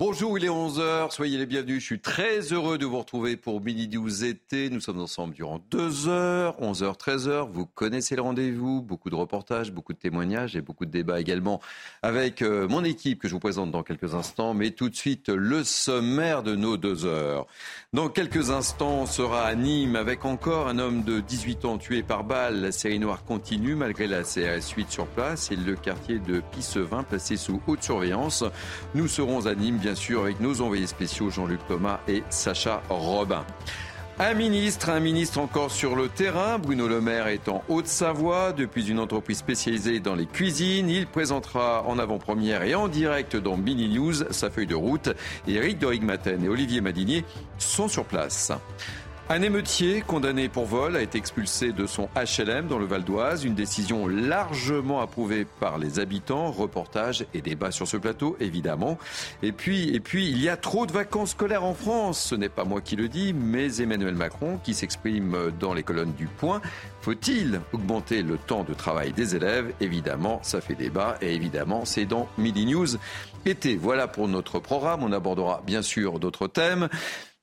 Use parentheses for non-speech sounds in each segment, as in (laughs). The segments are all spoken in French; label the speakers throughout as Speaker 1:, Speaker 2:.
Speaker 1: Bonjour, il est 11h, soyez les bienvenus. Je suis très heureux de vous retrouver pour Mini News été. Nous sommes ensemble durant 2 heures, 11h, 13h. Vous connaissez le rendez-vous, beaucoup de reportages, beaucoup de témoignages et beaucoup de débats également avec euh, mon équipe que je vous présente dans quelques instants. Mais tout de suite, le sommaire de nos 2 heures. Dans quelques instants, on sera à Nîmes avec encore un homme de 18 ans tué par balle. La série noire continue malgré la CRS 8 sur place et le quartier de Pissevin placé sous haute surveillance. Nous serons à Nîmes, bien sûr, avec nos envoyés spéciaux Jean-Luc Thomas et Sacha Robin. Un ministre, un ministre encore sur le terrain. Bruno Le Maire est en Haute-Savoie depuis une entreprise spécialisée dans les cuisines. Il présentera en avant-première et en direct dans Mini News sa feuille de route. Eric de et Olivier Madinier sont sur place. Un émeutier condamné pour vol a été expulsé de son HLM dans le Val d'Oise. Une décision largement approuvée par les habitants. Reportage et débat sur ce plateau, évidemment. Et puis, et puis, il y a trop de vacances scolaires en France. Ce n'est pas moi qui le dis, mais Emmanuel Macron qui s'exprime dans les colonnes du Point. Faut-il augmenter le temps de travail des élèves? Évidemment, ça fait débat et évidemment, c'est dans Midi News été. Voilà pour notre programme. On abordera bien sûr d'autres thèmes.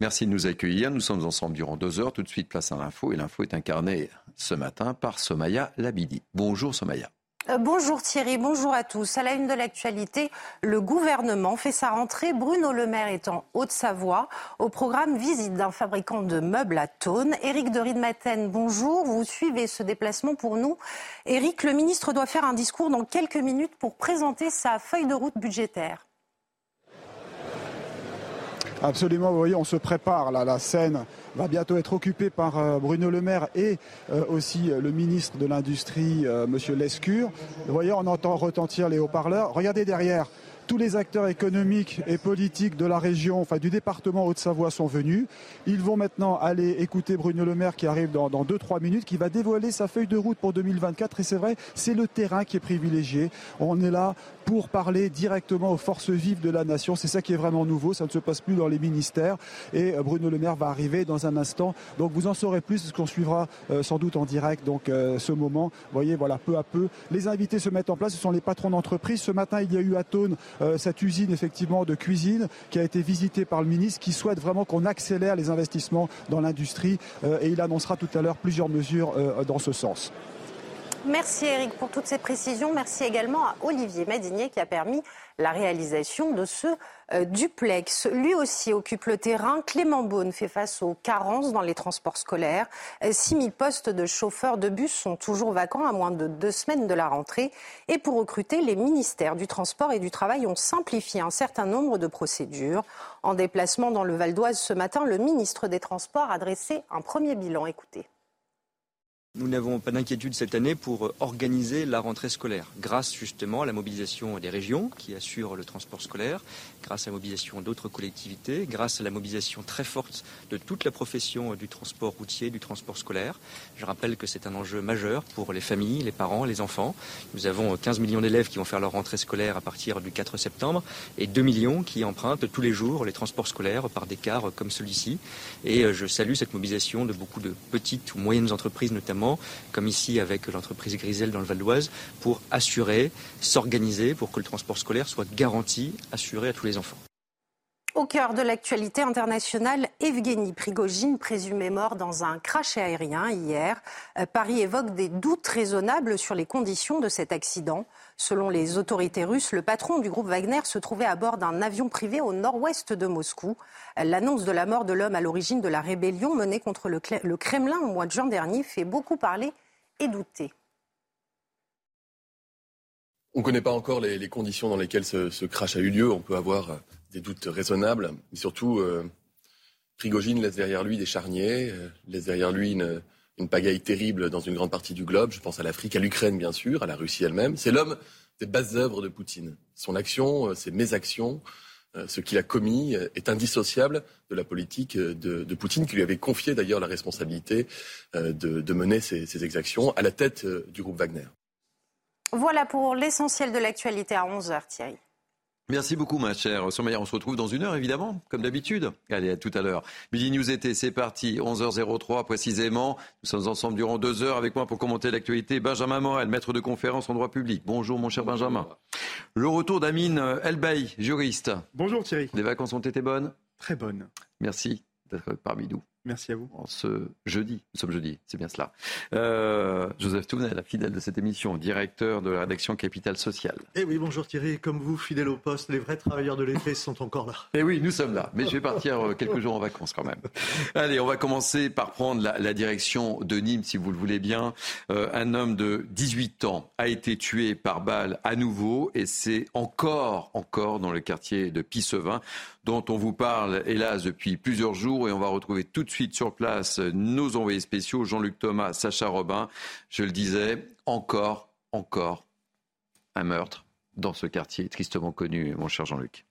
Speaker 1: Merci de nous accueillir. Nous sommes ensemble durant deux heures. Tout de suite, place à l'info. Et l'info est incarnée ce matin par Somaya Labidi. Bonjour Somaya.
Speaker 2: Euh, bonjour Thierry, bonjour à tous. À la une de l'actualité, le gouvernement fait sa rentrée. Bruno Le Maire est en Haute-Savoie au programme visite d'un fabricant de meubles à Thône. Éric de Riedmaten, bonjour. Vous suivez ce déplacement pour nous. Éric, le ministre doit faire un discours dans quelques minutes pour présenter sa feuille de route budgétaire.
Speaker 3: Absolument, vous voyez, on se prépare. La scène va bientôt être occupée par euh, Bruno Le Maire et euh, aussi euh, le ministre de l'Industrie, Monsieur Lescure. Vous voyez, on entend retentir les haut-parleurs. Regardez derrière, tous les acteurs économiques et politiques de la région, enfin du département Haute-Savoie sont venus. Ils vont maintenant aller écouter Bruno Le Maire qui arrive dans 2-3 minutes, qui va dévoiler sa feuille de route pour 2024. Et c'est vrai, c'est le terrain qui est privilégié. On est là pour parler directement aux forces vives de la nation. C'est ça qui est vraiment nouveau. Ça ne se passe plus dans les ministères. Et euh, Bruno Le Maire va arriver dans un instant. Donc vous en saurez plus, ce qu'on suivra euh, sans doute en direct. Donc euh, ce moment, vous voyez, voilà, peu à peu, les invités se mettent en place. Ce sont les patrons d'entreprise. Ce matin, il y a eu à Thône euh, cette usine effectivement de cuisine qui a été visitée par le ministre qui souhaite vraiment qu'on accélère les investissements dans l'industrie et il annoncera tout à l'heure plusieurs mesures dans ce sens.
Speaker 2: Merci Eric pour toutes ces précisions. Merci également à Olivier Madinier qui a permis la réalisation de ce euh, duplex. Lui aussi occupe le terrain. Clément Beaune fait face aux carences dans les transports scolaires. 6 euh, 000 postes de chauffeurs de bus sont toujours vacants à moins de deux semaines de la rentrée. Et pour recruter, les ministères du Transport et du Travail ont simplifié un certain nombre de procédures. En déplacement dans le Val d'Oise ce matin, le ministre des Transports a dressé un premier bilan. Écoutez.
Speaker 4: Nous n'avons pas d'inquiétude cette année pour organiser la rentrée scolaire, grâce justement à la mobilisation des régions qui assurent le transport scolaire, grâce à la mobilisation d'autres collectivités, grâce à la mobilisation très forte de toute la profession du transport routier, du transport scolaire. Je rappelle que c'est un enjeu majeur pour les familles, les parents, les enfants. Nous avons 15 millions d'élèves qui vont faire leur rentrée scolaire à partir du 4 septembre et 2 millions qui empruntent tous les jours les transports scolaires par des cars comme celui-ci. Et je salue cette mobilisation de beaucoup de petites ou moyennes entreprises notamment comme ici avec l'entreprise Grisel dans le Val d'Oise, pour assurer, s'organiser pour que le transport scolaire soit garanti, assuré à tous les
Speaker 2: Au cœur de l'actualité internationale, Evgeny Prigogine, présumé mort dans un crash aérien hier. Euh, Paris évoque des doutes raisonnables sur les conditions de cet accident. Selon les autorités russes, le patron du groupe Wagner se trouvait à bord d'un avion privé au nord-ouest de Moscou. L'annonce de la mort de l'homme à l'origine de la rébellion menée contre le Kremlin au mois de juin dernier fait beaucoup parler et douter.
Speaker 5: On ne connaît pas encore les, conditions dans lesquelles ce, crash a eu lieu. On peut avoir euh, des doutes raisonnables. Mais surtout, euh, Prigogine laisse derrière lui des charniers, euh, laisse derrière lui une, pagaille terrible dans une grande partie du globe. Je pense à l'Afrique, à l'Ukraine, bien sûr, à la Russie elle-même. C'est l'homme des bases œuvres de Poutine. Son action, ses mésactions, euh, ce qu'il a commis euh, est indissociable de la politique euh, de, Poutine, qui lui avait confié d'ailleurs la responsabilité de, mener ces, exactions à la tête du groupe Wagner.
Speaker 2: Voilà pour l'essentiel de l'actualité à 11h, Thierry.
Speaker 1: Merci beaucoup, ma chère Sommeil. On se retrouve dans une heure, évidemment, comme d'habitude. Allez, à tout à l'heure. Midi News été, c'est parti. 11h03 précisément. Nous sommes ensemble durant deux heures avec moi pour commenter l'actualité. Benjamin Morel, maître de conférence en droit public. Bonjour, mon cher Benjamin. Le retour d'Amine Elbaï, juriste.
Speaker 6: Bonjour, Thierry.
Speaker 1: Les vacances ont été bonnes?
Speaker 6: Très bonnes.
Speaker 1: Merci d'être parmi nous.
Speaker 6: Merci à vous.
Speaker 1: En ce jeudi, nous sommes jeudi, c'est bien cela. Euh, Joseph Tounel, fidèle de cette émission, directeur de la rédaction Capital Social.
Speaker 7: Eh oui, bonjour Thierry. Comme vous, fidèle au poste, les vrais travailleurs de l'été sont encore là.
Speaker 1: Eh oui, nous sommes là. Mais je vais partir euh, quelques jours en vacances quand même. Allez, on va commencer par prendre la, la direction de Nîmes, si vous le voulez bien. Euh, un homme de 18 ans a été tué par balle à nouveau et c'est encore, encore dans le quartier de Pissevin dont on vous parle, hélas, depuis plusieurs jours. Et on va retrouver tout de suite sur place nos envoyés spéciaux, Jean-Luc Thomas, Sacha Robin. Je le disais, encore, encore un meurtre dans ce quartier tristement connu, mon cher Jean-Luc.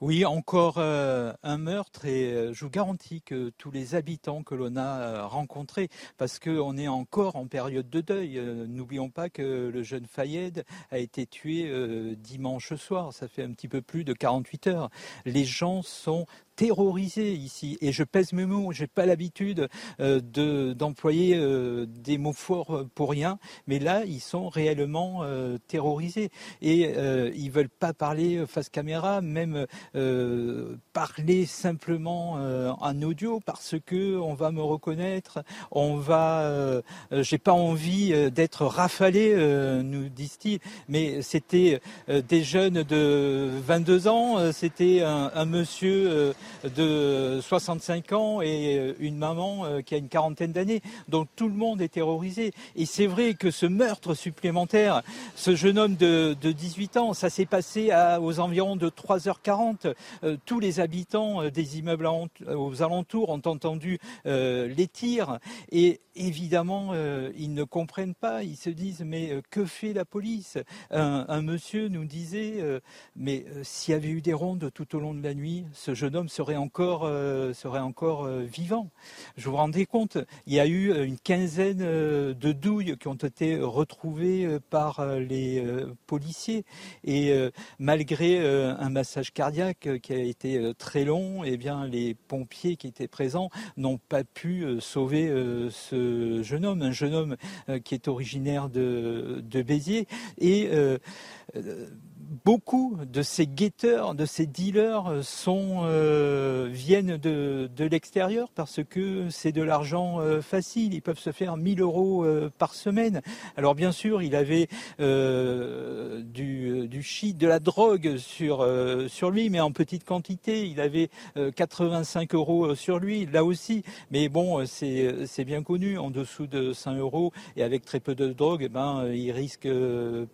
Speaker 8: Oui, encore euh, un meurtre et euh, je vous garantis que tous les habitants que l'on a euh, rencontrés, parce qu'on est encore en période de deuil, n'oublions pas que le jeune Fayed a été tué dimanche soir, ça fait un petit peu plus de 48 heures. Les gens sont terrorisés ici. Et je pèse mes mots, j'ai pas l'habitude euh, d'employer euh, des mots forts pour rien, mais là, ils sont réellement euh, terrorisés. Et euh, ils veulent pas parler face caméra, même euh, parler simplement en audio parce que on va me reconnaître, on va, j'ai pas envie d'être rafalé, nous disent-ils. Mais c'était des jeunes de 22 ans, c'était un, un monsieur de 65 ans et euh, une maman euh, qui a une quarantaine d'années. Donc tout le monde est terrorisé. Et c'est vrai que ce meurtre supplémentaire, ce jeune homme de, de 18 ans, ça s'est passé aux environs de 3h40. Euh, tous les habitants des immeubles aux alentours ont entendu les tirs et évidemment ils ne comprennent pas. Ils se disent mais que fait la police? Un, monsieur nous disait mais s'il y avait eu des rondes tout au long de la nuit, ce jeune homme serait encore, euh, serait encore euh, vivant. Je vous, rendez compte, il y a eu une quinzaine euh, de douilles qui ont été retrouvées par les policiers. Et malgré un massage cardiaque qui a été très long, eh bien les pompiers qui étaient présents n'ont pas pu sauver ce jeune homme, un jeune homme qui est originaire de, de Béziers. Et beaucoup de ces guetteurs, de ces dealers euh, sont, euh, viennent de, de l'extérieur parce que c'est de l'argent euh, facile. Ils peuvent se faire 1000 euros euh, par semaine. Alors bien sûr, il avait euh, du, du shit, de la drogue sur, euh, sur lui, mais en petite quantité. Il avait 85 euros sur lui, là aussi. Mais bon, c'est bien connu, en dessous de 100 euros et avec très peu de drogue, eh ben, il risque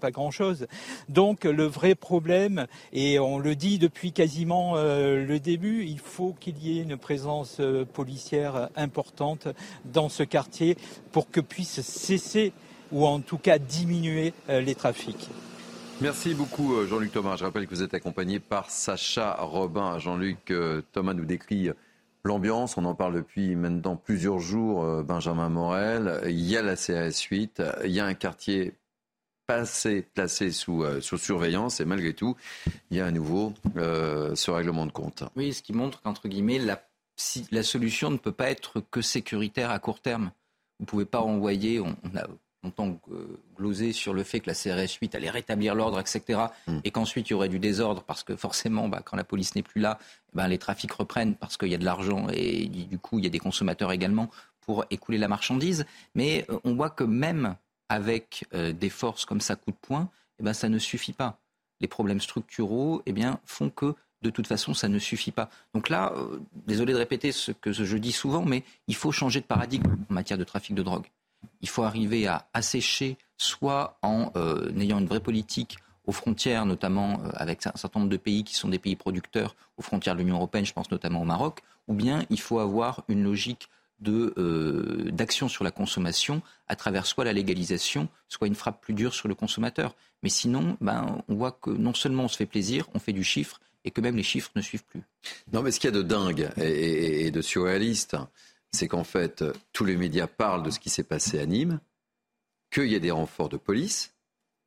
Speaker 8: pas grand-chose. Donc le vrai problème, et on le dit depuis quasiment euh, le début, il faut qu'il y ait une présence euh, policière importante dans ce quartier pour que puisse cesser ou en tout cas diminuer euh, les trafics.
Speaker 1: Merci beaucoup Jean-Luc Thomas. Je rappelle que vous êtes accompagné par Sacha Robin. Jean-Luc Thomas nous décrit l'ambiance. On en parle depuis maintenant plusieurs jours. Benjamin Morel. Il y a la CRS 8. Il y a un quartier passé, placé sous, euh, sous, surveillance et malgré tout, il y a à nouveau euh, ce règlement de compte.
Speaker 9: Oui, ce qui montre qu'entre guillemets, la, si, la, solution ne peut pas être que sécuritaire à court terme. Vous ne pouvez pas envoyer, on, on a longtemps glosé sur le fait que la CRS 8 allait rétablir l'ordre, etc. Mm. Et qu'ensuite il y aurait du désordre parce que forcément, bah, quand la police n'est plus là, bah, les trafics reprennent parce qu'il y a de l'argent et du coup il y a des consommateurs également pour écouler la marchandise. Mais euh, on voit que même avec euh, des forces comme ça coup de poing, eh ben, ça ne suffit pas. Les problèmes structuraux eh bien, font que de toute façon, ça ne suffit pas. Donc là, euh, désolé de répéter ce que je dis souvent, mais il faut changer de paradigme en matière de trafic de drogue. Il faut arriver à assécher, soit en euh, ayant une vraie politique aux frontières, notamment avec un certain nombre de pays qui sont des pays producteurs aux frontières de l'Union européenne, je pense notamment au Maroc, ou bien il faut avoir une logique d'action euh, sur la consommation à travers soit la légalisation, soit une frappe plus dure sur le consommateur. Mais sinon, ben, on voit que non seulement on se fait plaisir, on fait du chiffre, et que même les chiffres ne suivent plus.
Speaker 1: Non, mais ce qu'il y a de dingue et, et de surréaliste, c'est qu'en fait, tous les médias parlent de ce qui s'est passé à Nîmes, qu'il y a des renforts de police,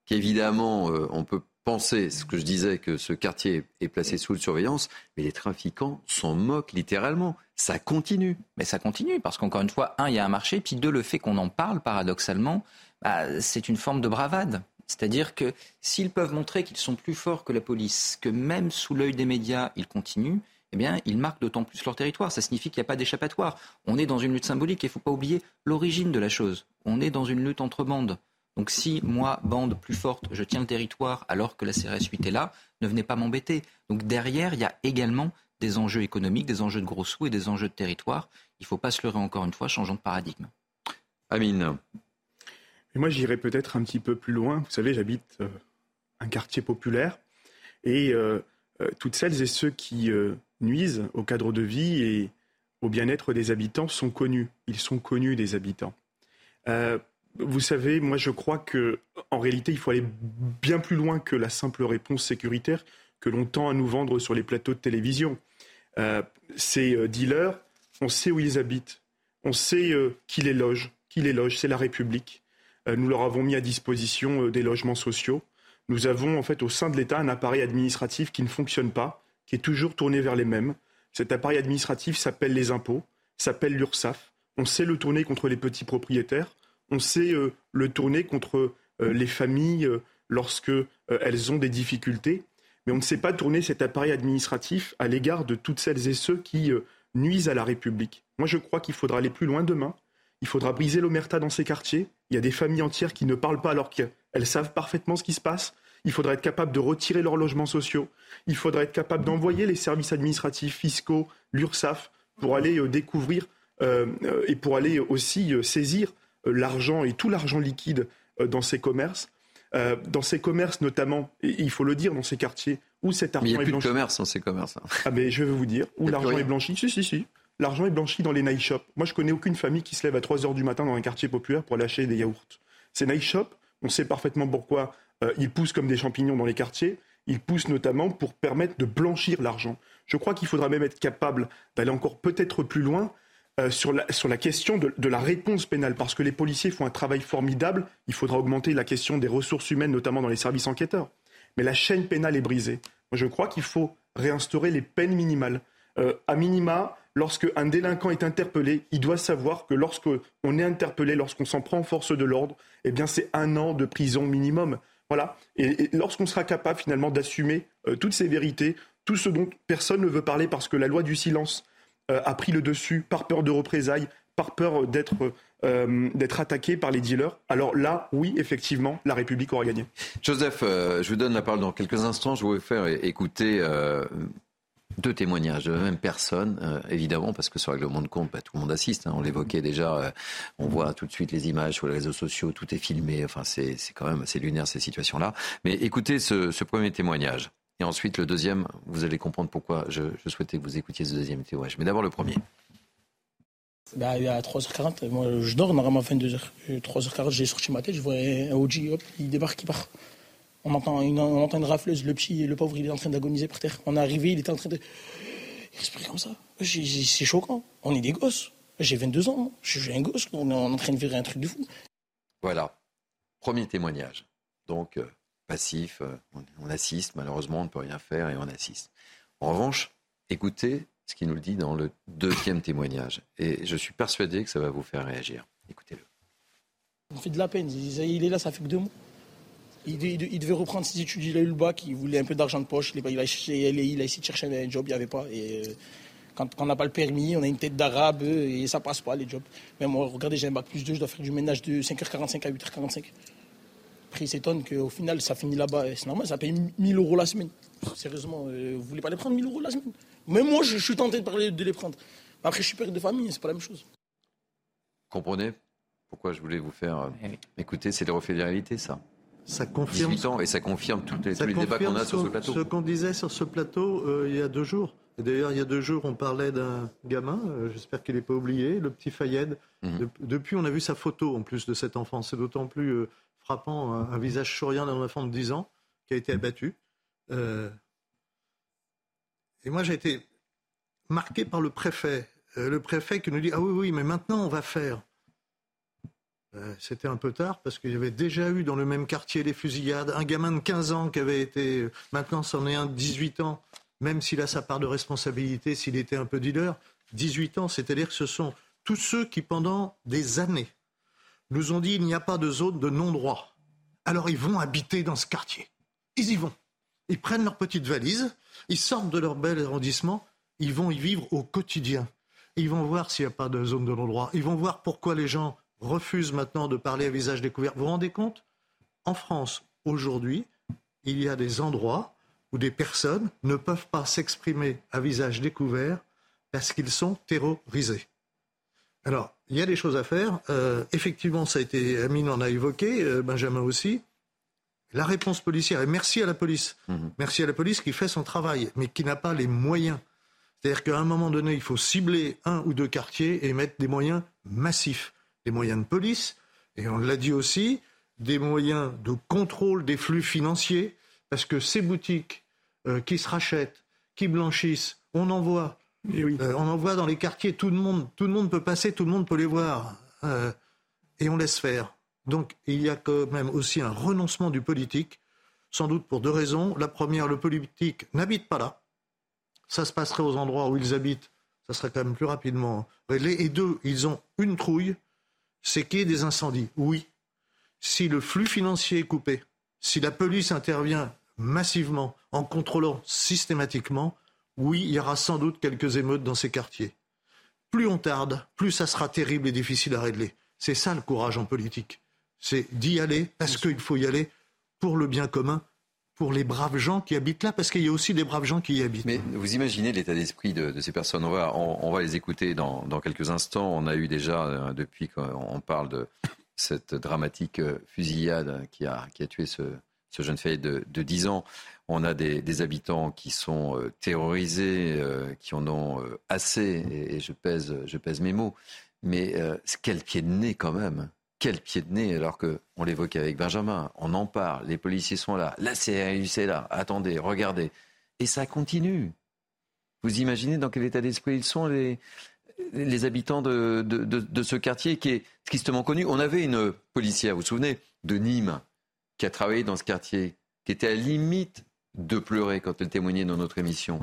Speaker 1: qu'évidemment, euh, on peut penser, ce que je disais, que ce quartier est placé sous surveillance, mais les trafiquants s'en moquent littéralement. Ça continue.
Speaker 9: Mais ça continue, parce qu'encore une fois, un, il y a un marché, puis deux, le fait qu'on en parle, paradoxalement, bah, c'est une forme de bravade. C'est-à-dire que s'ils peuvent montrer qu'ils sont plus forts que la police, que même sous l'œil des médias, ils continuent, eh bien, ils marquent d'autant plus leur territoire. Ça signifie qu'il n'y a pas d'échappatoire. On est dans une lutte symbolique et il ne faut pas oublier l'origine de la chose. On est dans une lutte entre bandes. Donc si moi, bande plus forte, je tiens le territoire alors que la CRS 8 est là, ne venez pas m'embêter. Donc derrière, il y a également des enjeux économiques, des enjeux de gros sous et des enjeux de territoire. Il ne faut pas se leurrer encore une fois, changeons de paradigme.
Speaker 1: Amine.
Speaker 6: moi, j'irais peut-être un petit peu plus loin. Vous savez, j'habite euh, un quartier populaire et euh, euh, toutes celles et ceux qui nuisent au cadre de vie et au bien-être des habitants sont connus. Ils sont connus des habitants. Vous savez, moi je crois que en réalité, il faut aller bien plus loin que la simple réponse sécuritaire que l'on tend à nous vendre sur les plateaux de télévision. Euh, ces euh, dealers, on sait où ils habitent, on sait euh, qui les loge, qui les loge, c'est la République. nous leur avons mis à disposition des logements sociaux. Nous avons en fait au sein de l'État un appareil administratif qui ne fonctionne pas, qui est toujours tourné vers les mêmes. Cet appareil administratif s'appelle les impôts, s'appelle l'URSSAF. On sait le tourner contre les petits propriétaires, on sait euh, le tourner contre euh, les familles euh, lorsque elles ont des difficultés, mais on ne sait pas tourner cet appareil administratif à l'égard de toutes celles et ceux qui nuisent à la République. Moi, je crois qu'il faudra aller plus loin demain. Il faudra briser l'omerta dans ces quartiers. Il y a des familles entières qui ne parlent pas alors qu'elles savent parfaitement ce qui se passe. Il faudra être capable de retirer leurs logements sociaux. Il faudra être capable d'envoyer les services administratifs, fiscaux, l'URSSAF, pour aller découvrir et pour aller aussi saisir l'argent et tout l'argent liquide euh, dans ces commerces. Euh, dans ces commerces notamment, et il faut le dire, dans ces quartiers où cet argent
Speaker 1: mais il
Speaker 6: n'y
Speaker 1: a
Speaker 6: plus
Speaker 1: de commerce dans ces commerces. Hein.
Speaker 6: Ah mais je vais vous dire, où l'argent est blanchi. Si, si, si. L'argent est blanchi dans les night shops. Moi, je connais aucune famille qui se lève à 3 h du matin dans un quartier populaire pour aller acheter des yaourts. Ces night shops, on sait parfaitement pourquoi ils poussent comme des champignons dans les quartiers. Ils poussent notamment pour permettre de blanchir l'argent. Je crois qu'il faudra même être capable d'aller encore peut-être plus loin euh, sur, la, question de, la réponse pénale, parce que les policiers font un travail formidable. Il faudra augmenter la question des ressources humaines, notamment dans les services enquêteurs. Mais la chaîne pénale est brisée. Moi, je crois qu'il faut réinstaurer les peines minimales. Euh, à minima, lorsque un délinquant est interpellé, il doit savoir que lorsqu'on est interpellé, lorsqu'on s'en prend en force de l'ordre, eh bien, c'est un an de prison minimum. Voilà. Et, lorsqu'on sera capable finalement d'assumer euh, toutes ces vérités, tout ce dont personne ne veut parler parce que la loi du silence a pris le dessus par peur de représailles, par peur d'être euh, d'être attaqué par les dealers, alors là, oui, effectivement, la République aura gagné.
Speaker 1: Joseph, euh, je vous donne la parole dans quelques instants. Je vais faire écouter deux témoignages de la même personne, évidemment, parce que ce règlement de compte, bah, tout le monde assiste. Hein. on l'évoquait déjà, on voit tout de suite les images sur les réseaux sociaux, tout est filmé. Enfin, c'est quand même assez lunaire ces situations-là. Mais écoutez ce premier témoignage. Et ensuite, le deuxième, vous allez comprendre pourquoi je, souhaitais que vous écoutiez ce deuxième témoignage. Mais d'abord, le premier.
Speaker 10: Bah, il y a 3h40, moi je dors normalement à 22h. 3h40, j'ai sorti ma tête, je vois un OG, hop, il débarque, il part. On entend, une, on entend une rafleuse, le petit, le pauvre, il est en train d'agoniser par terre. On est arrivé, il était en train de. Il respirait comme ça. C'est choquant. On est des gosses. J'ai 22 ans, je suis un gosse, on est en train de faire un truc de fou.
Speaker 1: Voilà. Premier témoignage. Donc, euh, passif, euh, on, assiste, malheureusement on ne peut rien faire et on assiste. En revanche, écoutez ce qu'il nous le dit dans le deuxième témoignage. Et je suis persuadé que ça va vous faire réagir. Écoutez-le.
Speaker 10: On fait de la peine. Il est là, ça fait que deux mois. Il, devait reprendre ses études, il a eu le bac, il voulait un peu d'argent de poche, il a, essayé de chercher un job, il n'y avait pas. Et euh, quand, on n'a pas le permis, on a une tête d'arabe et ça passe pas les jobs. Mais moi, regardez, j'ai un bac plus 2, je dois faire du ménage de 5h45 à 8h45 après, il s'étonne qu'au final, ça finit là-bas. C'est normal, ça paye 1000 euros la semaine. Sérieusement, euh, vous voulez pas les prendre 1000 euros la semaine? Même moi, je, suis tenté de, parler, de les prendre. Après, je suis père de famille, c'est pas la même chose.
Speaker 1: Comprenez pourquoi je voulais vous faire euh, eh écouter C'est le reflet de la réalité, ça.
Speaker 7: Ça confirme.
Speaker 1: 18 ans, et ça confirme tous les, débats qu'on a sur ce plateau.
Speaker 7: Ce qu'on disait sur ce plateau euh, il y a deux jours. D'ailleurs, il y a deux jours, on parlait d'un gamin, j'espère qu'il n'est pas oublié, le petit Fayed. Mhm. depuis, on a vu sa photo en plus de cet enfant. C'est d'autant plus frappant un, visage souriant d'un enfant de 10 ans qui a été abattu. Euh, et moi, j'ai été marqué par le préfet. Euh, le préfet qui nous dit Ah oui, oui, mais maintenant on va faire. euh, c'était un peu tard parce qu'il y avait déjà eu dans le même quartier les fusillades. Un gamin de 15 ans qui avait été, maintenant c'en est un de 18 ans, même s'il a sa part de responsabilité, s'il était un peu dealer, 18 ans, c'est-à-dire que ce sont tous ceux qui pendant des années nous ont dit il n'y a pas de zone de non-droit. Alors ils vont habiter dans ce quartier. Ils y vont. Ils prennent leur petite valise, ils sortent de leur bel arrondissement, ils vont y vivre au quotidien. Ils vont voir s'il n'y a pas de zone de non-droit. Ils vont voir pourquoi les gens refusent maintenant de parler à visage découvert. Vous vous rendez compte? En France, aujourd'hui, il y a des endroits où des personnes ne peuvent pas s'exprimer à visage découvert parce qu'ils sont terrorisés. Alors, il y a des choses à faire. Euh, effectivement, ça a été, Amine en a évoqué, euh, Benjamin aussi. La réponse policière, et merci à la police, mhm. merci à la police qui fait son travail, mais qui n'a pas les moyens. C'est-à-dire qu'à un moment donné, il faut cibler un ou deux quartiers et mettre des moyens massifs des moyens de police, et on l'a dit aussi, des moyens de contrôle des flux financiers, parce que ces boutiques euh, qui se rachètent, qui blanchissent, on en voit. Eh euh, on en voit dans les quartiers, tout le, monde, peut passer, tout le monde peut les voir. Euh, et on laisse faire. Donc il y a quand même aussi un renoncement du politique, sans doute pour deux raisons. La première, le politique n'habite pas là. Ça se passerait aux endroits où ils habitent, ça serait quand même plus rapidement réglé. Et deux, ils ont une trouille, c'est qu'il y ait des incendies. Oui. Si le flux financier est coupé, si la police intervient massivement en contrôlant systématiquement, oui, il y aura sans doute quelques émeutes dans ces quartiers. Plus on tarde, plus ça sera terrible et difficile à régler. C'est ça le courage en politique. C'est d'y aller parce qu'il faut y aller pour le bien commun pour les braves gens qui habitent là, parce qu'il y a aussi des braves gens qui y habitent.
Speaker 1: Mais vous imaginez l'état d'esprit de, ces personnes. On va, les écouter dans, quelques instants. On a eu déjà, euh, depuis qu'on parle de cette dramatique euh, fusillade qui a, qui a tué ce, jeune fille de, de 10 ans, on a des, habitants qui sont euh, terrorisés, qui en ont assez, et, je, pèse, je pèse mes mots. Mais quel pied de nez quand même quel pied de nez, alors qu'on l'évoquait avec Benjamin, on en parle, les policiers sont là, la CRUC est là, attendez, regardez. Et ça continue. Vous imaginez dans quel état d'esprit ils sont, les, habitants de, de, ce quartier qui est tristement connu. On avait une policière, vous vous souvenez, de Nîmes, qui a travaillé dans ce quartier, qui était à la limite de pleurer quand elle témoignait dans notre émission.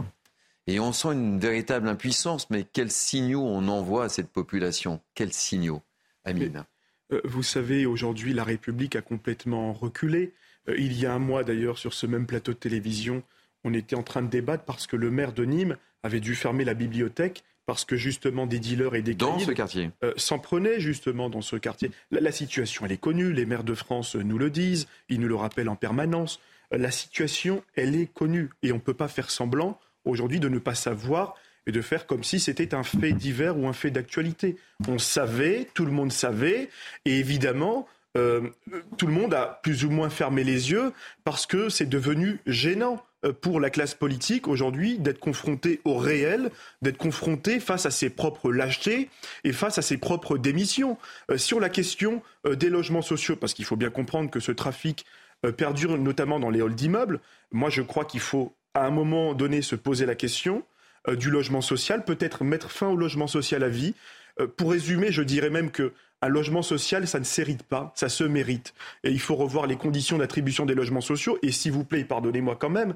Speaker 1: Et on sent une véritable impuissance, mais quels signaux on envoie à cette population? Quels signaux Amine?
Speaker 6: Euh, vous savez, aujourd'hui, la République a complètement reculé. Euh, il y a un mois, d'ailleurs, sur ce même plateau de télévision, on était en train de débattre parce que le maire de Nîmes avait dû fermer la bibliothèque parce que justement des dealers et des
Speaker 1: dans ce quartier?
Speaker 6: euh, s'en prenaient justement dans ce quartier. La, situation elle est connue, les maires de France nous le disent, ils nous le rappellent en permanence. La situation elle est connue et on ne peut pas faire semblant aujourd'hui de ne pas savoir et de faire comme si c'était un fait divers ou un fait d'actualité. On savait, tout le monde savait, et évidemment, euh, tout le monde a plus ou moins fermé les yeux parce que c'est devenu gênant euh, pour la classe politique aujourd'hui d'être confronté au réel, d'être confronté face à ses propres lâchetés et face à ses propres démissions. Euh, sur la question des logements sociaux, parce qu'il faut bien comprendre que ce trafic perdure notamment dans les halls d'immeubles, moi je crois qu'il faut à un moment donné se poser la question euh, du logement social, peut-être mettre fin au logement social à vie. Euh, pour résumer, je dirais même que un logement social, ça ne s'hérite pas, ça se mérite. Et il faut revoir les conditions d'attribution des logements sociaux. Et s'il vous plaît, pardonnez-moi quand même,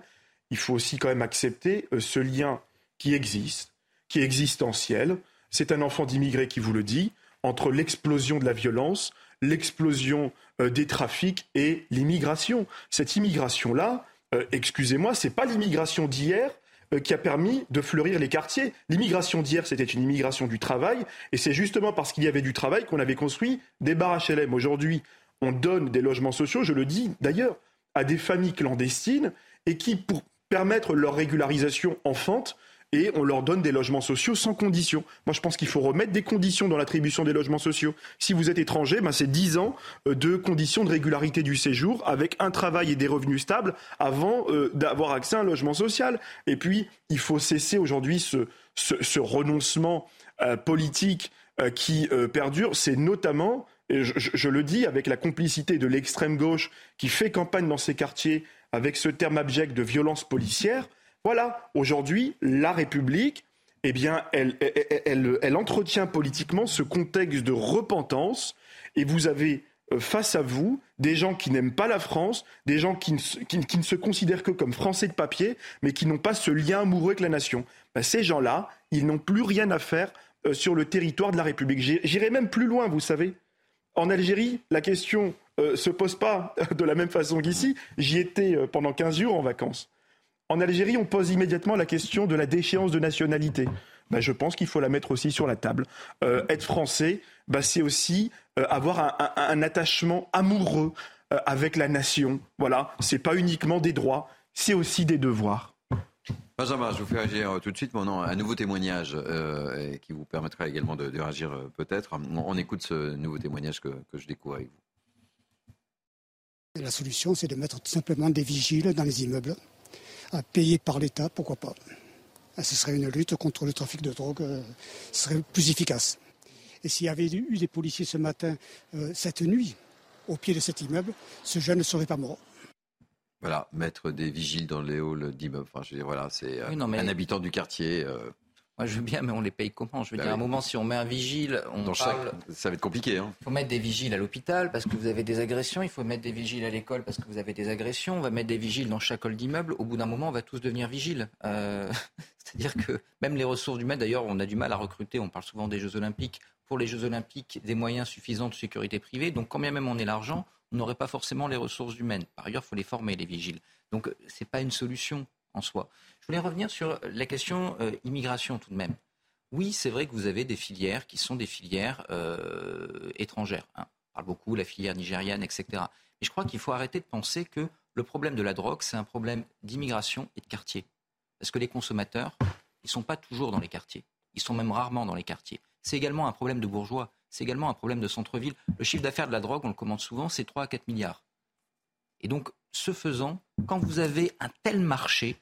Speaker 6: il faut aussi quand même accepter euh, ce lien qui existe, qui est existentiel. C'est un enfant d'immigré qui vous le dit, entre l'explosion de la violence, l'explosion des trafics et l'immigration. Cette immigration-là, excusez-moi, c'est pas l'immigration d'hier, euh, qui a permis de fleurir les quartiers. L'immigration d'hier, c'était une immigration du travail, et c'est justement parce qu'il y avait du travail qu'on avait construit des bars HLM. Aujourd'hui, on donne des logements sociaux, je le dis d'ailleurs, à des familles clandestines, et qui, pour permettre leur régularisation enfante, et on leur donne des logements sociaux sans condition. Moi, je pense qu'il faut remettre des conditions dans l'attribution des logements sociaux. Si vous êtes étranger, ben c'est 10 ans euh, de conditions de régularité du séjour avec un travail et des revenus stables avant euh, d'avoir accès à un logement social. Et puis, il faut cesser aujourd'hui ce, ce, renoncement euh, politique qui perdure. C'est notamment et je, le dis avec la complicité de l'extrême gauche qui fait campagne dans ces quartiers avec ce terme abject de violence policière, voilà, aujourd'hui, la République, eh bien, elle, elle, entretient politiquement ce contexte de repentance Et vous avez euh, face à vous des gens qui n'aiment pas la France, des gens qui ne, se considèrent que comme français de papier, mais qui n'ont pas ce lien amoureux avec la nation. Ben, ces gens-là, ils n'ont plus rien à faire euh, sur le territoire de la République. J'irai même plus loin, vous savez. En Algérie, la question ne euh, se pose pas (laughs) de la même façon qu'ici. J'y étais pendant 15 jours en vacances. En Algérie, on pose immédiatement la question de la déchéance de nationalité. Ben, je pense qu'il faut la mettre aussi sur la table. être français, bah, c'est aussi euh, avoir un, attachement amoureux euh, avec la nation. Voilà, c'est pas uniquement des droits, c'est aussi des devoirs.
Speaker 1: Benjamin, je vous fais réagir euh, tout de suite. Maintenant, un nouveau témoignage qui vous permettra également de, réagir peut-être. On, écoute ce nouveau témoignage que, que je découvre avec vous.
Speaker 11: La solution, c'est de mettre tout simplement des vigiles dans les immeubles, à payer par l'État, pourquoi pas. Ce serait une lutte contre le trafic de drogue, ce serait plus efficace. Et s'il y avait eu des policiers ce matin, euh, cette nuit, au pied de cet immeuble, ce jeune ne serait pas mort.
Speaker 1: Voilà, mettre des vigiles dans les halls d'immeubles. Enfin, je veux dire, voilà, c'est euh, un habitant du quartier. Euh,
Speaker 9: moi, je veux bien, mais on les paye comment? Je veux bah dire, à un moment, si on met un vigile, on parle...
Speaker 1: Ça va être compliqué. Hein.
Speaker 9: Il faut mettre des vigiles à l'hôpital parce que vous avez des agressions. Il faut mettre des vigiles à l'école parce que vous avez des agressions. On va mettre des vigiles dans chaque hall d'immeuble. Au bout d'un moment, on va tous devenir vigiles. Euh, (laughs) c'est-à-dire que même les ressources humaines, d'ailleurs, on a du mal à recruter. On parle souvent des Jeux Olympiques. Pour les Jeux Olympiques, des moyens suffisants de sécurité privée. Donc, quand bien même on est l'argent, on n'aurait pas forcément les ressources humaines. Par ailleurs, il faut les former, les vigiles. Donc, ce n'est pas une solution en soi. Je voulais revenir sur la question euh, immigration tout de même oui, c'est vrai que vous avez des filières qui sont des filières euh, étrangères. Hein. On parle beaucoup, la filière nigériane, etc. Mais je crois qu'il faut arrêter de penser que le problème de la drogue, c'est un problème d'immigration et de quartier. Parce que les consommateurs, ils ne sont pas toujours dans les quartiers. Ils sont même rarement dans les quartiers. C'est également un problème de bourgeois. C'est également un problème de centre-ville. Le chiffre d'affaires de la drogue, on le commande souvent, c'est 3 à 4 milliards. Et donc, ce faisant, quand vous avez un tel marché,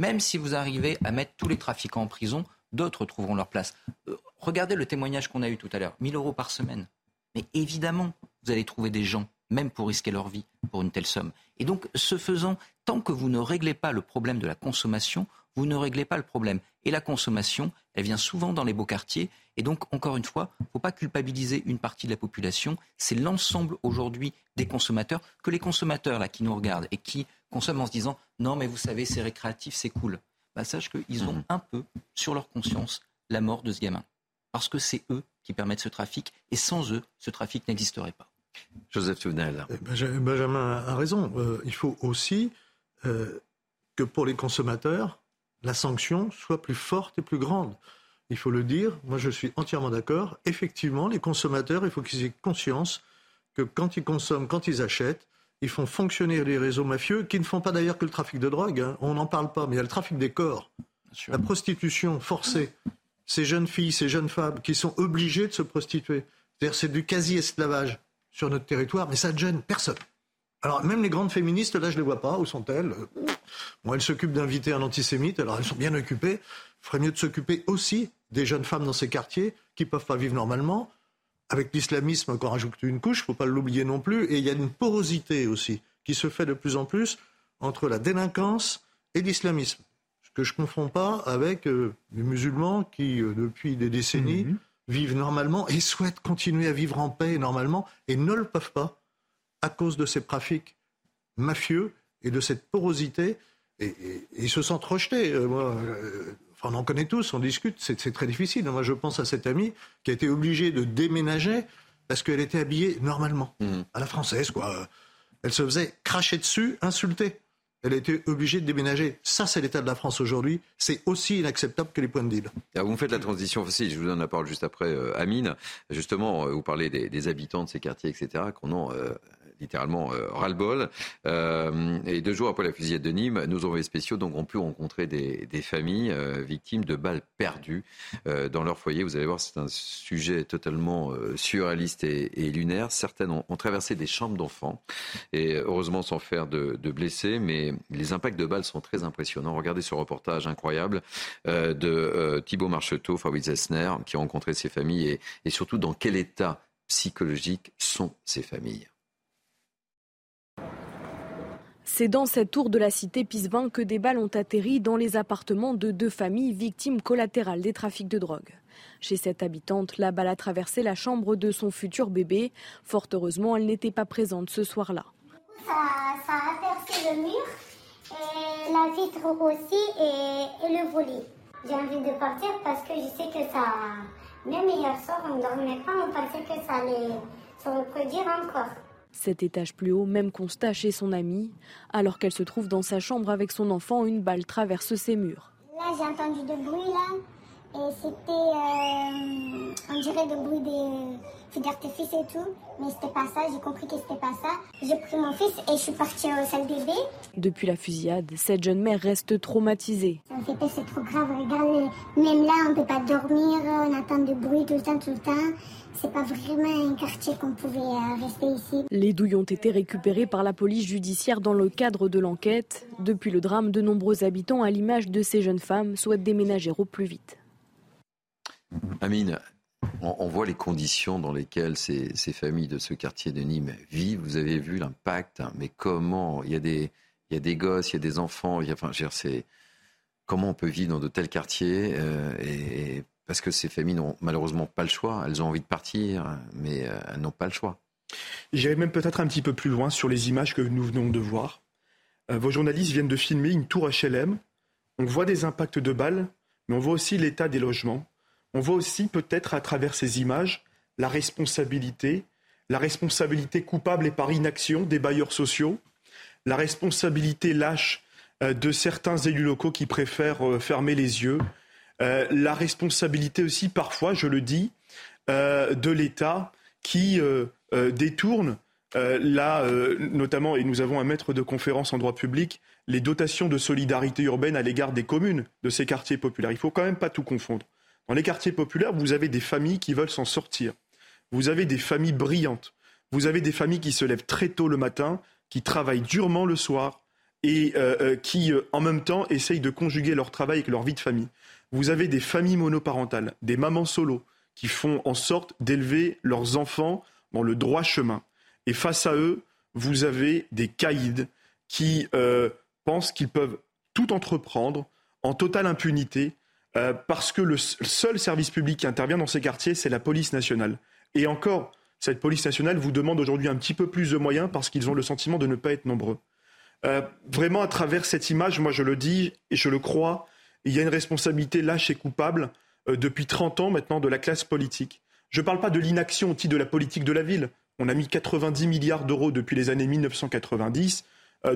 Speaker 9: même si vous arrivez à mettre tous les trafiquants en prison, d'autres trouveront leur place. Euh, regardez le témoignage qu'on a eu tout à l'heure, 1000 euros par semaine. Mais évidemment, vous allez trouver des gens, même pour risquer leur vie, pour une telle somme. Et donc, ce faisant, tant que vous ne réglez pas le problème de la consommation, vous ne réglez pas le problème. Et la consommation, elle vient souvent dans les beaux quartiers. Et donc, encore une fois, il ne faut pas culpabiliser une partie de la population. C'est l'ensemble aujourd'hui des consommateurs, que les consommateurs là qui nous regardent et qui consomment en se disant non mais vous savez c'est récréatif, c'est cool bah, sache qu'ils ont mhm. un peu sur leur conscience la mort de ce gamin. Parce que c'est eux qui permettent ce trafic, et sans eux, ce trafic n'existerait pas.
Speaker 1: Joseph Tunel.
Speaker 7: Eh, Benjamin a raison. Euh, il faut aussi euh, que pour les consommateurs, la sanction soit plus forte et plus grande. Il faut le dire, moi je suis entièrement d'accord. Effectivement, les consommateurs, il faut qu'ils aient conscience que quand ils consomment, quand ils achètent, ils font fonctionner les réseaux mafieux, qui ne font pas d'ailleurs que le trafic de drogue. Hein. On n'en parle pas, mais il y a le trafic des corps, la prostitution forcée. Ces jeunes filles, ces jeunes femmes qui sont obligées de se prostituer. C'est-à-dire c'est du quasi-esclavage sur notre territoire, mais ça ne gêne personne. Alors même les grandes féministes, là je ne les vois pas, où sont-elles? Bon, elles s'occupent d'inviter un antisémite, alors elles sont bien occupées. Il ferait mieux de s'occuper aussi des jeunes femmes dans ces quartiers qui ne peuvent pas vivre normalement, avec l'islamisme qu'on rajoute une couche, il ne faut pas l'oublier non plus, et il y a une porosité aussi qui se fait de plus en plus entre la délinquance et l'islamisme. Ce que je ne confonds pas avec euh, les musulmans qui, euh, depuis des décennies, mhm. vivent normalement et souhaitent continuer à vivre en paix normalement et ne le peuvent pas à cause de ces trafics mafieux et de cette porosité. Et, ils se sentent rejetés. Euh, moi, on en connaît tous, on discute, c'est très difficile. Moi, je pense à cette amie qui a été obligée de déménager parce qu'elle était habillée normalement, mmh. à la française, quoi. Elle se faisait cracher dessus, insulter. Elle a été obligée de déménager. Ça, c'est l'état de la France aujourd'hui. C'est aussi inacceptable que les points de deal.
Speaker 1: vous me faites la transition facile. Je vous donne la parole juste après, euh, Amine. Justement, euh, vous parlez des, habitants de ces quartiers, etc., qu'on ont euh, littéralement euh, ras-le-bol. Euh, et deux jours après la fusillade de Nîmes, nos envoyés spéciaux ont pu rencontrer des, familles euh, victimes de balles perdues dans leur foyer. Vous allez voir, c'est un sujet totalement surréaliste et, lunaire. Certaines ont, traversé des chambres d'enfants et heureusement sans faire de, blessés, mais les impacts de balles sont très impressionnants. Regardez ce reportage incroyable de Thibaut Marcheteau, Fabrice Esner, qui a rencontré ces familles et surtout dans quel état psychologique sont ces familles.
Speaker 12: C'est dans cette tour de la cité Pisevin que des balles ont atterri dans les appartements de deux familles victimes collatérales des trafics de drogue. Chez cette habitante, la balle a traversé la chambre de son futur bébé. Fort heureusement, elle n'était pas présente ce soir-là.
Speaker 13: Ça, ça, a percé le mur, et la vitre aussi et, et le volet. J'ai envie de partir parce que je sais que ça. Même hier soir, on ne dormait pas, on pensait que ça allait se reproduire encore.
Speaker 12: Cet étage plus haut, même constat chez son amie. Alors qu'elle se trouve dans sa chambre avec son enfant, une balle traverse ses murs.
Speaker 13: Là, j'ai entendu de bruit, là. Et c'était, euh, on dirait le bruit des feux d'artifice et tout. Mais c'était pas ça, j'ai compris que c'était pas ça. J'ai pris mon fils et je suis partie au salle bébé.
Speaker 12: Depuis la fusillade, cette jeune mère reste traumatisée.
Speaker 13: Ça me fait peur, c'est trop grave. Regarde, même là, on peut pas dormir, on attend du bruit tout le temps, tout le temps. C'est pas vraiment un quartier qu'on pouvait euh, rester ici.
Speaker 12: Les douilles ont été récupérées par la police judiciaire dans le cadre de l'enquête. Depuis le drame, de nombreux habitants, à l'image de ces jeunes femmes, souhaitent déménager au plus vite.
Speaker 1: Amine, on, voit les conditions dans lesquelles ces, familles de ce quartier de Nîmes vivent. Vous avez vu l'impact, hein. mais comment? Il y, a des, il y a des gosses, il y a des enfants. Enfin, c'est, comment on peut vivre dans de tels quartiers euh, et, Parce que ces familles n'ont malheureusement pas le choix. Elles ont envie de partir, mais euh, elles n'ont pas le choix.
Speaker 6: J'irai même peut-être un petit peu plus loin sur les images que nous venons de voir. Euh, vos journalistes viennent de filmer une tour HLM. On voit des impacts de balles, mais on voit aussi l'état des logements on voit aussi peut-être à travers ces images la responsabilité, la responsabilité coupable et par inaction des bailleurs sociaux, la responsabilité lâche euh, de certains élus locaux qui préfèrent euh, fermer les yeux, euh, la responsabilité aussi parfois, je le dis, de l'État qui détourne là, notamment, et nous avons un maître de conférence en droit public, les dotations de solidarité urbaine à l'égard des communes de ces quartiers populaires. Il ne faut quand même pas tout confondre. Dans les quartiers populaires, vous avez des familles qui veulent s'en sortir. Vous avez des familles brillantes. Vous avez des familles qui se lèvent très tôt le matin, qui travaillent durement le soir et euh, euh, qui, euh, en même temps, essayent de conjuguer leur travail avec leur vie de famille. Vous avez des familles monoparentales, des mamans solo, qui font en sorte d'élever leurs enfants dans le droit chemin. Et face à eux, vous avez des caïds qui pensent qu'ils peuvent tout entreprendre en totale impunité euh, parce que le seul service public qui intervient dans ces quartiers, c'est la police nationale. Et encore, cette police nationale vous demande aujourd'hui un petit peu plus de moyens parce qu'ils ont le sentiment de ne pas être nombreux. Euh, vraiment, à travers cette image, moi je le dis et je le crois, il y a une responsabilité lâche et coupable euh, depuis 30 ans maintenant de la classe politique. Je ne parle pas de l'inaction au titre de la politique de la ville. On a mis 90 milliards d'euros depuis les années 1990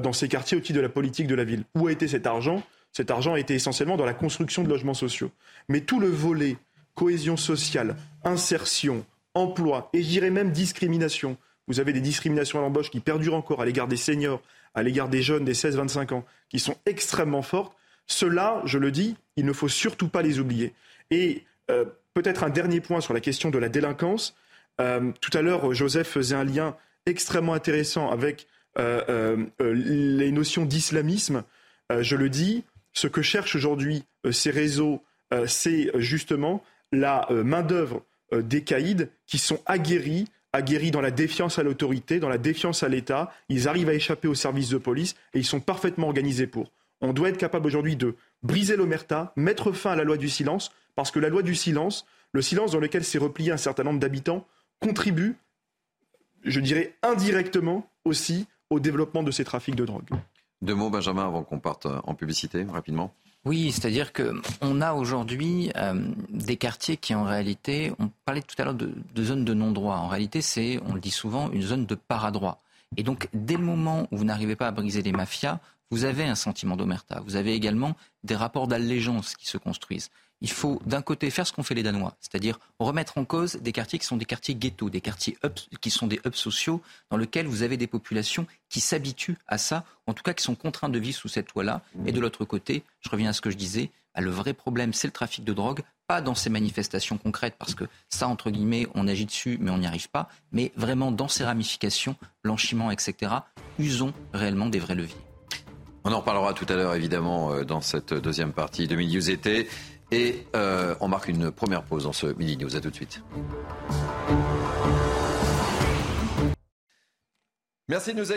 Speaker 6: dans ces quartiers au titre de la politique de la ville. Où a été cet argent? Cet argent a été essentiellement dans la construction de logements sociaux. Mais tout le volet cohésion sociale, insertion, emploi et j'irais même discrimination. Vous avez des discriminations à l'embauche qui perdurent encore à l'égard des seniors, à l'égard des jeunes des 16-25 ans, qui sont extrêmement fortes. Cela, je le dis, il ne faut surtout pas les oublier. Et euh, peut-être un dernier point sur la question de la délinquance. Euh, tout à l'heure, Joseph faisait un lien extrêmement intéressant avec euh, les notions d'islamisme. je le dis, ce que cherchent aujourd'hui euh, ces réseaux, euh, c'est justement la euh, main-d'œuvre des caïds qui sont aguerris, aguerris dans la défiance à l'autorité, dans la défiance à l'État. Ils arrivent à échapper aux services de police et ils sont parfaitement organisés pour. On doit être capable aujourd'hui de briser l'omerta, mettre fin à la loi du silence, parce que la loi du silence, le silence dans lequel s'est replié un certain nombre d'habitants, contribue, je dirais indirectement aussi, au développement de ces trafics de drogue.
Speaker 1: Deux mots, Benjamin, avant qu'on parte euh, en publicité, rapidement.
Speaker 9: Oui, c'est-à-dire qu'on a aujourd'hui euh, des quartiers qui, en réalité, on parlait tout à l'heure de, de zones de non-droit. En réalité, c'est, on le dit souvent, une zone de paradroit. Et donc, dès le moment où vous n'arrivez pas à briser les mafias, vous avez un sentiment d'omerta. Vous avez également des rapports d'allégeance qui se construisent il faut d'un côté faire ce qu'ont fait les Danois, c'est-à-dire remettre en cause des quartiers qui sont des quartiers ghettos, des quartiers qui sont des hubs sociaux, dans lesquels vous avez des populations qui s'habituent à ça, en tout cas qui sont contraints de vivre sous cette loi-là. Et de l'autre côté, je reviens à ce que je disais, bah, le vrai problème, c'est le trafic de drogue, pas dans ces manifestations concrètes, parce que ça, entre guillemets, on agit dessus, mais on n'y arrive pas, mais vraiment dans ces ramifications, blanchiment, etc., usons réellement des vrais leviers.
Speaker 1: On en reparlera tout à l'heure, évidemment, euh, dans cette deuxième partie de Midi. Et euh, on marque une première pause dans ce Midi News. À tout de suite. Merci de nous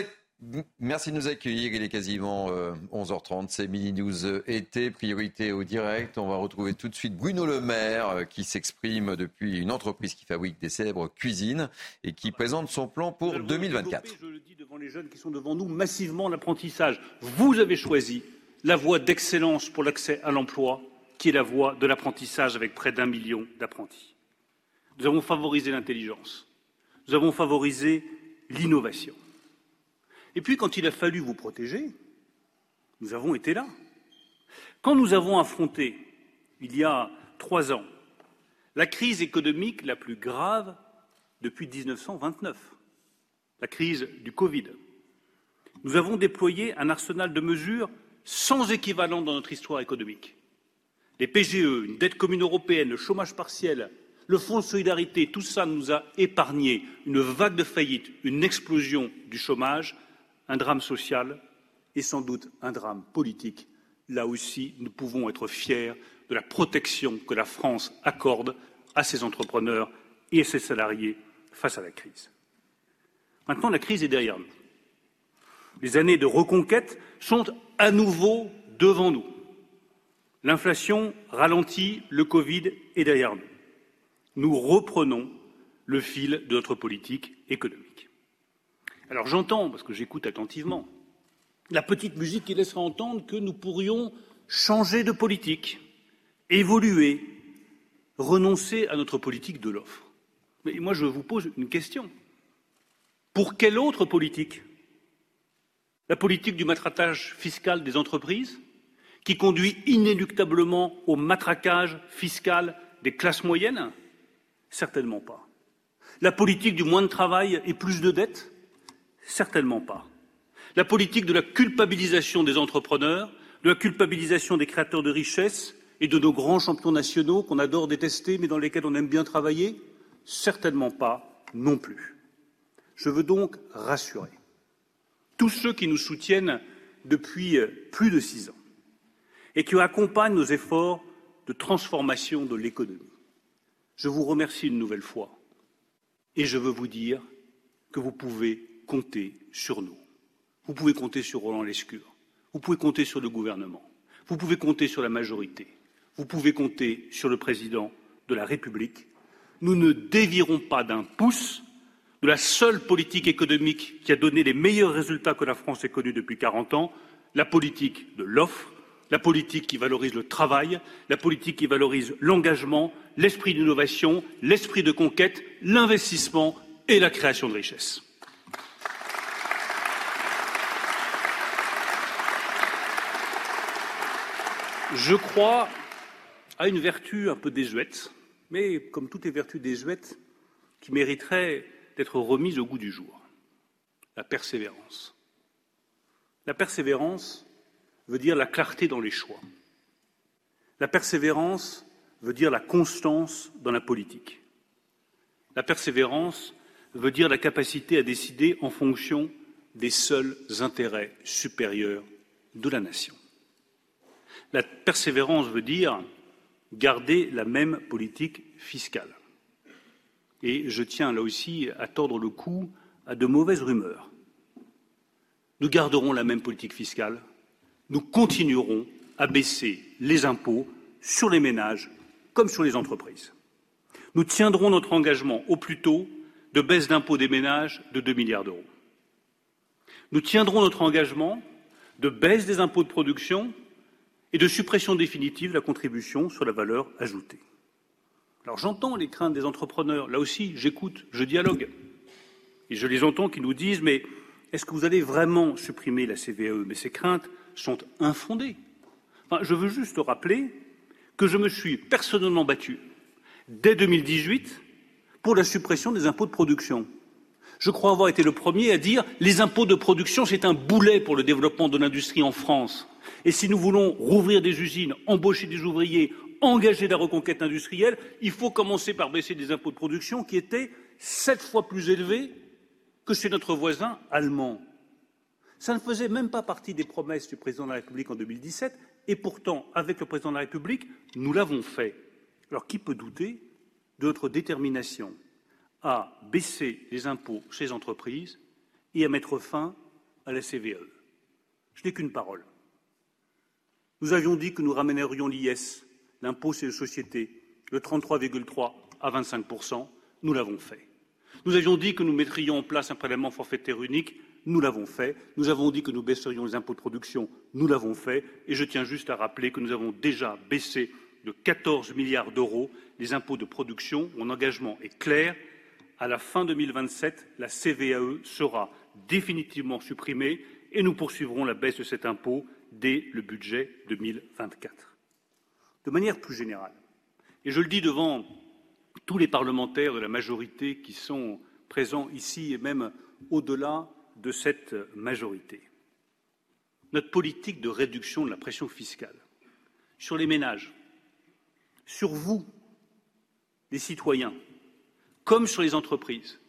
Speaker 1: Merci de nous accueillir. Il est quasiment 11h30. Euh, C'est Mini News euh, été, priorité au direct. On va retrouver tout de suite Bruno Le Maire qui s'exprime depuis une entreprise qui fabrique des célèbres cuisines et qui présente son plan pour 2024.
Speaker 14: Je le dis devant les jeunes qui sont devant nous, massivement l'apprentissage. Vous avez choisi la voie d'excellence pour l'accès à l'emploi, qui est la voie de l'apprentissage avec près d'un million d'apprentis. Nous avons favorisé l'intelligence. Nous avons favorisé l'innovation. Et puis, quand il a fallu vous protéger, nous avons été là. Quand nous avons affronté, il y a trois ans, la crise économique la plus grave depuis 1929, la crise du Covid, nous avons déployé un arsenal de mesures sans équivalent dans notre histoire économique. Les PGE, une dette commune européenne, le chômage partiel, le fonds de solidarité, tout ça nous a épargné une vague de faillites, une explosion du chômage un drame social et sans doute un drame politique. Là aussi, nous pouvons être fiers de la protection que la France accorde à ses entrepreneurs et à ses salariés face à la crise. Maintenant, la crise est derrière nous. Les années de reconquête sont à nouveau devant nous. L'inflation ralentit, le Covid est derrière nous. Nous reprenons le fil de notre politique économique. Alors j'entends, parce que j'écoute attentivement, la petite musique qui laissera entendre que nous pourrions changer de politique, évoluer, renoncer à notre politique de l'offre. Mais moi, je vous pose une question. Pour quelle autre politique? La politique du matraquage fiscal des entreprises, qui conduit inéluctablement au matraquage fiscal des classes moyennes Certainement pas. La politique du moins de travail et plus de dettes Certainement pas. La politique de la culpabilisation des entrepreneurs, de la culpabilisation des créateurs de richesses et de nos grands champions nationaux qu'on adore détester mais dans lesquels on aime bien travailler Certainement pas non plus. Je veux donc rassurer tous ceux qui nous soutiennent depuis plus de six ans et qui accompagnent nos efforts de transformation de l'économie. Je vous remercie une nouvelle fois et je veux vous dire que vous pouvez compter sur nous. Vous pouvez compter sur Roland Lescure. Vous pouvez compter sur le gouvernement. Vous pouvez compter sur la majorité. Vous pouvez compter sur le président de la République. Nous ne dévirons pas d'un pouce de la seule politique économique qui a donné les meilleurs résultats que la France ait connus depuis 40 ans, la politique de l'offre, la politique qui valorise le travail, la politique qui valorise l'engagement, l'esprit d'innovation, l'esprit de conquête, l'investissement et la création de richesses. Je crois à une vertu un peu désuète, mais comme toutes les vertus désuètes, qui mériteraient d'être remises au goût du jour. La persévérance. La persévérance veut dire la clarté dans les choix. La persévérance veut dire la constance dans la politique. La persévérance veut dire la capacité à décider en fonction des seuls intérêts supérieurs de la nation. La persévérance veut dire garder la même politique fiscale. Et je tiens là aussi à tordre le cou à de mauvaises rumeurs. Nous garderons la même politique fiscale, nous continuerons à baisser les impôts sur les ménages comme sur les entreprises. Nous tiendrons notre engagement au plus tôt de baisse d'impôts des ménages de 2 milliards d'euros. Nous tiendrons notre engagement de baisse des impôts de production et de suppression définitive de la contribution sur la valeur ajoutée. Alors j'entends les craintes des entrepreneurs, là aussi j'écoute, je dialogue, et je les entends qui nous disent mais est-ce que vous allez vraiment supprimer la CVAE Mais ces craintes sont infondées. Je veux juste rappeler que je me suis personnellement battu dès 2018 pour la suppression des impôts de production. Je crois avoir été le premier à dire les impôts de production, c'est un boulet pour le développement de l'industrie en France. Et si nous voulons rouvrir des usines, embaucher des ouvriers, engager la reconquête industrielle, il faut commencer par baisser des impôts de production qui étaient sept fois plus élevés que chez notre voisin allemand. Ça ne faisait même pas partie des promesses du président de la République en 2017, et pourtant, avec le président de la République, nous l'avons fait. Alors qui peut douter de notre détermination à baisser les impôts chez les entreprises et à mettre fin à la CVE. Je n'ai qu'une parole. Nous avions dit que nous ramènerions l'IS, l'impôt sur les sociétés, de 33,3 à 25% Nous l'avons fait. Nous avions dit que nous mettrions en place un prélèvement forfaitaire unique. Nous l'avons fait. Nous avons dit que nous baisserions les impôts de production. Nous l'avons fait. Et je tiens juste à rappeler que nous avons déjà baissé de 14 milliards d'euros les impôts de production. Mon engagement est clair. À la fin 2027, la CVAE sera définitivement supprimée et nous poursuivrons la baisse de cet impôt dès le budget 2024. De manière plus générale, et je le dis devant tous les parlementaires de la majorité qui sont présents ici et même au-delà de cette majorité. Notre politique de réduction de la pression fiscale sur les ménages, sur vous, les citoyens, comme sur les entreprises,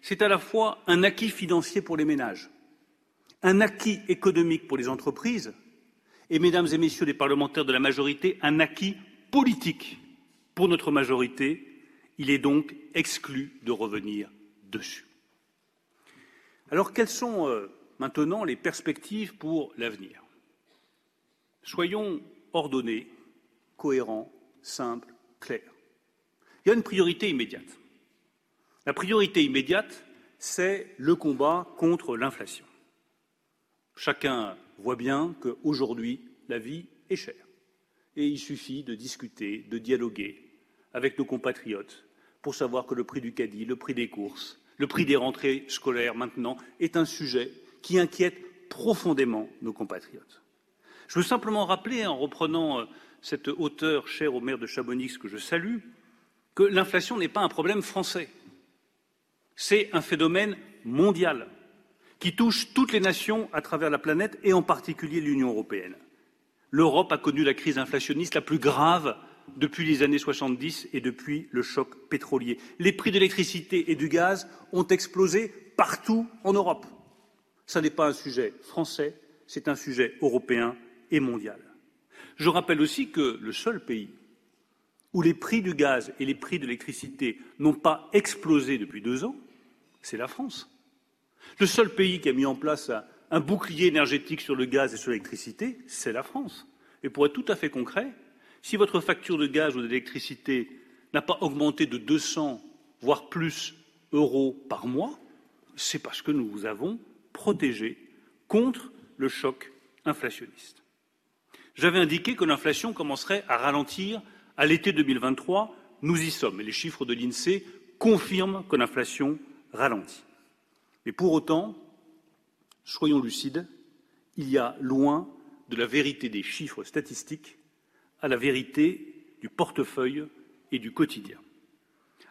Speaker 14: c'est à la fois un acquis financier pour les ménages, un acquis économique pour les entreprises et, mesdames et messieurs les parlementaires de la majorité, un acquis politique pour notre majorité. Il est donc exclu de revenir dessus. Alors, quelles sont euh, maintenant les perspectives pour l'avenir? Soyons ordonnés, cohérents, simples, clairs. Il y a une priorité immédiate. La priorité immédiate, c'est le combat contre l'inflation. Chacun voit bien qu'aujourd'hui, la vie est chère. Et il suffit de discuter, de dialoguer avec nos compatriotes pour savoir que le prix du caddie, le prix des courses, le prix des rentrées scolaires maintenant est un sujet qui inquiète profondément nos compatriotes. Je veux simplement rappeler, en reprenant euh, cette hauteur chère au maire de Chabonix que je salue, que l'inflation n'est pas un problème français. C'est un phénomène mondial qui touche toutes les nations à travers la planète et en particulier l'Union européenne. L'Europe a connu la crise inflationniste la plus grave depuis les années 70 et depuis le choc pétrolier. Les prix de l'électricité et du gaz ont explosé partout en Europe. Ce n'est pas un sujet français, c'est un sujet européen et mondial. Je rappelle aussi que le seul pays où les prix du gaz et les prix de l'électricité n'ont pas explosé depuis deux ans, c'est la France. Le seul pays qui a mis en place un, bouclier énergétique sur le gaz et sur l'électricité, c'est la France. Et pour être tout à fait concret, si votre facture de gaz ou d'électricité n'a pas augmenté de 200, voire plus, euros par mois, c'est parce que nous vous avons protégé contre le choc inflationniste. J'avais indiqué que l'inflation commencerait à ralentir à l'été 2023. Nous y sommes et les chiffres de l'INSEE confirment que l'inflation ralentit. Mais pour autant, soyons lucides, il y a loin de la vérité des chiffres statistiques à la vérité du portefeuille et du quotidien.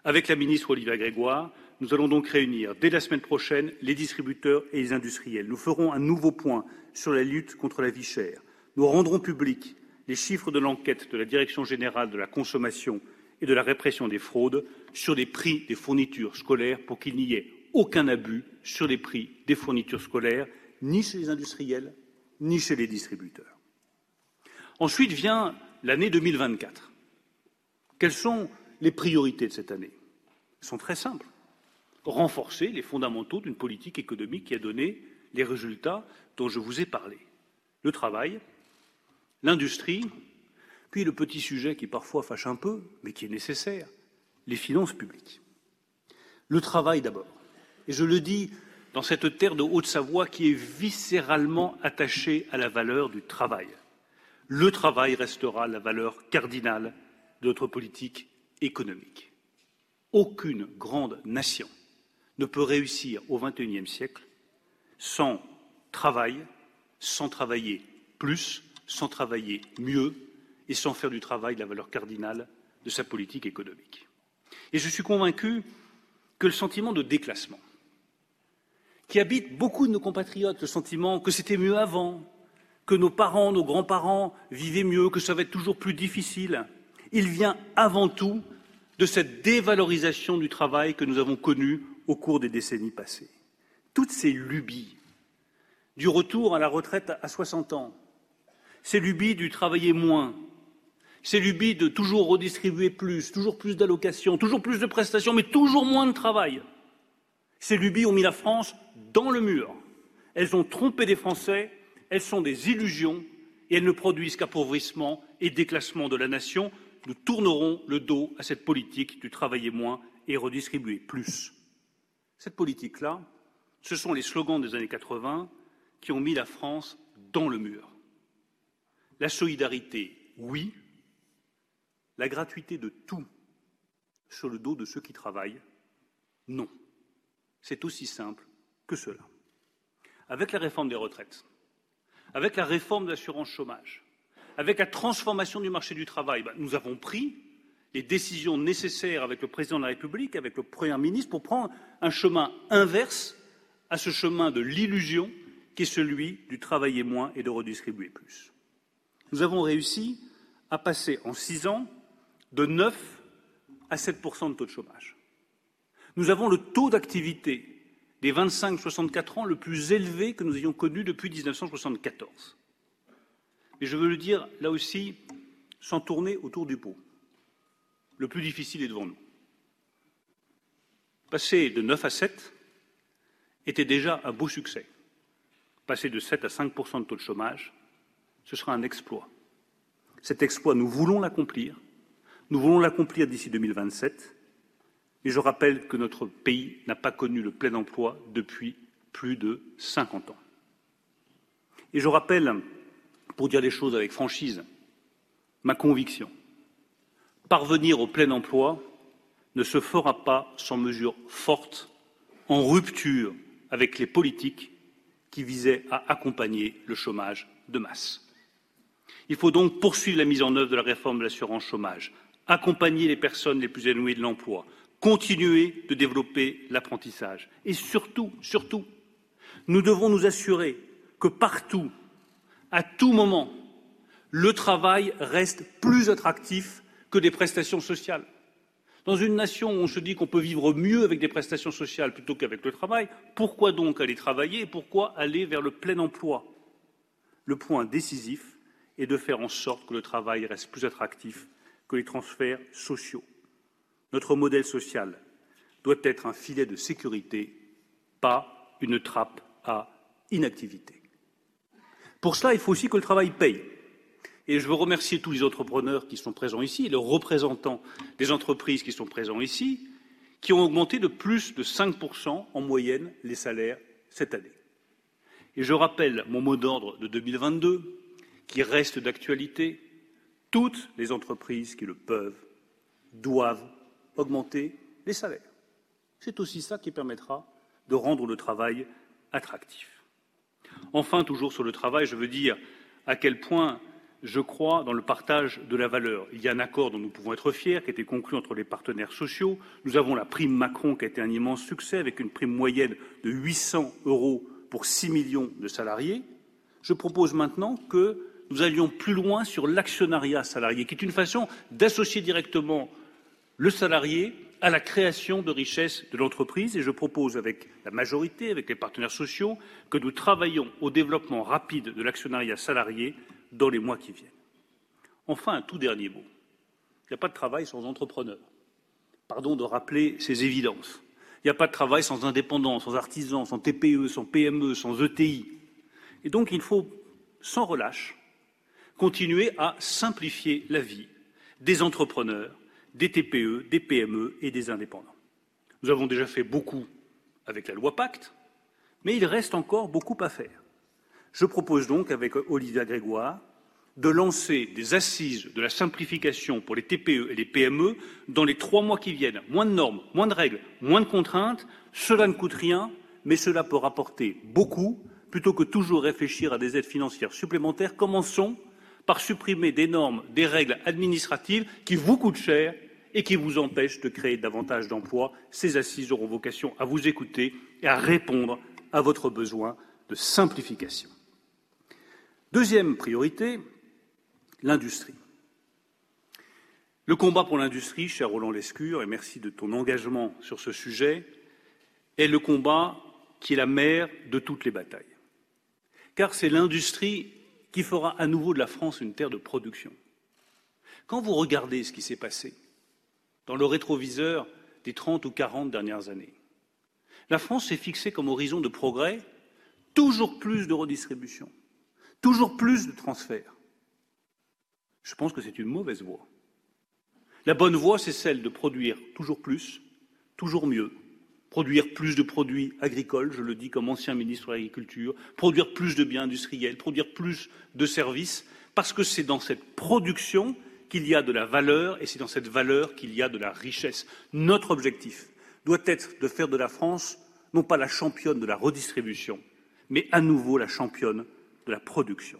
Speaker 14: Avec la ministre Olivia Grégoire, nous allons donc réunir dès la semaine prochaine les distributeurs et les industriels. Nous ferons un nouveau point sur la lutte contre la vie chère. Nous rendrons publics les chiffres de l'enquête de la Direction générale de la consommation et de la répression des fraudes sur les prix des fournitures scolaires pour qu'il n'y ait aucun abus sur les prix des fournitures scolaires, ni chez les industriels, ni chez les distributeurs. Ensuite vient l'année 2024. Quelles sont les priorités de cette année? Elles sont très simples. Renforcer les fondamentaux d'une politique économique qui a donné les résultats dont je vous ai parlé. Le travail, l'industrie, puis le petit sujet qui parfois fâche un peu, mais qui est nécessaire, les finances publiques. Le travail d'abord. Et je le dis dans cette terre de Haute-Savoie qui est viscéralement attachée à la valeur du travail. Le travail restera la valeur cardinale de notre politique économique. Aucune grande nation ne peut réussir au XXIe siècle sans travail, sans travailler plus, sans travailler mieux et sans faire du travail la valeur cardinale de sa politique économique. Et je suis convaincu que le sentiment de déclassement, qui habite beaucoup de nos compatriotes, le sentiment que c'était mieux avant, que nos parents, nos grands-parents vivaient mieux, que ça va être toujours plus difficile. Il vient avant tout de cette dévalorisation du travail que nous avons connue au cours des décennies passées. Toutes ces lubies du retour à la retraite à 60 ans, ces lubies du travailler moins, ces lubies de toujours redistribuer plus, toujours plus d'allocations, toujours plus de prestations, mais toujours moins de travail, ces lubies ont mis la France dans le mur. elles ont trompé les Français, elles sont des illusions et elles ne produisent qu'appauvrissement et déclassement de la nation. Nous tournerons le dos à cette politique du travailler moins et redistribuer plus. Cette politique-là, ce sont les slogans des années 80 qui ont mis la France dans le mur. La solidarité, oui. La gratuité de tout sur le dos de ceux qui travaillent, non. C'est aussi simple que cela. Avec la réforme des retraites, avec la réforme de l'assurance chômage, avec la transformation du marché du travail, ben, nous avons pris les décisions nécessaires avec le président de la République, avec le Premier ministre, pour prendre un chemin inverse à ce chemin de l'illusion qui est celui du travailler moins et de redistribuer plus. Nous avons réussi à passer en six ans de 9 à 7% de taux de chômage. Nous avons le taux d'activité des 25-64 ans le plus élevé que nous ayons connu depuis 1974. Mais je veux le dire là aussi sans tourner autour du pot. Le plus difficile est devant nous. Passer de 9 à 7 était déjà un beau succès. Passer de 7 à 5% de taux de chômage, ce sera un exploit. Cet exploit, nous voulons l'accomplir. Nous voulons l'accomplir d'ici 2027. Je rappelle que notre pays n'a pas connu le plein emploi depuis plus de 50 ans. Et je rappelle, pour dire les choses avec franchise, ma conviction. Parvenir au plein emploi ne se fera pas sans mesures fortes, en rupture avec les politiques qui visaient à accompagner le chômage de masse. Il faut donc poursuivre la mise en œuvre de la réforme de l'assurance chômage, accompagner les personnes les plus éloignées de l'emploi, continuer de développer l'apprentissage. Et surtout, surtout, nous devons nous assurer que partout, à tout moment, le travail reste plus attractif que des prestations sociales. Dans une nation où on se dit qu'on peut vivre mieux avec des prestations sociales plutôt qu'avec le travail, pourquoi donc aller travailler et pourquoi aller vers le plein emploi? Le point décisif est de faire en sorte que le travail reste plus attractif que les transferts sociaux. Notre modèle social doit être un filet de sécurité, pas une trappe à inactivité. Pour cela, il faut aussi que le travail paye. Et je veux remercier tous les entrepreneurs qui sont présents ici, les représentants des entreprises qui sont présents ici, qui ont augmenté de plus de 5% en moyenne les salaires cette année. Et je rappelle mon mot d'ordre de 2022, qui reste d'actualité. Toutes les entreprises qui le peuvent doivent augmenter les salaires. C'est aussi ça qui permettra de rendre le travail attractif. Enfin, toujours sur le travail, je veux dire à quel point je crois dans le partage de la valeur. Il y a un accord dont nous pouvons être fiers, qui a été conclu entre les partenaires sociaux. Nous avons la prime Macron, qui a été un immense succès, avec une prime moyenne de 800 euros pour 6 millions de salariés. Je propose maintenant que nous allions plus loin sur l'actionnariat salarié, qui est une façon d'associer directement le salarié à la création de richesses de l'entreprise et je propose avec la majorité, avec les partenaires sociaux, que nous travaillions au développement rapide de l'actionnariat salarié dans les mois qui viennent. Enfin, un tout dernier mot. Il n'y a pas de travail sans entrepreneur. Pardon de rappeler ces évidences. Il n'y a pas de travail sans indépendants, sans artisans, sans TPE, sans PME, sans ETI. Et donc, il faut, sans relâche, continuer à simplifier la vie des entrepreneurs, des TPE, des PME et des indépendants. Nous avons déjà fait beaucoup avec la loi Pacte, mais il reste encore beaucoup à faire. Je propose donc, avec Olivia Grégoire, de lancer des assises de la simplification pour les TPE et les PME dans les trois mois qui viennent. Moins de normes, moins de règles, moins de contraintes. Cela ne coûte rien, mais cela peut rapporter beaucoup. Plutôt que toujours réfléchir à des aides financières supplémentaires, commençons par supprimer des normes, des règles administratives qui vous coûtent cher et qui vous empêchent de créer davantage d'emplois. Ces assises auront vocation à vous écouter et à répondre à votre besoin de simplification. Deuxième priorité, l'industrie. Le combat pour l'industrie, cher Roland Lescure, et merci de ton engagement sur ce sujet, est le combat qui est la mère de toutes les batailles. Car c'est l'industrie qui fera à nouveau de la France une terre de production. Quand vous regardez ce qui s'est passé dans le rétroviseur des 30 ou 40 dernières années, la France s'est fixée comme horizon de progrès toujours plus de redistribution, toujours plus de transferts. Je pense que c'est une mauvaise voie. La bonne voie, c'est celle de produire toujours plus, toujours mieux, produire plus de produits agricoles, je le dis comme ancien ministre de l'Agriculture, produire plus de biens industriels, produire plus de services, parce que c'est dans cette production qu'il y a de la valeur et c'est dans cette valeur qu'il y a de la richesse. Notre objectif doit être de faire de la France non pas la championne de la redistribution, mais à nouveau la championne de la production.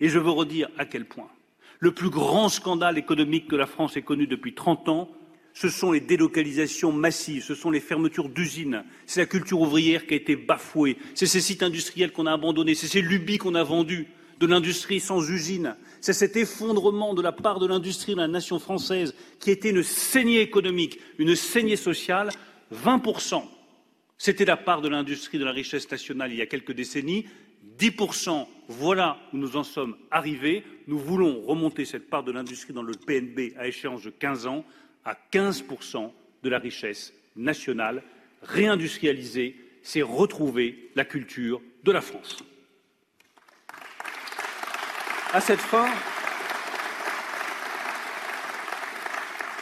Speaker 14: Et je veux redire à quel point le plus grand scandale économique que la France ait connu depuis 30 ans, ce sont les délocalisations massives, ce sont les fermetures d'usines, c'est la culture ouvrière qui a été bafouée, c'est ces sites industriels qu'on a abandonnés, c'est ces lubies qu'on a vendus de l'industrie sans usine, c'est cet effondrement de la part de l'industrie de la nation française qui était une saignée économique, une saignée sociale. 20%, c'était la part de l'industrie de la richesse nationale il y a quelques décennies. 10%, voilà où nous en sommes arrivés. Nous voulons remonter cette part de l'industrie dans le PNB à échéance de 15 ans à 15% de la richesse nationale. Réindustrialiser, c'est retrouver la culture de la France. À cette fin,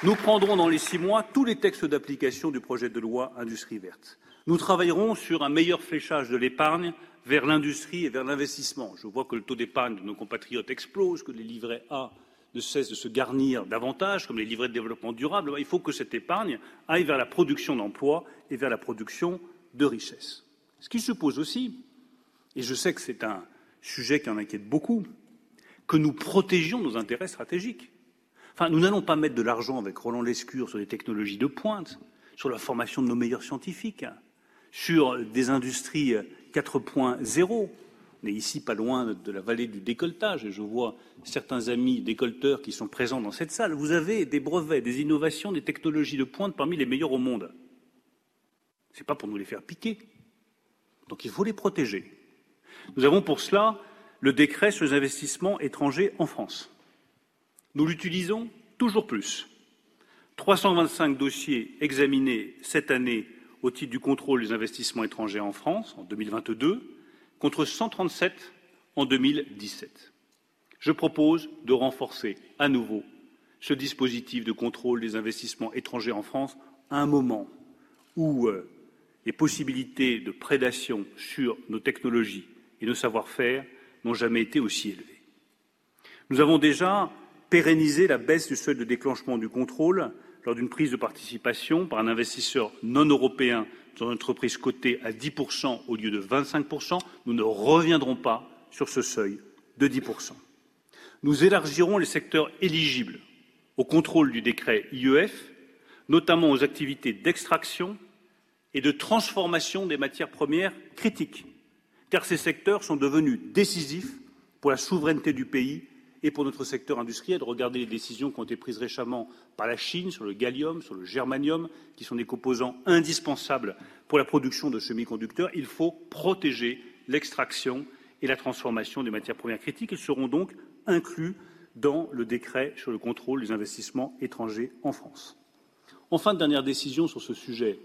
Speaker 14: nous prendrons dans les six mois tous les textes d'application du projet de loi Industrie verte. Nous travaillerons sur un meilleur fléchage de l'épargne vers l'industrie et vers l'investissement. Je vois que le taux d'épargne de nos compatriotes explose, que les livrets A ne cessent de se garnir davantage, comme les livrets de développement durable. Il faut que cette épargne aille vers la production d'emplois et vers la production de richesses. Ce qui suppose aussi, et je sais que c'est un sujet qui en inquiète beaucoup, que nous protégions nos intérêts stratégiques. Enfin, nous n'allons pas mettre de l'argent avec Roland Lescure sur des technologies de pointe, sur la formation de nos meilleurs scientifiques, sur des industries 4.0. On est ici pas loin de la vallée du décolletage et je vois certains amis décolleteurs qui sont présents dans cette salle. Vous avez des brevets, des innovations, des technologies de pointe parmi les meilleurs au monde. Ce n'est pas pour nous les faire piquer. Donc il faut les protéger. Nous avons pour cela le décret sur les investissements étrangers en France. Nous l'utilisons toujours plus. 325 dossiers examinés cette année au titre du contrôle des investissements étrangers en France en 2022 contre 137 en 2017. Je propose de renforcer à nouveau ce dispositif de contrôle des investissements étrangers en France à un moment où euh, les possibilités de prédation sur nos technologies et nos savoir-faire n'ont jamais été aussi élevés. Nous avons déjà pérennisé la baisse du seuil de déclenchement du contrôle lors d'une prise de participation par un investisseur non européen dans entreprise cotée à 10% au lieu de 25%. Nous ne reviendrons pas sur ce seuil de 10%. Nous élargirons les secteurs éligibles au contrôle du décret IEF, notamment aux activités d'extraction et de transformation des matières premières critiques car ces secteurs sont devenus décisifs pour la souveraineté du pays et pour notre secteur industriel. Regardez les décisions qui ont été prises récemment par la Chine sur le gallium, sur le germanium, qui sont des composants indispensables pour la production de semi-conducteurs. Il faut protéger l'extraction et la transformation des matières premières critiques. Ils seront donc inclus dans le décret sur le contrôle des investissements étrangers en France. Enfin, dernière décision sur ce sujet,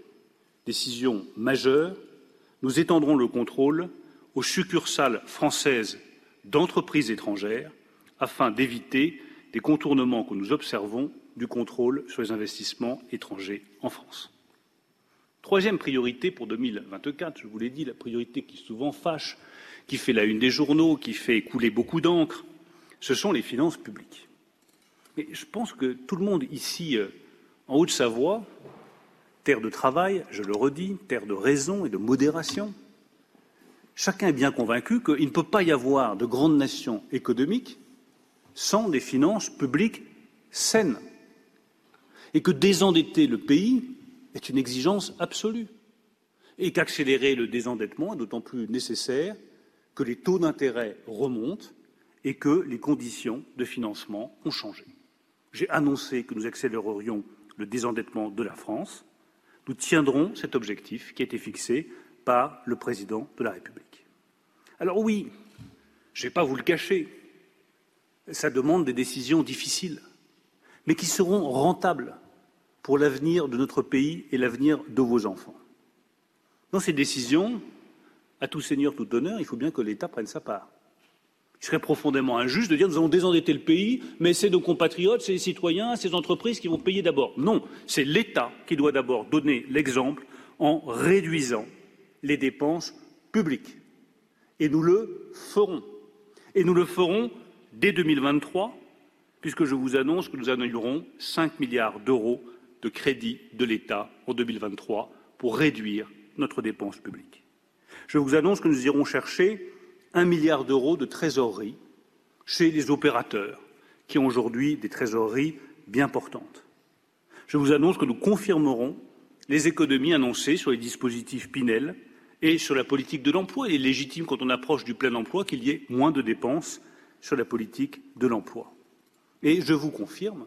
Speaker 14: décision majeure, nous étendrons le contrôle aux succursales françaises d'entreprises étrangères afin d'éviter des contournements que nous observons du contrôle sur les investissements étrangers en France. Troisième priorité pour 2024, je vous l'ai dit, la priorité qui souvent fâche, qui fait la une des journaux, qui fait couler beaucoup d'encre, ce sont les finances publiques. Mais je pense que tout le monde ici, euh, en Haute-Savoie, terre de travail, je le redis, terre de raison et de modération, chacun est bien convaincu qu'il ne peut pas y avoir de grandes nations économiques sans des finances publiques saines et que désendetter le pays est une exigence absolue et qu'accélérer le désendettement est d'autant plus nécessaire que les taux d'intérêt remontent et que les conditions de financement ont changé. J'ai annoncé que nous accélérerions le désendettement de la France. Nous tiendrons cet objectif qui a été fixé par le président de la République. Alors oui, je ne vais pas vous le cacher, ça demande des décisions difficiles, mais qui seront rentables pour l'avenir de notre pays et l'avenir de vos enfants. Dans ces décisions, à tout seigneur, tout honneur, il faut bien que l'État prenne sa part. Il serait profondément injuste de dire nous allons désendetter le pays, mais c'est nos compatriotes, c'est les citoyens, ces entreprises qui vont payer d'abord. Non, c'est l'État qui doit d'abord donner l'exemple en réduisant les dépenses publiques. Et nous le ferons. Et nous le ferons dès 2023, puisque je vous annonce que nous annullerons 5 milliards d'euros de crédits de l'État en 2023 pour réduire notre dépense publique. Je vous annonce que nous irons chercher un milliard d'euros de trésorerie chez les opérateurs qui ont aujourd'hui des trésoreries bien portantes. Je vous annonce que nous confirmerons les économies annoncées sur les dispositifs Pinel et sur la politique de l'emploi. Il est légitime, quand on approche du plein emploi, qu'il y ait moins de dépenses sur la politique de l'emploi. Et je vous confirme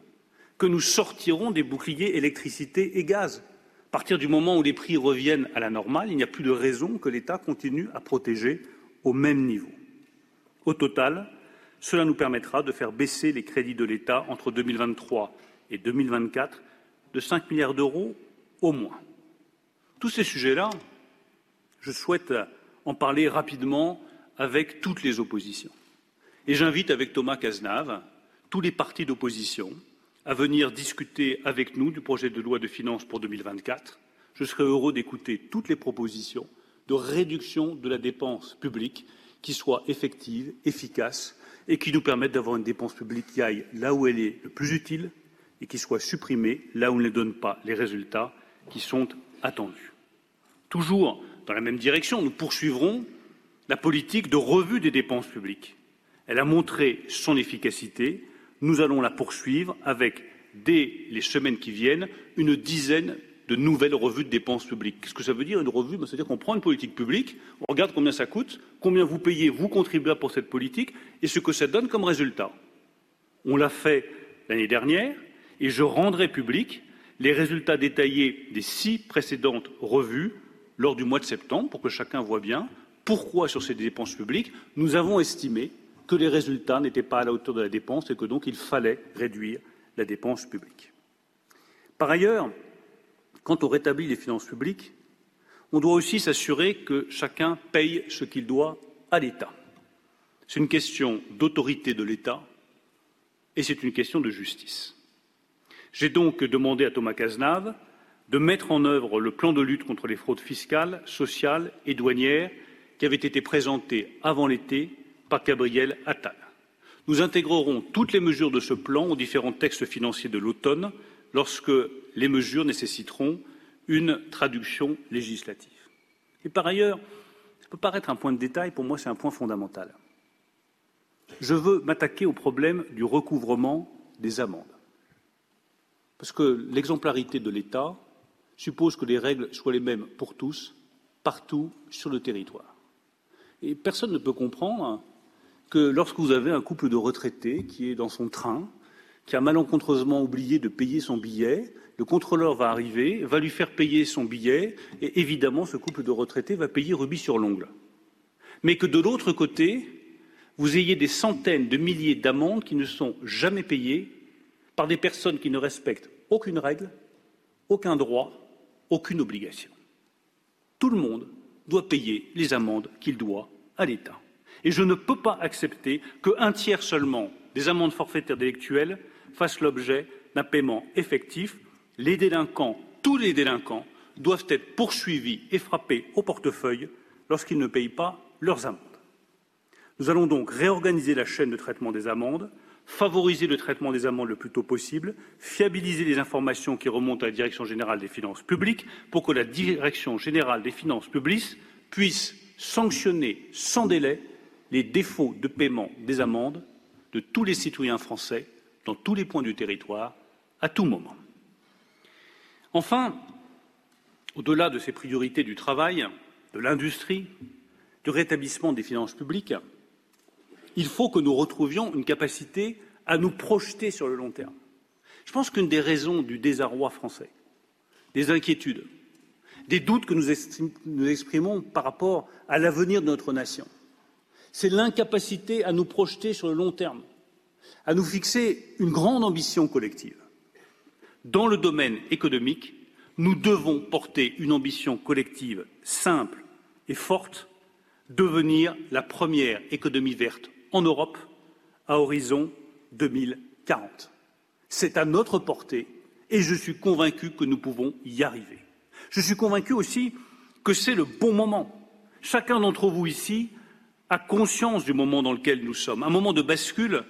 Speaker 14: que nous sortirons des boucliers électricité et gaz. À partir du moment où les prix reviennent à la normale, il n'y a plus de raison que l'État continue à protéger au même niveau. Au total, cela nous permettra de faire baisser les crédits de l'État entre 2023 et 2024 de 5 milliards d'euros au moins. Tous ces sujets-là, je souhaite en parler rapidement avec toutes les oppositions. Et j'invite avec Thomas Cazenave tous les partis d'opposition à venir discuter avec nous du projet de loi de finances pour 2024. Je serai heureux d'écouter toutes les propositions de réduction de la dépense publique qui soient effectives, efficaces et qui nous permettent d'avoir une dépense publique qui aille là où elle est le plus utile et qui soit supprimée là où elle ne donne pas les résultats qui sont attendus. Toujours dans la même direction, nous poursuivrons la politique de revue des dépenses publiques. Elle a montré son efficacité. Nous allons la poursuivre avec, dès les semaines qui viennent, une dizaine de nouvelles revues de dépenses publiques. Qu'est-ce que ça veut dire une revue? Ben, C'est-à-dire qu'on prend une politique publique, on regarde combien ça coûte, combien vous payez, vous contribuez pour cette politique, et ce que ça donne comme résultat. On l'a fait l'année dernière, et je rendrai public les résultats détaillés des six précédentes revues lors du mois de septembre pour que chacun voit bien pourquoi, sur ces dépenses publiques, nous avons estimé que les résultats n'étaient pas à la hauteur de la dépense et que donc il fallait réduire la dépense publique. Par ailleurs, quand on rétablit les finances publiques, on doit aussi s'assurer que chacun paye ce qu'il doit à l'État. C'est une question d'autorité de l'État et c'est une question de justice. J'ai donc demandé à Thomas Cazenave de mettre en œuvre le plan de lutte contre les fraudes fiscales, sociales et douanières qui avait été présenté avant l'été par Gabriel Attal. Nous intégrerons toutes les mesures de ce plan aux différents textes financiers de l'automne lorsque les mesures nécessiteront une traduction législative. Et par ailleurs, ça peut paraître un point de détail, pour moi c'est un point fondamental. Je veux m'attaquer au problème du recouvrement des amendes. Parce que l'exemplarité de l'État suppose que les règles soient les mêmes pour tous, partout sur le territoire. Et personne ne peut comprendre que lorsque vous avez un couple de retraités qui est dans son train, qui a malencontreusement oublié de payer son billet, le contrôleur va arriver, va lui faire payer son billet, et évidemment ce couple de retraités va payer rubis sur l'ongle. Mais que de l'autre côté, vous ayez des centaines de milliers d'amendes qui ne sont jamais payées par des personnes qui ne respectent aucune règle, aucun droit, aucune obligation. Tout le monde doit payer les amendes qu'il doit à l'État. Et je ne peux pas accepter qu'un tiers seulement des amendes forfaitaires délictuelles fassent l'objet d'un paiement effectif. Les délinquants, tous les délinquants, doivent être poursuivis et frappés au portefeuille lorsqu'ils ne payent pas leurs amendes. Nous allons donc réorganiser la chaîne de traitement des amendes, favoriser le traitement des amendes le plus tôt possible, fiabiliser les informations qui remontent à la Direction générale des finances publiques pour que la Direction générale des finances publiques puisse sanctionner sans délai les défauts de paiement des amendes de tous les citoyens français dans tous les points du territoire à tout moment. Enfin, au-delà de ces priorités du travail, de l'industrie, du rétablissement des finances publiques, il faut que nous retrouvions une capacité à nous projeter sur le long terme. Je pense qu'une des raisons du désarroi français, des inquiétudes, des doutes que nous, exprimons par rapport à l'avenir de notre nation, c'est l'incapacité à nous projeter sur le long terme, à nous fixer une grande ambition collective. Dans le domaine économique, nous devons porter une ambition collective simple et forte devenir la première économie verte en Europe à horizon 2040. C'est à notre portée et je suis convaincu que nous pouvons y arriver. Je suis convaincu aussi que c'est le bon moment. Chacun d'entre vous ici a conscience du moment dans lequel nous sommes, un moment de bascule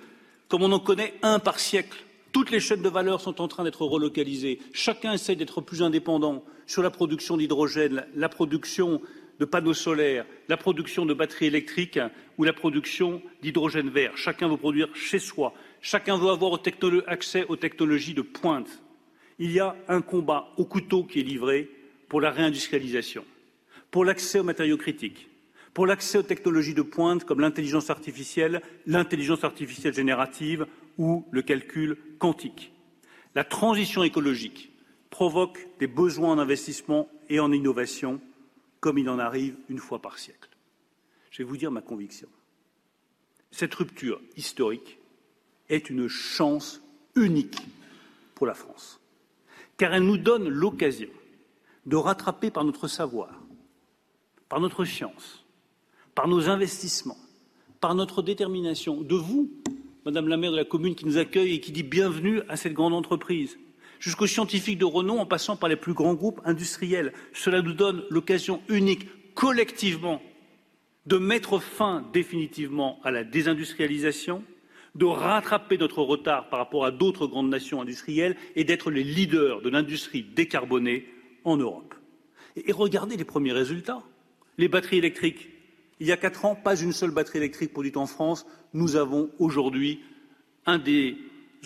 Speaker 14: comme on en connaît un par siècle. Toutes les chaînes de valeur sont en train d'être relocalisées. Chacun essaie d'être plus indépendant sur la production d'hydrogène, la production de panneaux solaires, la production de batteries électriques ou la production d'hydrogène vert. Chacun veut produire chez soi. Chacun veut avoir accès aux technologies de pointe. Il y a un combat au couteau qui est livré pour la réindustrialisation, pour l'accès aux matériaux critiques, pour l'accès aux technologies de pointe comme l'intelligence artificielle, l'intelligence artificielle générative ou le calcul quantique. La transition écologique provoque des besoins en investissement et en innovation comme il en arrive une fois par siècle. Je vais vous dire ma conviction. Cette rupture historique est une chance unique pour la France, car elle nous donne l'occasion de rattraper par notre savoir, par notre science, par nos investissements, par notre détermination, de vous, Madame la maire de la commune qui nous accueille et qui dit bienvenue à cette grande entreprise, jusqu'aux scientifiques de renom en passant par les plus grands groupes industriels. Cela nous donne l'occasion unique, collectivement, de mettre fin définitivement à la désindustrialisation, de rattraper notre retard par rapport à d'autres grandes nations industrielles et d'être les leaders de l'industrie décarbonée en Europe. Et regardez les premiers résultats. Les batteries électriques, il y a quatre ans, pas une seule batterie électrique produite en France. Nous avons aujourd'hui un des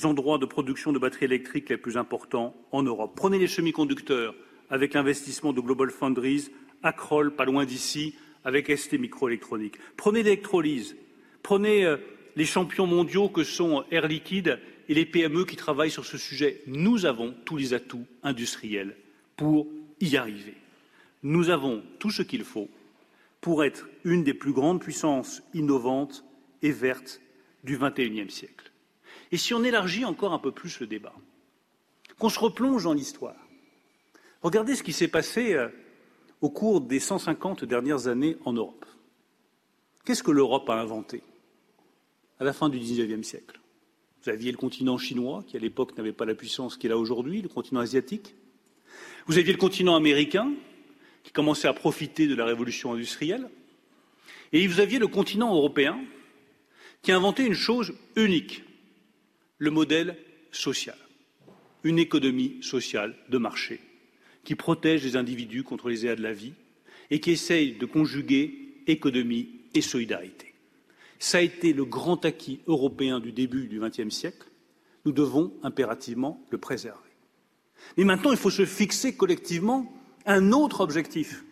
Speaker 14: endroits de production de batteries électriques les plus importants en Europe. Prenez les semi-conducteurs avec l'investissement de Global Foundries, Acrol, pas loin d'ici, avec ST Microélectronique. Prenez l'électrolyse. Prenez euh, les champions mondiaux que sont Air Liquide et les PME qui travaillent sur ce sujet. Nous avons tous les atouts industriels pour y arriver. Nous avons tout ce qu'il faut pour être une des plus grandes puissances innovantes et vertes du XXIe siècle. Et si on élargit encore un peu plus le débat, qu'on se replonge dans l'histoire, regardez ce qui s'est passé euh, au cours des 150 dernières années en Europe. Qu'est-ce que l'Europe a inventé à la fin du XIXe siècle? Vous aviez le continent chinois, qui à l'époque n'avait pas la puissance qu'il a aujourd'hui, le continent asiatique. Vous aviez le continent américain, qui commençait à profiter de la révolution industrielle. Et vous aviez le continent européen qui a inventé une chose unique, le modèle social, une économie sociale de marché qui protège les individus contre les aléas de la vie et qui essaye de conjuguer économie et solidarité. Ça a été le grand acquis européen du début du XXe siècle. Nous devons impérativement le préserver. Mais maintenant, il faut se fixer collectivement un autre objectif.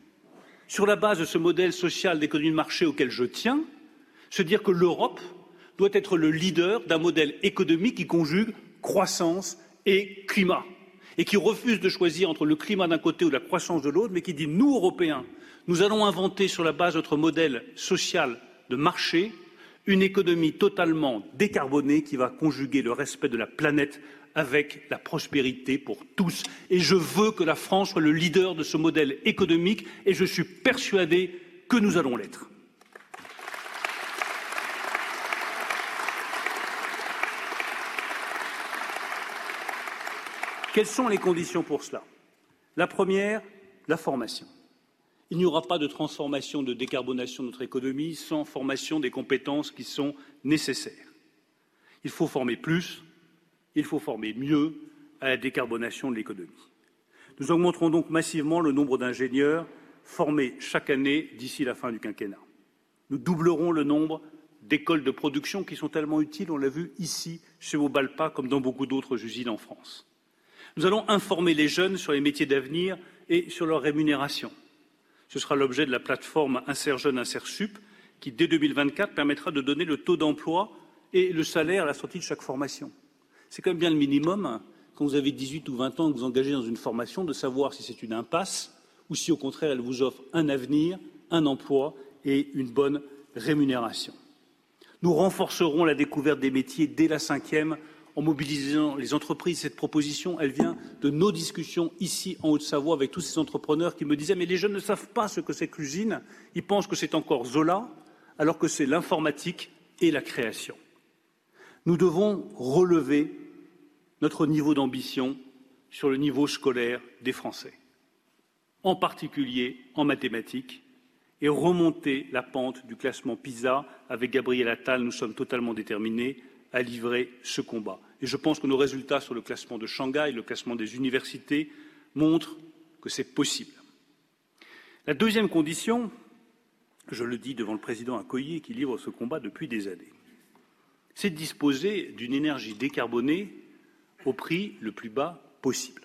Speaker 14: Sur la base de ce modèle social d'économie de marché auquel je tiens, se dire que l'Europe doit être le leader d'un modèle économique qui conjugue croissance et climat et qui refuse de choisir entre le climat d'un côté ou la croissance de l'autre, mais qui dit nous, Européens, nous allons inventer sur la base de notre modèle social de marché une économie totalement décarbonée qui va conjuguer le respect de la planète avec la prospérité pour tous. Et je veux que la France soit le leader de ce modèle économique et je suis persuadé que nous allons l'être. Quelles sont les conditions pour cela? La première, la formation. Il n'y aura pas de transformation, de décarbonation de notre économie sans formation des compétences qui sont nécessaires. Il faut former plus, il faut former mieux à la décarbonation de l'économie. Nous augmenterons donc massivement le nombre d'ingénieurs formés chaque année d'ici la fin du quinquennat. Nous doublerons le nombre d'écoles de production qui sont tellement utiles, on l'a vu ici, chez Mobalpa, comme dans beaucoup d'autres usines en France. Nous allons informer les jeunes sur les métiers d'avenir et sur leur rémunération. Ce sera l'objet de la plateforme Insert Jeune, Insert Sup, qui, dès 2024, permettra de donner le taux d'emploi et le salaire à la sortie de chaque formation. C'est quand même bien le minimum, quand vous avez 18 ou 20 ans et que vous engagez dans une formation, de savoir si c'est une impasse ou si, au contraire, elle vous offre un avenir, un emploi et une bonne rémunération. Nous renforcerons la découverte des métiers dès la cinquième en mobilisant les entreprises. Cette proposition, elle vient de nos discussions ici en Haute-Savoie avec tous ces entrepreneurs qui me disaient Mais les jeunes ne savent pas ce que c'est que l'usine. Ils pensent que c'est encore Zola, alors que c'est l'informatique et la création. Nous devons relever notre niveau d'ambition sur le niveau scolaire des Français, en particulier en mathématiques, et remonter la pente du classement PISA. Avec Gabriel Attal, nous sommes totalement déterminés à livrer ce combat. Et je pense que nos résultats sur le classement de Shanghai, le classement des universités, montrent que c'est possible. La deuxième condition, je le dis devant le président Accoyer qui livre ce combat depuis des années, c'est de disposer d'une énergie décarbonée au prix le plus bas possible.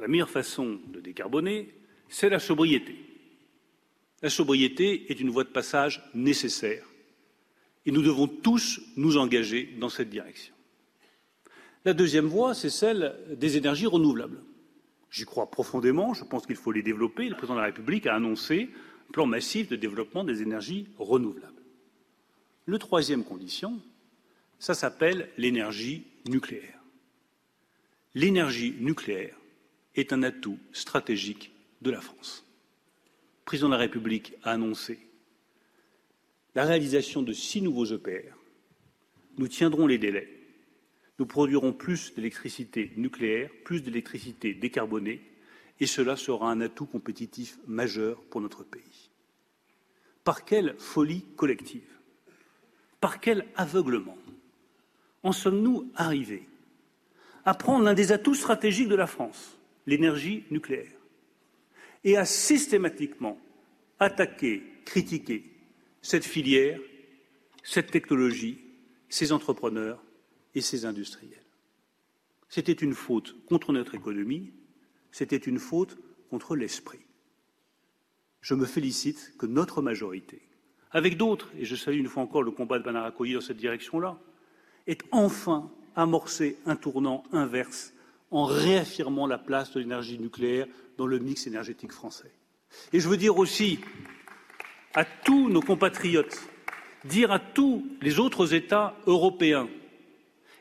Speaker 14: La meilleure façon de décarboner, c'est la sobriété. La sobriété est une voie de passage nécessaire et nous devons tous nous engager dans cette direction. La deuxième voie, c'est celle des énergies renouvelables. J'y crois profondément, je pense qu'il faut les développer. Le président de la République a annoncé un plan massif de développement des énergies renouvelables. Le troisième condition, ça s'appelle l'énergie nucléaire. L'énergie nucléaire est un atout stratégique de la France. Le président de la République a annoncé la réalisation de six nouveaux EPR. Nous tiendrons les délais. Nous produirons plus d'électricité nucléaire, plus d'électricité décarbonée, et cela sera un atout compétitif majeur pour notre pays. Par quelle folie collective Par quel aveuglement en sommes-nous arrivés à prendre l'un des atouts stratégiques de la France, l'énergie nucléaire, et à systématiquement attaquer, critiquer cette filière, cette technologie, ces entrepreneurs et ces industriels? C'était une faute contre notre économie, c'était une faute contre l'esprit. Je me félicite que notre majorité, avec d'autres, et je salue une fois encore le combat de Bernard Accoyer dans cette direction-là, ait enfin amorcé un tournant inverse en réaffirmant la place de l'énergie nucléaire dans le mix énergétique français. Et je veux dire aussi à tous nos compatriotes, dire à tous les autres États européens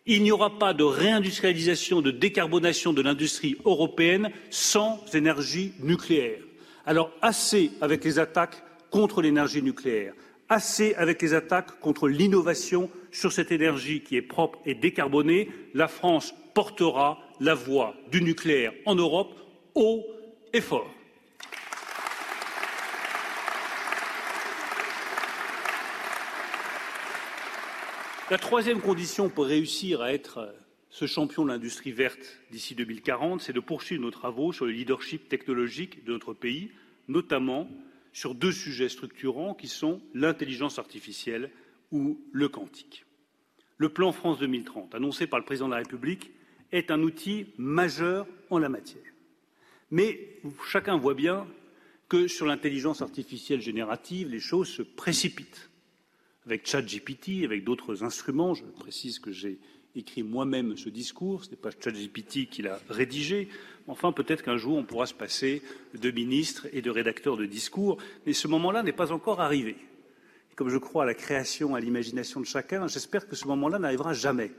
Speaker 14: il n'y aura pas de réindustrialisation, de décarbonation de l'industrie européenne sans énergie nucléaire. Alors assez avec les attaques contre l'énergie nucléaire, assez avec les attaques contre l'innovation sur cette énergie qui est propre et décarbonée. La France portera la voix du nucléaire en Europe haut et fort. La troisième condition pour réussir à être ce champion de l'industrie verte d'ici 2040, c'est de poursuivre nos travaux sur le leadership technologique de notre pays, notamment sur deux sujets structurants qui sont l'intelligence artificielle ou le quantique. Le plan France 2030, annoncé par le président de la République, est un outil majeur en la matière. Mais chacun voit bien que sur l'intelligence artificielle générative, les choses se précipitent avec ChatGPT, avec d'autres instruments. Je précise que j'ai écrit moi-même ce discours, ce n'est pas ChatGPT qui l'a rédigé. Enfin, peut-être qu'un jour, on pourra se passer de ministre et de rédacteur de discours, mais ce moment-là n'est pas encore arrivé. comme je crois à la création, à l'imagination de chacun, j'espère que ce moment-là n'arrivera jamais.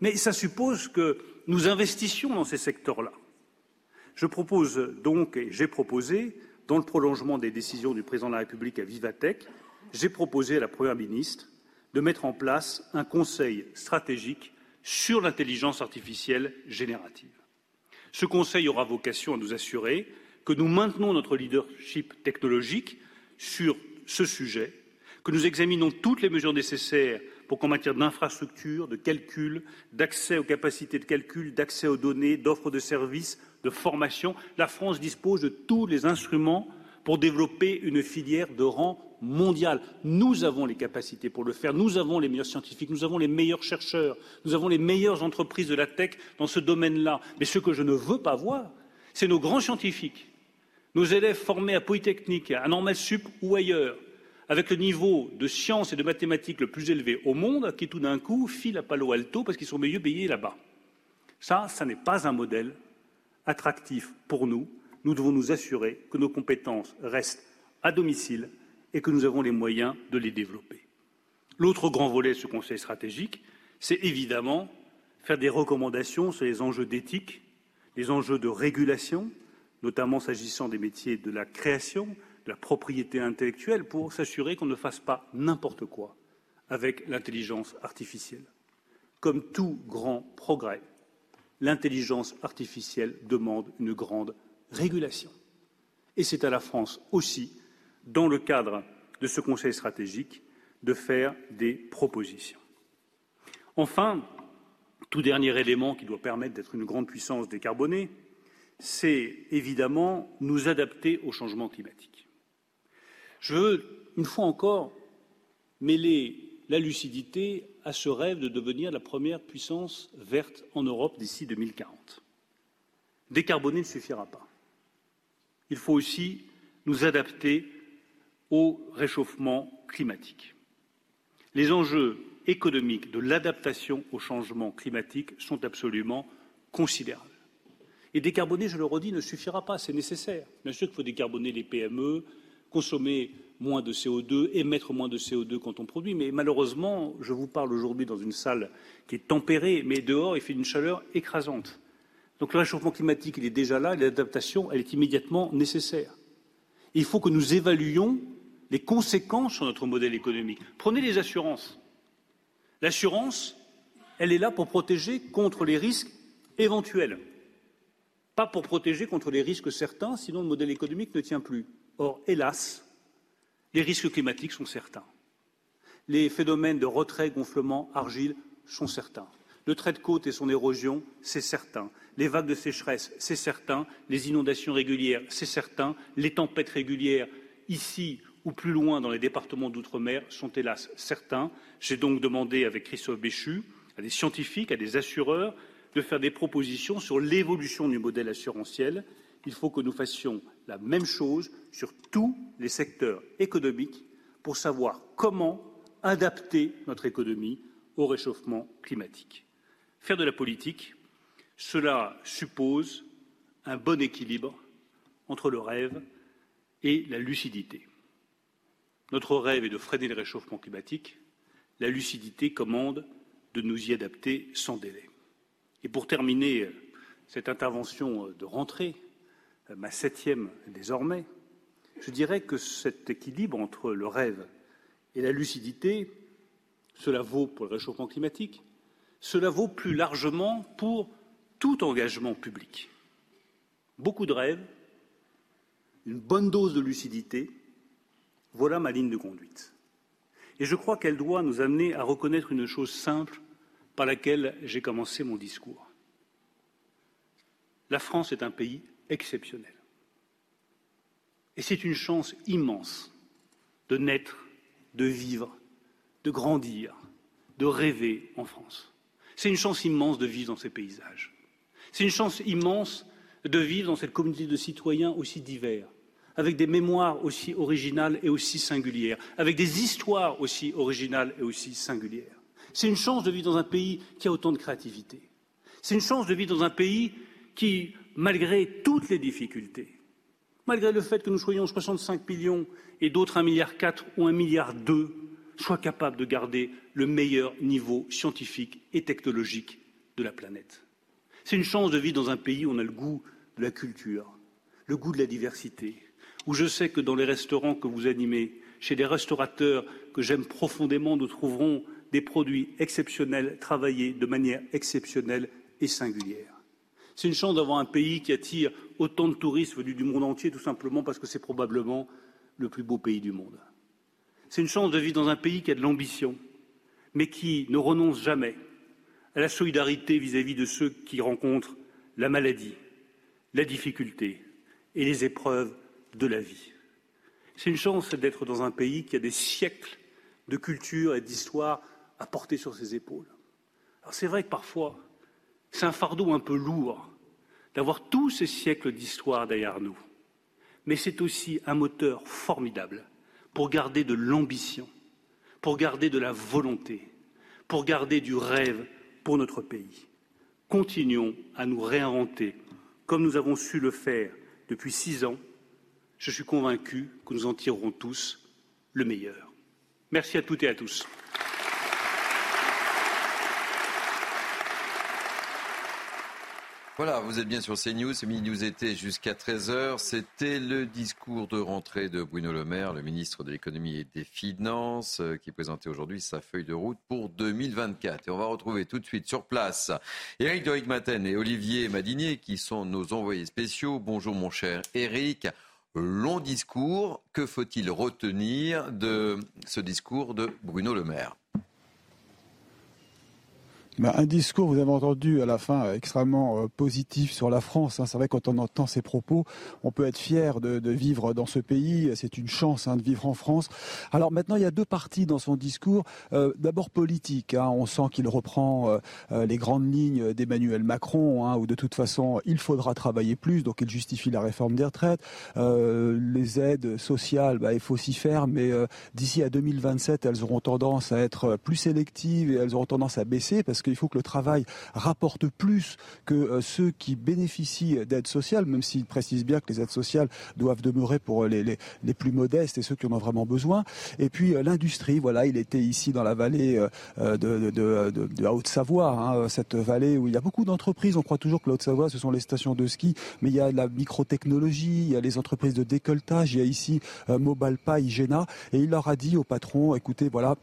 Speaker 14: Mais ça suppose que nous investissions dans ces secteurs-là. Je propose donc, et j'ai proposé, dans le prolongement des décisions du président de la République à Vivatech, j'ai proposé à la Première ministre de mettre en place un conseil stratégique sur l'intelligence artificielle générative. Ce conseil aura vocation à nous assurer que nous maintenons notre leadership technologique sur ce sujet, que nous examinons toutes les mesures nécessaires pour qu'en matière d'infrastructure, de calcul, d'accès aux capacités de calcul, d'accès aux données, d'offres de services, de formation, la France dispose de tous les instruments pour développer une filière de rang mondial. Nous avons les capacités pour le faire, nous avons les meilleurs scientifiques, nous avons les meilleurs chercheurs, nous avons les meilleures entreprises de la tech dans ce domaine-là. Mais ce que je ne veux pas voir, c'est nos grands scientifiques, nos élèves formés à Polytechnique, à Normal Sup ou ailleurs, avec le niveau de sciences et de mathématiques le plus élevé au monde, qui tout d'un coup filent à Palo Alto parce qu'ils sont mieux payés là-bas. Ça, ça n'est pas un modèle attractif pour nous. Nous devons nous assurer que nos compétences restent à domicile et que nous avons les moyens de les développer. L'autre grand volet de ce Conseil stratégique, c'est évidemment faire des recommandations sur les enjeux d'éthique, les enjeux de régulation, notamment s'agissant des métiers de la création, de la propriété intellectuelle, pour s'assurer qu'on ne fasse pas n'importe quoi avec l'intelligence artificielle. Comme tout grand progrès, l'intelligence artificielle demande une grande régulation. Et c'est à la France aussi, dans le cadre de ce Conseil stratégique, de faire des propositions. Enfin, tout dernier élément qui doit permettre d'être une grande puissance décarbonée, c'est évidemment nous adapter au changement climatique. Je veux, une fois encore, mêler la lucidité à ce rêve de devenir la première puissance verte en Europe d'ici 2040. Décarboner ne suffira pas. Il faut aussi nous adapter au réchauffement climatique. Les enjeux économiques de l'adaptation au changement climatique sont absolument considérables. Et décarboner, je le redis, ne suffira pas, c'est nécessaire. Bien sûr qu'il faut décarboner les PME, consommer moins de CO2, émettre moins de CO2 quand on produit, mais malheureusement, je vous parle aujourd'hui dans une salle qui est tempérée, mais dehors, il fait une chaleur écrasante. Donc le réchauffement climatique, il est déjà là, l'adaptation, elle est immédiatement nécessaire. Il faut que nous évaluions les conséquences sur notre modèle économique. Prenez les assurances. L'assurance, elle est là pour protéger contre les risques éventuels, pas pour protéger contre les risques certains, sinon le modèle économique ne tient plus. Or, hélas, les risques climatiques sont certains. Les phénomènes de retrait, gonflement, argile sont certains. Le trait de côte et son érosion, c'est certain. Les vagues de sécheresse, c'est certain. Les inondations régulières, c'est certain. Les tempêtes régulières, ici ou plus loin dans les départements d'outre-mer sont hélas certains. J'ai donc demandé avec Christophe Béchu à des scientifiques, à des assureurs, de faire des propositions sur l'évolution du modèle assurantiel. Il faut que nous fassions la même chose sur tous les secteurs économiques pour savoir comment adapter notre économie au réchauffement climatique. Faire de la politique, cela suppose un bon équilibre entre le rêve et la lucidité. Notre rêve est de freiner le réchauffement climatique. La lucidité commande de nous y adapter sans délai. Et pour terminer euh, cette intervention euh, de rentrée, euh, ma septième désormais, je dirais que cet équilibre entre le rêve et la lucidité, cela vaut pour le réchauffement climatique, cela vaut plus largement pour tout engagement public. Beaucoup de rêves, une bonne dose de lucidité, voilà ma ligne de conduite. Et je crois qu'elle doit nous amener à reconnaître une chose simple par laquelle j'ai commencé mon discours. La France est un pays exceptionnel. Et c'est une chance immense de naître, de vivre, de grandir, de rêver en France. C'est une chance immense de vivre dans ces paysages. C'est une chance immense de vivre dans cette communauté de citoyens aussi divers, avec des mémoires aussi originales et aussi singulières, avec des histoires aussi originales et aussi singulières. C'est une chance de vivre dans un pays qui a autant de créativité. C'est une chance de vivre dans un pays qui, malgré toutes les difficultés, malgré le fait que nous soyons 65 millions et d'autres 1,4 milliard ou 1,2 milliard, soit capable de garder le meilleur niveau scientifique et technologique de la planète. C'est une chance de vivre dans un pays où on a le goût de la culture, le goût de la diversité, où je sais que dans les restaurants que vous animez, chez les restaurateurs que j'aime profondément, nous trouverons des produits exceptionnels, travaillés de manière exceptionnelle et singulière. C'est une chance d'avoir un pays qui attire autant de touristes venus du monde entier, tout simplement parce que c'est probablement le plus beau pays du monde. C'est une chance de vivre dans un pays qui a de l'ambition, mais qui ne renonce jamais à la solidarité vis-à-vis -vis de ceux qui rencontrent la maladie, la difficulté et les épreuves de la vie. C'est une chance d'être dans un pays qui a des siècles de culture et d'histoire à porter sur ses épaules. Alors c'est vrai que parfois, c'est un fardeau un peu lourd d'avoir tous ces siècles d'histoire derrière nous. Mais c'est aussi un moteur formidable pour garder de l'ambition, pour garder de la volonté, pour garder du rêve pour notre pays. Continuons à nous réinventer comme nous avons su le faire depuis six ans je suis convaincu que nous en tirerons tous le meilleur. Merci à toutes et à tous.
Speaker 1: Voilà, vous êtes bien sur CNews, c'est News été jusqu'à 13h. C'était le discours de rentrée de Bruno Le Maire, le ministre de l'économie et des finances, euh, qui présentait aujourd'hui sa feuille de route pour 2024. Et on va retrouver tout de suite sur place Éric de Maten et Olivier Madinier, qui sont nos envoyés spéciaux. Bonjour mon cher Éric. Long discours, que faut-il retenir de ce discours de Bruno Le Maire?
Speaker 3: Bah, un discours, vous avez entendu à la fin, extrêmement euh, positif sur la France. Hein. C'est vrai, quand on entend ces propos, on peut être fier de, de vivre dans ce pays. C'est une chance hein, de vivre en France. Alors maintenant, il y a deux parties dans son discours. Euh, D'abord politique. Hein. On sent qu'il reprend euh, euh les grandes lignes d'Emmanuel Macron, hein, où de toute façon, il faudra travailler plus. Donc il justifie la réforme des retraites. Les aides sociales, bah, il faut s'y faire. Mais d'ici à 2027, elles auront tendance à être plus sélectives et elles auront tendance à baisser parce qu'il faut que le travail rapporte plus que euh, ceux qui bénéficient d'aides sociales, même s'il précise bien que les aides sociales doivent demeurer pour les, les, les, plus modestes et ceux qui en ont vraiment besoin. Et puis euh, l'industrie, voilà, il était ici dans la vallée euh, de, de, de, de la Haute-Savoie, hein, cette vallée où il y a beaucoup d'entreprises. On croit toujours que la Haute-Savoie, ce sont les stations de ski, mais il y a la microtechnologie, il y a les entreprises de décolletage, il y a ici Mobalpa, Igena, et il leur a dit au patron, écoutez, voilà,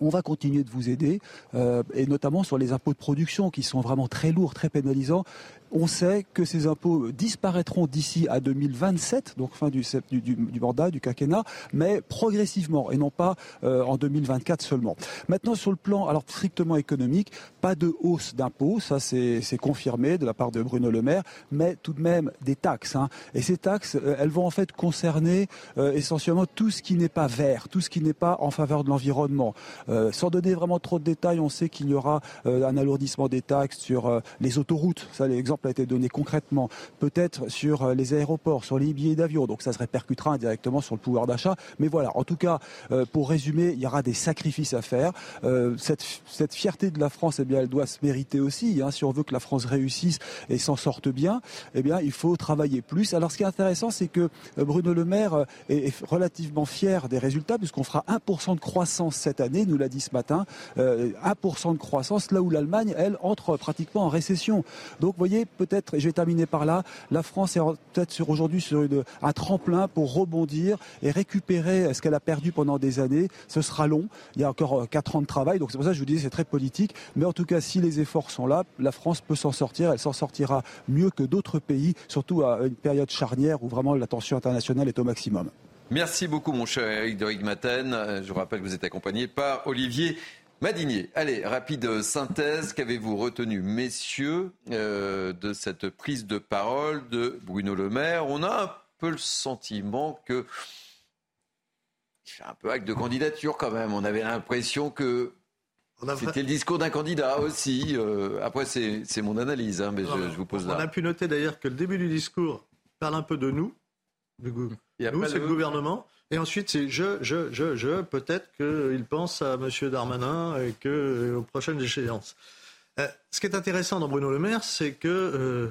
Speaker 3: on va continuer de vous aider, euh, et notamment sur les impôts de production qui sont vraiment très lourds, très pénalisants on sait que ces impôts disparaîtront d'ici à 2027, donc fin du, du, du, mandat, du quinquennat, mais progressivement et non pas euh, en 2024 seulement. Maintenant, sur le plan alors strictement économique, pas de hausse d'impôts, ça c'est confirmé de la part de Bruno Le Maire, mais tout de même des taxes. Hein. Et ces taxes, euh, elles vont en fait concerner euh, essentiellement tout ce qui n'est pas vert, tout ce qui n'est pas en faveur de l'environnement. Euh, sans donner vraiment trop de détails, on sait qu'il y aura euh, un alourdissement des taxes sur euh, les autoroutes. Ça, l'exemple a été donné concrètement, peut-être sur euh, les aéroports, sur les billets d'avion. Donc ça se répercutera indirectement sur le pouvoir d'achat. Mais voilà, en tout cas, euh, pour résumer, il y aura des sacrifices à faire. Euh, cette, cette fierté de la France, eh bien, elle doit se mériter aussi. Hein. Si on veut que la France réussisse et s'en sorte bien, eh bien, il faut travailler plus. Alors ce qui est intéressant, c'est que Bruno Le Maire est, relativement fier des résultats, puisqu'on fera 1% de croissance cette année, nous l'a dit ce matin. Euh, 1% de croissance, là où l'Allemagne, elle, entre pratiquement en récession. Donc, vous voyez, peut-être, et je vais terminer par là, la France est peut-être sur aujourd'hui sur un tremplin pour rebondir et récupérer ce qu'elle a perdu pendant des années. Ce sera long. Il y a encore quatre ans de travail, donc c'est pour ça que je vous disais c'est très politique. Mais en tout cas, si les efforts sont là, la France peut s'en sortir. Elle s'en sortira mieux que d'autres pays, surtout à une période charnière où vraiment la tension internationale est au maximum.
Speaker 1: Merci beaucoup, mon cher Eric de Rigmaten. Je vous rappelle que vous êtes accompagné par Olivier Madinier, allez, rapide synthèse. Qu'avez-vous retenu, messieurs, euh, de cette prise de parole de Bruno Le Maire? On a un peu le sentiment que. Il fait un peu acte de candidature quand même. On avait l'impression que c'était le discours d'un candidat aussi. Euh, après, c'est mon analyse, hein, mais je, je, vous pose
Speaker 7: on
Speaker 1: là.
Speaker 7: On a pu noter d'ailleurs que le début du discours parle un peu de nous. Du nous, c'est le gouvernement. Et ensuite, c'est je, je, je, je. Peut-être qu'il pense à M. Darmanin et que aux prochaines échéances. Euh, ce qui est intéressant dans Bruno Le Maire, c'est que euh,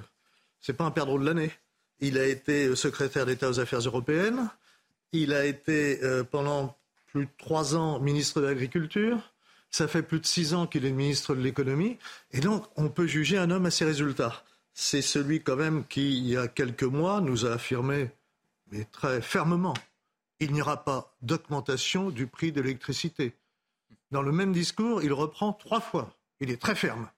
Speaker 7: c'est pas un perdreau de l'année. Il a été secrétaire d'État aux Affaires européennes. Il a été euh, pendant plus de trois ans ministre de l'Agriculture. Ça fait plus de six ans qu'il est ministre de l'Économie. Et donc, on peut juger un homme à ses résultats. C'est celui quand même qui, il y a quelques mois, nous a affirmé, mais très fermement, il n'y aura pas d'augmentation du prix de l'électricité. Dans le même discours, il reprend trois fois. Il est très ferme.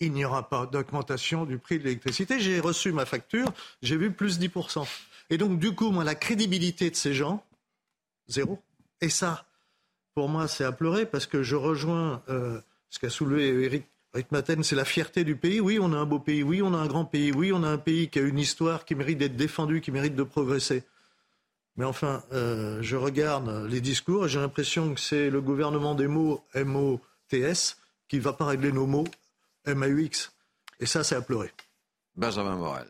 Speaker 7: Il n'y aura pas d'augmentation du prix de l'électricité. J'ai reçu ma facture, j'ai vu plus 10%. Et donc, du coup, moi, la crédibilité de ces gens, zéro. Et ça, pour moi, c'est à pleurer parce que je rejoins euh, ce qu'a soulevé Eric, Eric Maten, c'est la fierté du pays. Oui, on a un beau pays. Oui, on a un grand pays. Oui, on a un pays qui a une histoire qui mérite d'être défendue, qui mérite de progresser. Mais enfin, euh, je regarde les discours et j'ai l'impression que c'est le gouvernement des mots M-O-T-S qui ne va pas régler nos mots M-A-U-X. Et ça, c'est à pleurer.
Speaker 1: Benjamin Morel.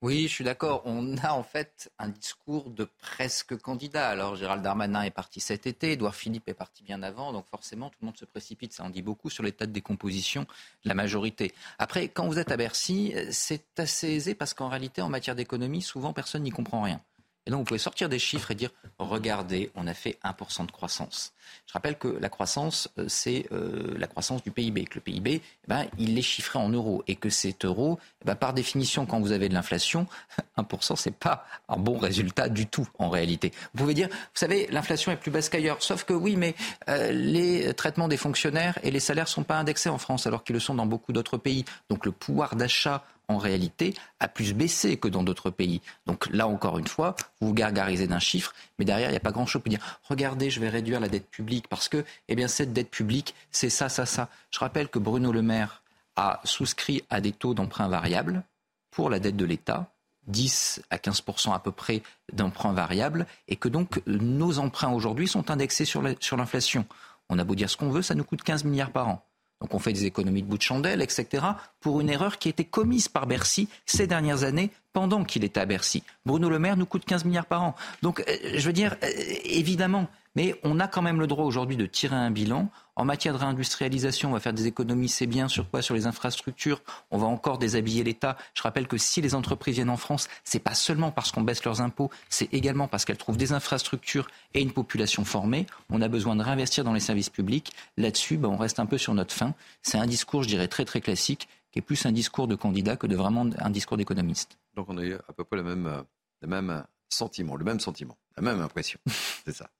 Speaker 9: Oui, je suis d'accord. On a en fait un discours de presque candidat. Alors Gérald Darmanin est parti cet été, Édouard Philippe est parti bien avant, donc forcément tout le monde se précipite. Ça en dit beaucoup sur l'état de décomposition de la majorité. Après, quand vous êtes à Bercy, c'est assez aisé parce qu'en réalité, en matière d'économie, souvent personne n'y comprend rien. Et donc, vous pouvez sortir des chiffres et dire, regardez, on a fait 1% de croissance. Je rappelle que la croissance, euh, c'est euh, la croissance du PIB. Que le PIB, eh ben, il est chiffré en euros. Et que cet euro, eh ben, par définition, quand vous avez de l'inflation, (laughs) 1%, c'est pas un bon résultat du tout, en réalité. Vous pouvez dire, vous savez, l'inflation est plus basse qu'ailleurs. Sauf que oui, mais euh, les traitements des fonctionnaires et les salaires ne sont pas indexés en France, alors qu'ils le sont dans beaucoup d'autres pays. Donc le pouvoir d'achat en réalité, a plus baissé que dans d'autres pays. Donc là, encore une fois, vous gargarisez d'un chiffre, mais derrière, il n'y a pas grand-chose pour dire, regardez, je vais réduire la dette publique, parce que, eh bien, cette dette publique, c'est ça, ça, ça. Je rappelle que Bruno Le Maire a souscrit à des taux d'emprunt variables pour la dette de l'État, 10 à 15% à peu près d'emprunt variables, et que donc nos emprunts aujourd'hui sont indexés sur l'inflation. On a beau dire ce qu'on veut, ça nous coûte 15 milliards par an. Donc on fait des économies de bout de chandelle, etc., pour une erreur qui a été commise par Bercy ces dernières années pendant qu'il était à Bercy. Bruno Le Maire nous coûte 15 milliards par an. Donc euh, je veux dire, euh, évidemment, mais on a quand même le droit aujourd'hui de tirer un bilan. En matière de réindustrialisation, on va faire des économies, c'est bien. Sur quoi? Sur les infrastructures. On va encore déshabiller l'État. Je rappelle que si les entreprises viennent en France, c'est pas seulement parce qu'on baisse leurs impôts, c'est également parce qu'elles trouvent des infrastructures et une population formée. On a besoin de réinvestir dans les services publics. Là-dessus, ben, on reste un peu sur notre fin. C'est un discours, je dirais, très très classique, qui est plus un discours de candidat que de vraiment un discours d'économiste.
Speaker 1: Donc on a eu à peu près le même, le même sentiment, le même sentiment, la même impression. (laughs) C'est ça.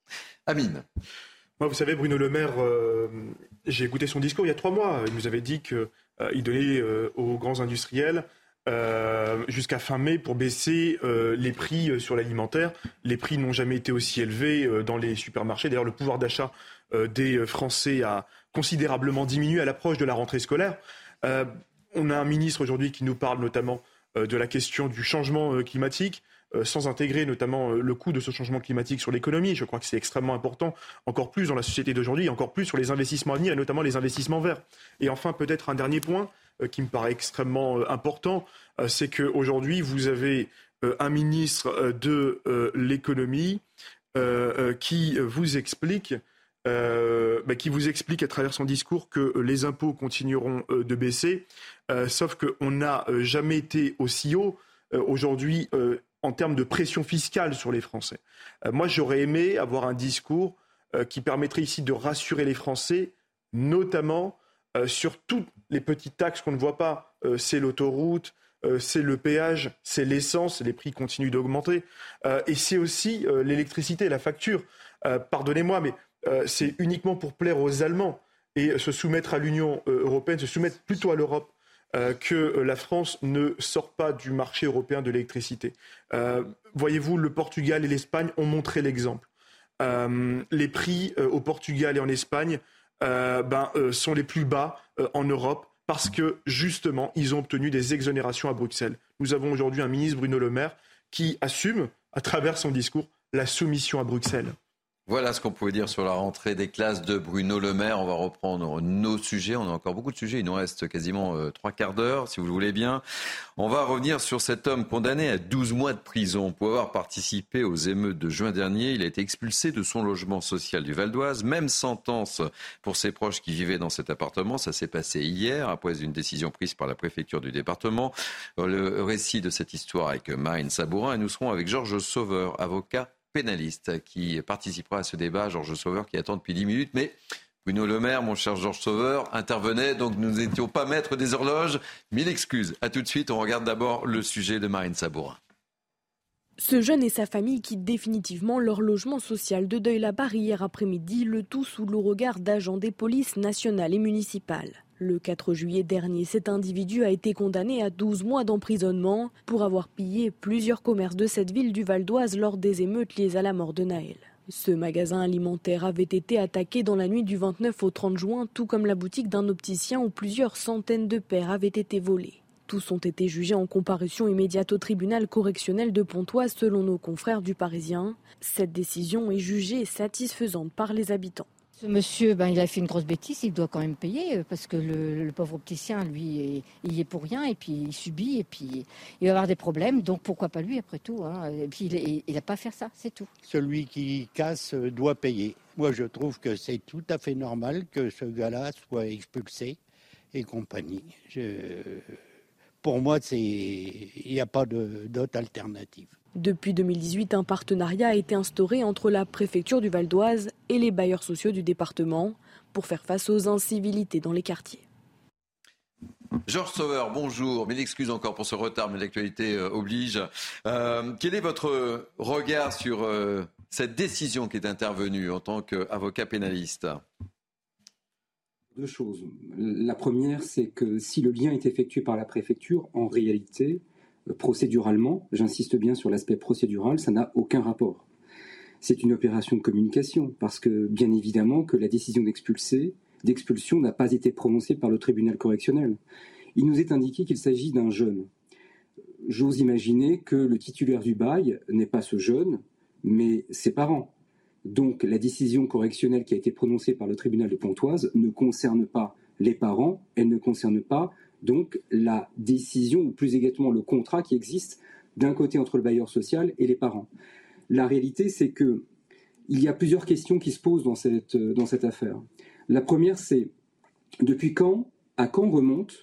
Speaker 1: Amine.
Speaker 6: Vous savez, Bruno Le Maire, euh, j'ai écouté son discours il y a trois mois. Il nous avait dit qu'il euh, donnait euh, aux grands industriels jusqu'à fin mai pour baisser les prix sur l'alimentaire. Les prix n'ont jamais été aussi élevés dans les supermarchés. D'ailleurs, le pouvoir d'achat des Français a considérablement diminué à l'approche de la rentrée scolaire. on a un ministre aujourd'hui qui nous parle notamment de la question du changement climatique. Euh, sans intégrer notamment euh, le coût de ce changement climatique sur l'économie. Je crois que c'est extrêmement important, encore plus dans la société d'aujourd'hui, encore plus sur les investissements à venir, et notamment les investissements verts. Et enfin, peut-être un dernier point euh, qui me paraît extrêmement important, c'est qu'aujourd'hui, vous avez un ministre de l'économie qui vous explique bah, qui vous explique à travers son discours que les impôts continueront de baisser, sauf qu'on n'a jamais été aussi haut. Aujourd'hui, en termes de pression fiscale sur les Français. Euh, moi, j'aurais aimé avoir un discours euh, qui permettrait ici de rassurer les Français, notamment euh, sur toutes les petites taxes qu'on ne voit pas. c'est l'autoroute, c'est le péage, c'est l'essence, les prix continuent d'augmenter. et c'est aussi l'électricité, la facture. Pardonnez-moi, mais c'est uniquement pour plaire aux Allemands et se soumettre à l'Union européenne, se soumettre plutôt à l'Europe euh, que euh, la France ne sort pas du marché européen de l'électricité. Euh, voyez-vous, le Portugal et l'Espagne ont montré l'exemple. les prix au Portugal et en Espagne ben, sont les plus bas en Europe parce que justement, ils ont obtenu des exonérations à Bruxelles. Nous avons aujourd'hui un ministre, Bruno Le Maire, qui assume, à travers son discours, la soumission à Bruxelles.
Speaker 1: Voilà ce qu'on pouvait dire sur la rentrée des classes de Bruno Le Maire. On va reprendre nos sujets. On a encore beaucoup de sujets. Il nous reste quasiment euh, trois quarts d'heure, si vous le voulez bien. On va revenir sur cet homme condamné à 12 mois de prison pour avoir participé aux émeutes de juin dernier. Il a été expulsé de son logement social du Val d'Oise. Même sentence pour ses proches qui vivaient dans cet appartement. Ça s'est passé hier après une décision prise par la préfecture du département. Le récit de cette histoire avec Marine Sabourin et nous serons avec Georges Sauveur, avocat pénaliste qui participera à ce débat. Georges Sauveur qui attend depuis 10 minutes. Mais Bruno Le Maire, mon cher Georges Sauveur, intervenait, donc nous n'étions pas maîtres des horloges. Mille excuses. A tout de suite, on regarde d'abord le sujet de Marine Sabourin.
Speaker 12: Ce jeune et sa famille quittent définitivement leur logement social de Deuil-la-Barre hier après-midi, le tout sous le regard d'agents des polices nationales et municipales. Le 4 juillet dernier, cet individu a été condamné à 12 mois d'emprisonnement pour avoir pillé plusieurs commerces de cette ville du Val d'Oise lors des émeutes liées à la mort de Naël. Ce magasin alimentaire avait été attaqué dans la nuit du 29 au 30 juin, tout comme la boutique d'un opticien où plusieurs centaines de paires avaient été volées. Tous ont été jugés en comparution immédiate au tribunal correctionnel de Pontoise selon nos confrères du Parisien. Cette décision est jugée satisfaisante par les habitants.
Speaker 15: Ce monsieur, ben, il a fait une grosse bêtise, il doit quand même payer euh, parce que le, pauvre opticien, lui, il y est pour rien et puis il subit et puis il va avoir des problèmes. Donc pourquoi pas lui après tout hein. Et puis il n'a pas à faire ça, c'est tout.
Speaker 16: Celui qui casse euh, doit payer. Moi, je trouve que c'est tout à fait normal que ce gars-là soit expulsé et compagnie. Pour moi, il n'y a pas d'autre alternative.
Speaker 12: Depuis 2018, un partenariat a été instauré entre la préfecture du Val d'Oise et les bailleurs sociaux du département pour faire face aux incivilités dans les quartiers.
Speaker 1: Georges Sauveur, bonjour. Mille excuses encore pour ce retard, mais l'actualité euh, oblige. Euh, quel est votre regard sur euh, cette décision qui est intervenue en tant qu'avocat pénaliste?
Speaker 17: Deux choses. La première, c'est que si le lien est effectué par la préfecture, en réalité, procéduralement, j'insiste bien sur l'aspect procédural, ça n'a aucun rapport. C'est une opération de communication, parce que bien évidemment que la décision d'expulsion n'a pas été prononcée par le tribunal correctionnel. Il nous est indiqué qu'il s'agit d'un jeune. J'ose imaginer que le titulaire du bail n'est pas ce jeune, mais ses parents. Donc la décision correctionnelle qui a été prononcée par le tribunal de Pontoise ne concerne pas les parents, elle ne concerne pas donc la décision, ou plus exactement le contrat qui existe d'un côté entre le bailleur social et les parents. La réalité, c'est que il y a plusieurs questions qui se posent dans cette, dans cette affaire. La première, c'est depuis quand, à quand remontent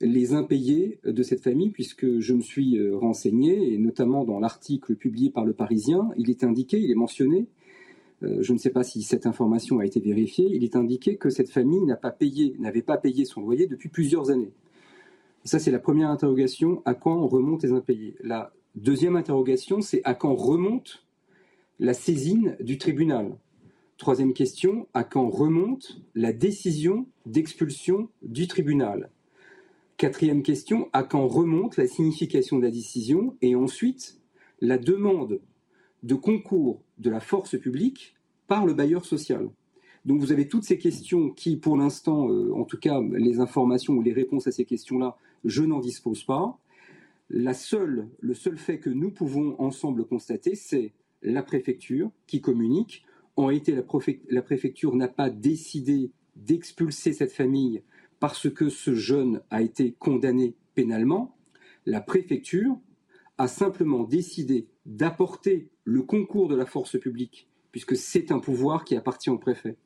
Speaker 17: les impayés de cette famille, puisque je me suis euh, renseigné, et notamment dans l'article publié par le Parisien, il est indiqué, il est mentionné, je ne sais pas si cette information a été vérifiée, il est indiqué que cette famille n'avait pas payé son loyer depuis plusieurs années. Ça, c'est la première interrogation. À quand remontent les impayés? La deuxième interrogation, c'est à quand remonte la saisine du tribunal? Troisième question, à quand remonte la décision d'expulsion du tribunal? Quatrième question, à quand remonte la signification de la décision? Et ensuite, la demande de concours de la force publique par le bailleur social. Donc vous avez toutes ces questions qui, pour l'instant, euh, en tout cas les informations ou les réponses à ces questions-là, je n'en dispose pas. La seule, le seul fait que nous pouvons ensemble constater, c'est la préfecture qui communique. En la, la préfecture n'a pas décidé d'expulser cette famille parce que ce jeune a été condamné pénalement. La préfecture a simplement décidé d'apporter le concours de la force publique, puisque c'est un pouvoir qui appartient au préfet,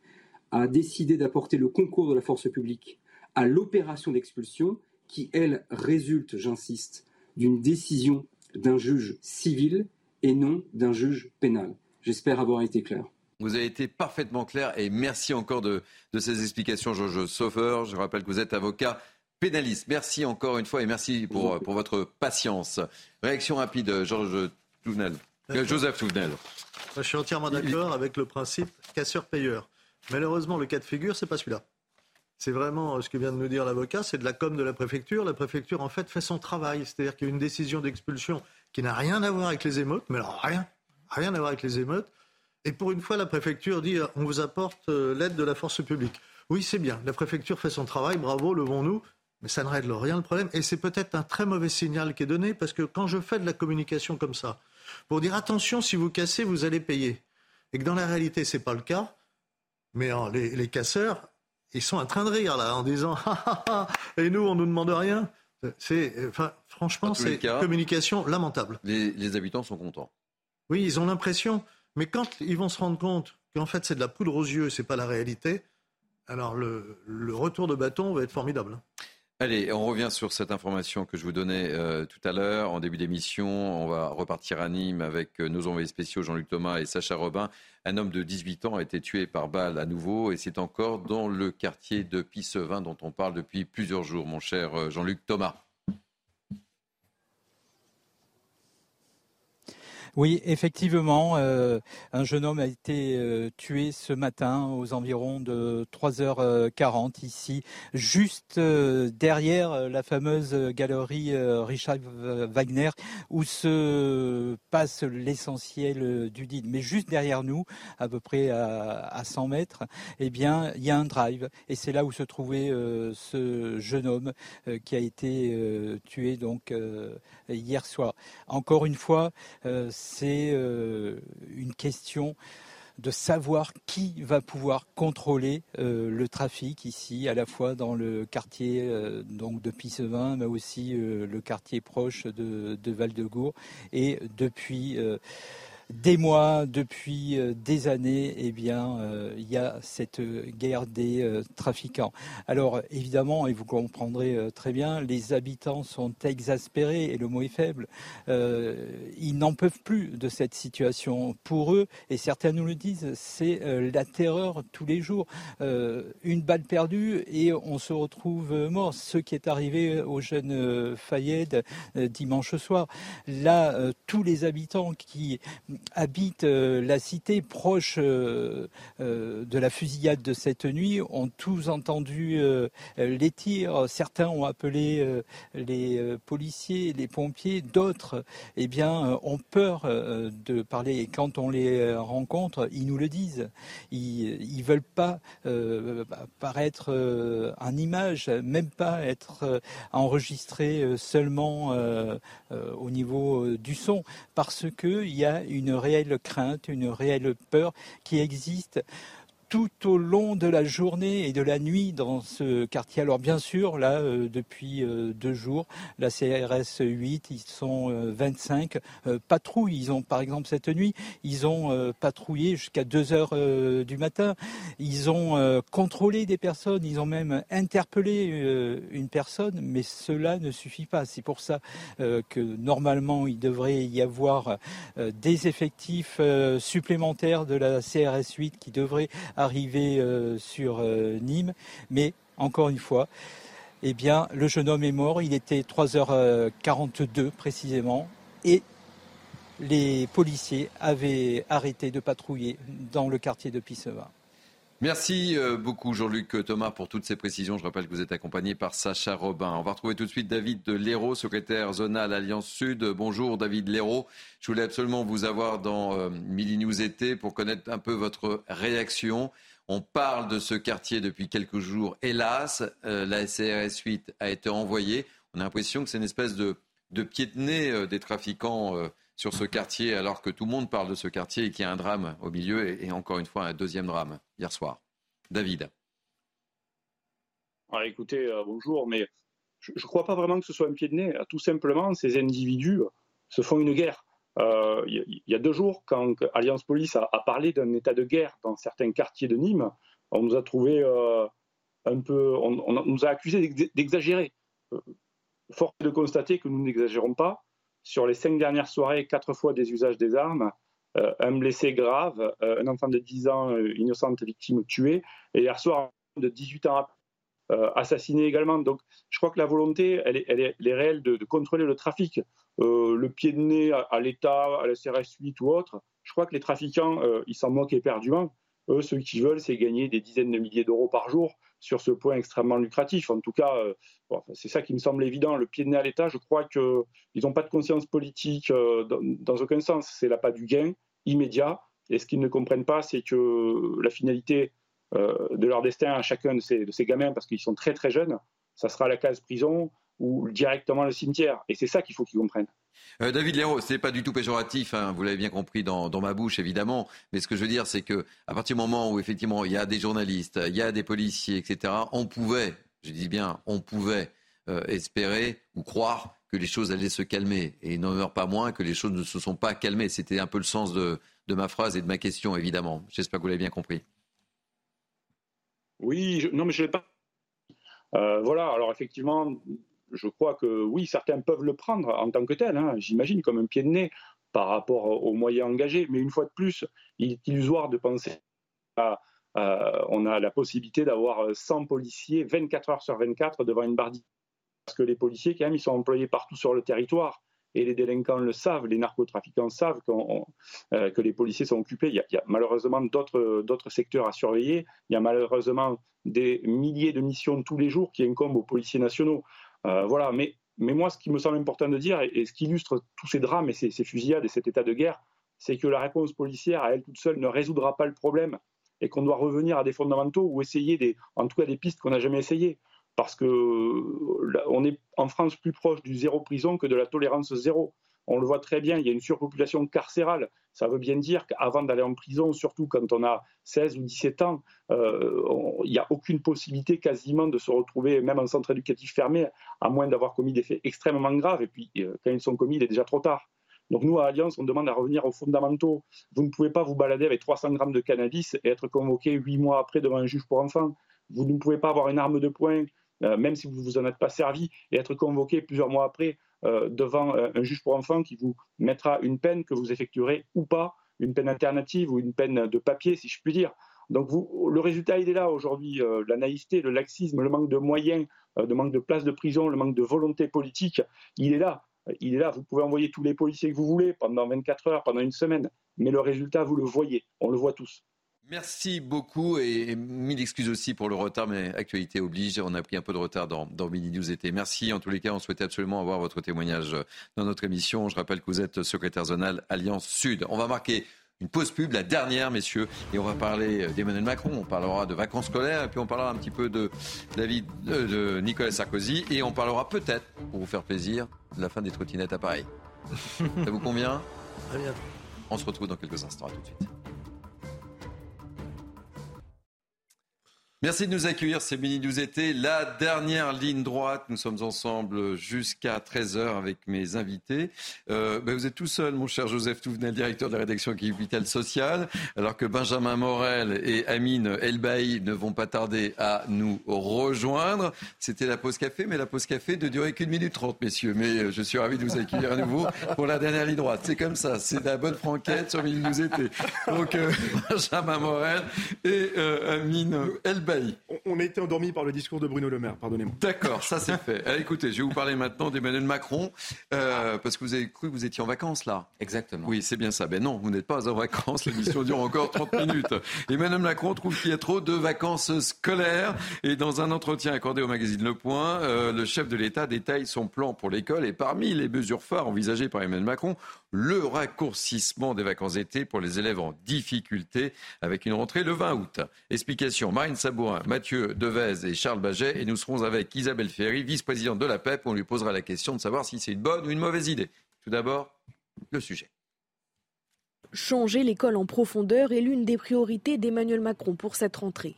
Speaker 17: a décidé d'apporter le concours de la force publique à l'opération d'expulsion qui, elle, résulte, j'insiste, d'une décision d'un juge civil et non d'un juge pénal. J'espère avoir été clair.
Speaker 1: Vous avez été parfaitement clair et merci encore de, ces explications, Georges Sauveur. Je rappelle que vous êtes avocat pénaliste. Merci encore une fois et merci pour, pour votre patience. Réaction rapide, Georges Touvenel. Euh, Joseph Touvenel.
Speaker 7: Je suis entièrement d'accord avec le principe casseur-payeur. Malheureusement, le cas de figure, c'est pas celui-là. C'est vraiment euh, ce que vient de nous dire l'avocat, c'est de la com de la préfecture. La préfecture, en fait, fait son travail. C'est-à-dire qu'il y a une décision d'expulsion qui n'a rien à voir avec les émeutes, mais alors rien, rien à voir avec les émeutes. Et pour une fois, la préfecture dit on vous apporte euh, l'aide de la force publique. Oui, c'est bien. La préfecture fait son travail, bravo, levons-nous. Mais ça ne règle rien le problème. Et c'est peut-être un très mauvais signal qui est donné parce que quand je fais de la communication comme ça, pour dire attention, si vous cassez, vous allez payer. Et que dans la réalité, ce n'est pas le cas. Mais hein, les, casseurs, ils sont en train de rire là, en disant (laughs) et nous, on nous demande rien. C'est, enfin, franchement, c'est une communication lamentable.
Speaker 1: Les, habitants sont contents.
Speaker 7: Oui, ils ont l'impression, mais quand ils vont se rendre compte qu'en fait c'est de la poudre aux yeux, c'est pas la réalité, alors le, le retour de bâton va être formidable.
Speaker 1: Allez, on revient sur cette information que je vous donnais euh, tout à l'heure en début d'émission. On va repartir à Nîmes avec euh, nos envoyés spéciaux Jean-Luc Thomas et Sacha Robin. Un homme de 18 ans a été tué par balle à nouveau et c'est encore dans le quartier de Pissevin dont on parle depuis plusieurs jours, mon cher euh, Jean-Luc Thomas.
Speaker 8: Oui, effectivement, euh, un jeune homme a été euh, tué ce matin aux environs de 3h40 ici, juste euh, derrière la fameuse galerie Richard Wagner où se passe l'essentiel du deal. Mais juste derrière nous, à peu près à, 100 mètres, eh bien, il y a un drive et c'est là où se trouvait ce jeune homme qui a été tué donc hier soir. Encore une fois, c'est euh, une question de savoir qui va pouvoir contrôler euh, le trafic ici, à la fois dans le quartier euh, de Pissevin, mais aussi le quartier proche de, Val-de-Gour. Et depuis des mois, depuis euh, des années, eh bien, euh, il y a cette guerre des euh, trafiquants. Alors, évidemment, et vous comprendrez très bien, les habitants sont exaspérés, et le mot est faible. ils n'en peuvent plus de cette situation. Pour eux, et certains nous le disent, c'est la terreur tous les jours. une balle perdue et on se retrouve mort. Ce qui est arrivé au jeune Fayed dimanche soir. Là, tous les habitants qui habitent euh, la cité proche euh, euh, de la fusillade de cette nuit ont tous entendu les tirs. Certains ont appelé les policiers, les pompiers. D'autres, eh bien, ont peur de parler. Et quand on les rencontre, ils nous le disent. Ils, veulent pas paraître en image, même pas être enregistrés seulement au niveau du son, parce qu'il y a une réelle crainte, une réelle peur qui existe tout au long de la journée et de la nuit dans ce quartier. Alors bien sûr, là, euh, depuis euh, deux jours, la CRS 8, ils sont 25 euh, patrouilles. Ils ont, par exemple, cette nuit, ils ont patrouillé jusqu'à 2 heures du matin. Ils ont contrôlé des personnes, ils ont même interpellé une personne, mais cela ne suffit pas. C'est pour ça que normalement, il devrait y avoir des effectifs supplémentaires de la CRS 8 qui devraient arrivé euh, sur euh, Nîmes. Mais encore une fois, eh bien, le jeune homme est mort. Il était 3h42 précisément. Et les policiers avaient arrêté de patrouiller dans le quartier de Pisseva.
Speaker 1: Merci euh, beaucoup Jean-Luc Thomas pour toutes ces précisions. Je rappelle que vous êtes accompagné par Sacha Robin. On va retrouver tout de suite David Léraud, secrétaire zonal Alliance Sud. Bonjour David Léraud. Je voulais absolument vous avoir dans euh, Midi News pour connaître un peu votre réaction. On parle de ce quartier depuis quelques jours. Hélas, euh, la SRS 8 a été envoyée. On a l'impression que c'est une espèce de, pied de nez des trafiquants sur ce quartier, alors que tout le monde parle de ce quartier et qu'il y a un drame au milieu, et, encore une fois un deuxième drame hier soir. David.
Speaker 18: Écoutez, euh, bonjour, mais je ne crois pas vraiment que ce soit un pied de nez. Tout simplement, ces individus se font une guerre. Euh, il y, a deux jours, quand Alliance Police a, parlé d'un état de guerre dans certains quartiers de Nîmes, on nous a trouvé euh, un peu, on, nous a accusé d'exagérer. Force de constater que nous n'exagérons pas sur les cinq dernières soirées, quatre fois des usages des armes, euh, un blessé grave, euh, un enfant de 10 ans, euh, innocente victime tuée, et hier soir, de 18 ans assassiné également. Donc, je crois que la volonté, elle est, elle est, réelle de, contrôler le trafic. le pied de nez à, l'État, à la CRS 8 ou autre, je crois que les trafiquants, ils s'en moquent éperdument. Eux, ce qu'ils veulent, c'est gagner des dizaines de milliers d'euros par jour sur ce point extrêmement lucratif. En tout cas, euh, c'est ça qui me semble évident. Le pied de nez à l'État, je crois qu'ils n'ont pas de conscience politique euh, dans, aucun sens. C'est pas du gain immédiat. Et ce qu'ils ne comprennent pas, c'est que la finalité euh, de leur destin à chacun de ces, de ces gamins, parce qu'ils sont très très jeunes, ça sera la case prison ou directement le cimetière. Et c'est ça qu'il faut qu'ils comprennent.
Speaker 1: Euh, David Léraud, ce n'est pas du tout péjoratif, hein, vous l'avez bien compris dans, ma bouche évidemment, mais ce que je veux dire c'est qu'à partir du moment où effectivement il y a des journalistes, il y a des policiers, etc., on pouvait, je dis bien, on pouvait euh, espérer ou croire que les choses allaient se calmer. Et il n'en meurt pas moins que les choses ne se sont pas calmées. C'était un peu le sens de, ma phrase et de ma question, évidemment. J'espère que vous l'avez bien compris.
Speaker 18: Oui, non, mais je l'ai pas. Euh, voilà, alors effectivement, je crois que oui, certains peuvent le prendre en tant que tel, hein, j'imagine, comme un pied de nez par rapport aux moyens engagés. Mais une fois de plus, il est illusoire de penser à, on a la possibilité d'avoir 100 policiers 24 heures sur 24 devant une barre Parce que les policiers, quand même, ils sont employés partout sur le territoire. Et les délinquants le savent, les narcotrafiquants savent euh, que les policiers sont occupés. Il y a malheureusement d'autres secteurs à surveiller. Il y a malheureusement des milliers de missions tous les jours qui incombent aux policiers nationaux. Euh, voilà, mais, moi, ce qui me semble important de dire, et, ce qui illustre tous ces drames et ces, fusillades et cet état de guerre, c'est que la réponse policière à elle toute seule ne résoudra pas le problème et qu'on doit revenir à des fondamentaux ou essayer en tout cas des pistes qu'on n'a jamais essayées. Parce que on est en France plus proche du zéro prison que de la tolérance zéro. On le voit très bien, il y a une surpopulation carcérale. Ça veut bien dire qu'avant d'aller en prison, surtout quand on a 16 ou 17 ans, euh, il n'y a aucune possibilité quasiment de se retrouver même en centre éducatif fermé, à moins d'avoir commis des faits extrêmement graves. Et puis, euh, quand ils sont commis, il est déjà trop tard. Donc nous, à Alliance, on demande à revenir aux fondamentaux. Vous ne pouvez pas vous balader avec 300 grammes de cannabis et être convoqué huit mois après devant un juge pour enfants. Vous ne pouvez pas avoir une arme de poing, euh, même si vous vous en êtes pas servi, et être convoqué plusieurs mois après devant un juge pour enfants qui vous mettra une peine que vous effectuerez ou pas, une peine alternative ou une peine de papier, si je puis dire. Donc vous, le résultat, il est là aujourd'hui. Euh, la naïveté, le laxisme, le manque de moyens, le manque de places de prison, le manque de volonté politique, il est là. Il est là. Vous pouvez envoyer tous les policiers que vous voulez pendant 24 heures, pendant une semaine. Mais le résultat, vous le voyez. On le voit tous.
Speaker 1: Merci beaucoup et mille excuses aussi pour le retard, mais actualité oblige. On a pris un peu de retard dans, dans Mini News été. Merci. En tous les cas, on souhaitait absolument avoir votre témoignage dans notre émission. Je rappelle que vous êtes secrétaire zonal Alliance Sud. On va marquer une pause pub, la dernière, messieurs, et on va parler d'Emmanuel Macron, on parlera de vacances scolaires, et puis on parlera un petit peu de David, de Nicolas Sarkozy, et on parlera peut-être, pour vous faire plaisir, de la fin des trottinettes à Paris. (laughs) Ça vous convient?
Speaker 19: Très bien.
Speaker 1: On se retrouve dans quelques instants, à tout de suite. Merci de nous accueillir, c'est Mini été, la dernière ligne droite. Nous sommes ensemble jusqu'à 13h avec mes invités. Euh, ben vous êtes tout seul, mon cher Joseph Touvenel, directeur de la rédaction Capital Social, alors que Benjamin Morel et Amine Elbaï ne vont pas tarder à nous rejoindre. C'était la pause café, mais la pause café ne durait qu'une minute trente, messieurs. Mais euh, je suis ravi de vous accueillir à nouveau pour la dernière ligne droite. C'est comme ça, c'est la bonne franquette sur Mini été. Donc euh, (laughs) Benjamin Morel et euh, Amine Elbaï.
Speaker 6: On, a été endormi par le discours de Bruno Le Maire, pardonnez-moi.
Speaker 1: D'accord, ça c'est fait. Alors, écoutez, je vais vous parler maintenant d'Emmanuel Macron, euh, parce que vous avez cru que vous étiez en vacances là.
Speaker 9: Exactement.
Speaker 1: Oui, c'est bien ça. Ben non, vous n'êtes pas en vacances, l'émission dure encore 30 (laughs) minutes. Emmanuel Macron trouve qu'il y a trop de vacances scolaires. Et dans un entretien accordé au magazine Le Point, euh, le chef de l'État détaille son plan pour l'école. Et parmi les mesures phares envisagées par Emmanuel Macron, le raccourcissement des vacances d'été pour les élèves en difficulté avec une rentrée le 20 août. Explication, Marine Sabourin, Mathieu Devez et Charles Baget. Et nous serons avec Isabelle Ferry, vice-présidente de la PEP. On lui posera la question de savoir si c'est une bonne ou une mauvaise idée. Tout d'abord, le sujet.
Speaker 12: Changer l'école en profondeur est l'une des priorités d'Emmanuel Macron pour cette rentrée.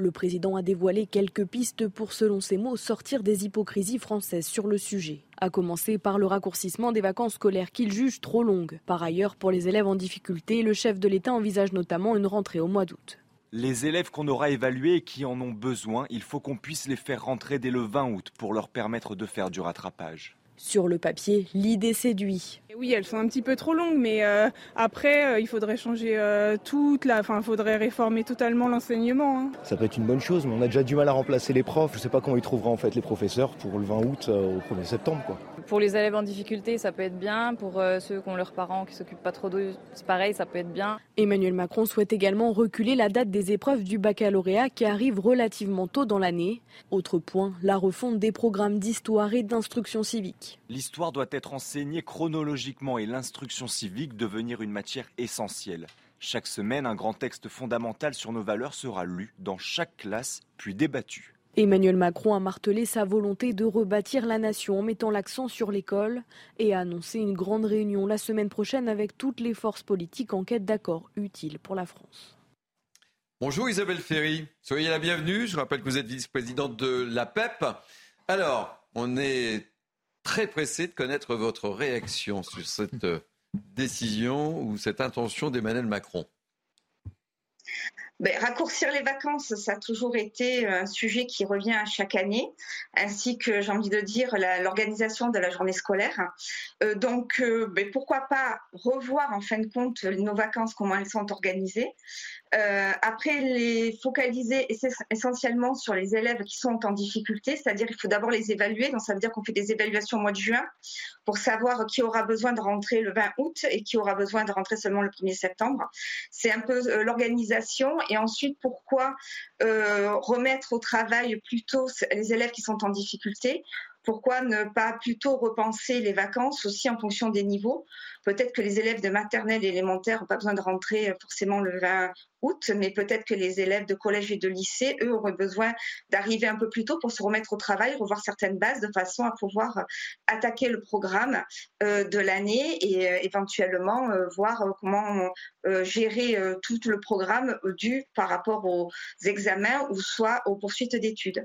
Speaker 12: Le président a dévoilé quelques pistes pour, selon ses mots, sortir des hypocrisies françaises sur le sujet. À commencer par le raccourcissement des vacances scolaires qu'il juge trop longues. Par ailleurs, pour les élèves en difficulté, le chef de l'État envisage notamment une rentrée au mois d'août.
Speaker 20: Les élèves qu'on aura évalués et qui en ont besoin, il faut qu'on puisse les faire rentrer dès le 20 août pour leur permettre de faire du rattrapage.
Speaker 12: Sur le papier, l'idée séduit.
Speaker 21: Oui, elles sont un petit peu trop longues, mais euh, après, euh, il faudrait changer euh, toute la. Enfin, il faudrait réformer totalement l'enseignement. Hein.
Speaker 22: Ça peut être une bonne chose, mais on a déjà du mal à remplacer les profs. Je ne sais pas comment ils trouveront en fait les professeurs pour le 20 août au 1er septembre. Quoi.
Speaker 23: Pour les élèves en difficulté, ça peut être bien. Pour ceux qui ont leurs parents qui s'occupent pas trop d'eux, c'est pareil, ça peut être bien.
Speaker 12: Emmanuel Macron souhaite également reculer la date des épreuves du baccalauréat qui arrive relativement tôt dans l'année. Autre point, la refonte des programmes d'histoire et d'instruction civique.
Speaker 20: L'histoire doit être enseignée chronologiquement et l'instruction civique devenir une matière essentielle. Chaque semaine, un grand texte fondamental sur nos valeurs sera lu dans chaque classe, puis débattu.
Speaker 12: Emmanuel Macron a martelé sa volonté de rebâtir la nation en mettant l'accent sur l'école et a annoncé une grande réunion la semaine prochaine avec toutes les forces politiques en quête d'accord utile pour la France.
Speaker 1: Bonjour Isabelle Ferry, soyez la bienvenue. Je rappelle que vous êtes vice-présidente de la PEP. Alors, on est très pressé de connaître votre réaction sur cette décision ou cette intention d'Emmanuel Macron.
Speaker 24: Ben, raccourcir les vacances, ça a toujours été un sujet qui revient à chaque année, ainsi que j'ai envie de dire l'organisation de la journée scolaire. Euh, donc, euh, ben, pourquoi pas revoir en fin de compte nos vacances, comment elles sont organisées. Euh, après, les focaliser essentiellement sur les élèves qui sont en difficulté, c'est-à-dire qu'il faut d'abord les évaluer. Donc, ça veut dire qu'on fait des évaluations au mois de juin pour savoir qui aura besoin de rentrer le 20 août et qui aura besoin de rentrer seulement le 1er septembre. C'est un peu l'organisation et ensuite, pourquoi euh, remettre au travail plutôt les élèves qui sont en difficulté? Pourquoi ne pas plutôt repenser les vacances aussi en fonction des niveaux? Peut-être que les élèves de maternelle et élémentaire n'ont pas besoin de rentrer forcément le 20 août, mais peut-être que les élèves de collège et de lycée, eux, auraient besoin d'arriver un peu plus tôt pour se remettre au travail, revoir certaines bases de façon à pouvoir attaquer le programme euh, de l'année et euh, éventuellement euh, voir comment gérer tout le programme dû par rapport aux examens ou soit aux poursuites d'études.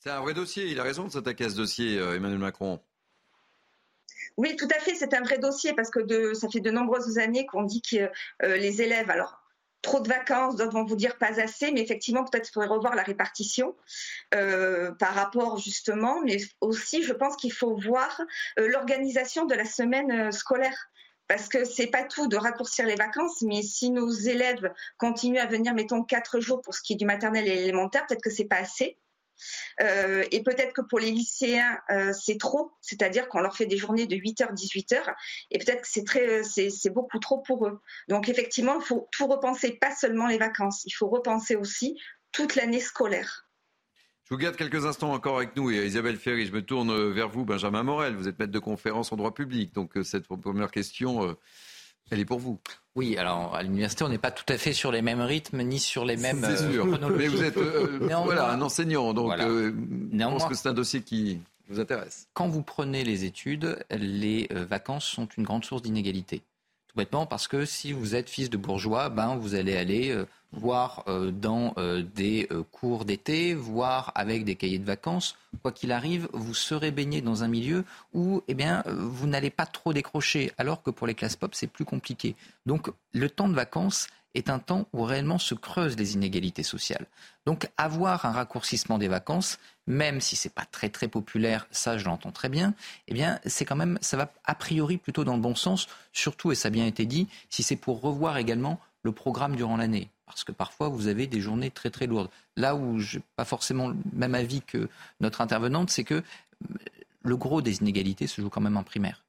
Speaker 1: C'est un vrai dossier. Il a raison de s'attaquer à ce dossier, Emmanuel Macron.
Speaker 24: Oui, tout à fait, c'est un vrai dossier parce que ça fait de nombreuses années qu'on dit que euh, les élèves, alors trop de vacances, d'autres vont vous dire pas assez, mais effectivement, peut-être qu'il faudrait revoir la répartition euh, par rapport justement, mais aussi, je pense qu'il faut voir euh, l'organisation de la semaine euh, scolaire. Parce que c'est pas tout de raccourcir les vacances, mais si nos élèves continuent à venir, mettons, quatre jours pour ce qui est du maternel et élémentaire, peut-être que c'est pas assez. Euh, et peut-être que pour les lycéens, euh, c'est trop, c'est-à-dire qu'on leur fait des journées de 8h, 18h, et peut-être que c'est très, c'est beaucoup trop pour eux. Donc effectivement, il faut tout repenser, pas seulement les vacances, il faut repenser aussi toute l'année scolaire.
Speaker 1: Je vous garde quelques instants encore avec nous. Et Isabelle Ferry, je me tourne vers vous, Benjamin Morel. Vous êtes maître de conférence en droit public. Donc, euh, cette première question, elle est pour vous.
Speaker 9: Oui, alors à l'université, on n'est pas tout à fait sur les mêmes rythmes ni sur les mêmes.
Speaker 1: C'est sûr. Mais vous êtes voilà, un enseignant, donc je pense que c'est un dossier qui vous intéresse.
Speaker 9: Quand vous prenez les études, les vacances sont une grande source d'inégalité. Tout bêtement parce que si vous êtes fils de bourgeois, ben vous allez aller euh, voir euh, dans euh, des cours d'été, voir avec des cahiers de vacances. Quoi qu'il arrive, vous serez baigné dans un milieu où eh bien, vous n'allez pas trop décrocher, alors que pour les classes pop, c'est plus compliqué. Donc le temps de vacances est un temps où réellement se creusent les inégalités sociales. Donc avoir un raccourcissement des vacances, même si c'est pas très très populaire, ça je l'entends très bien, eh bien c'est quand même ça va a priori plutôt dans le bon sens, surtout et ça a bien été dit, si c'est pour revoir également le programme durant l'année parce que parfois vous avez des journées très très lourdes. Là où je n'ai pas forcément le même avis que notre intervenante, c'est que le gros des inégalités se joue quand même en primaire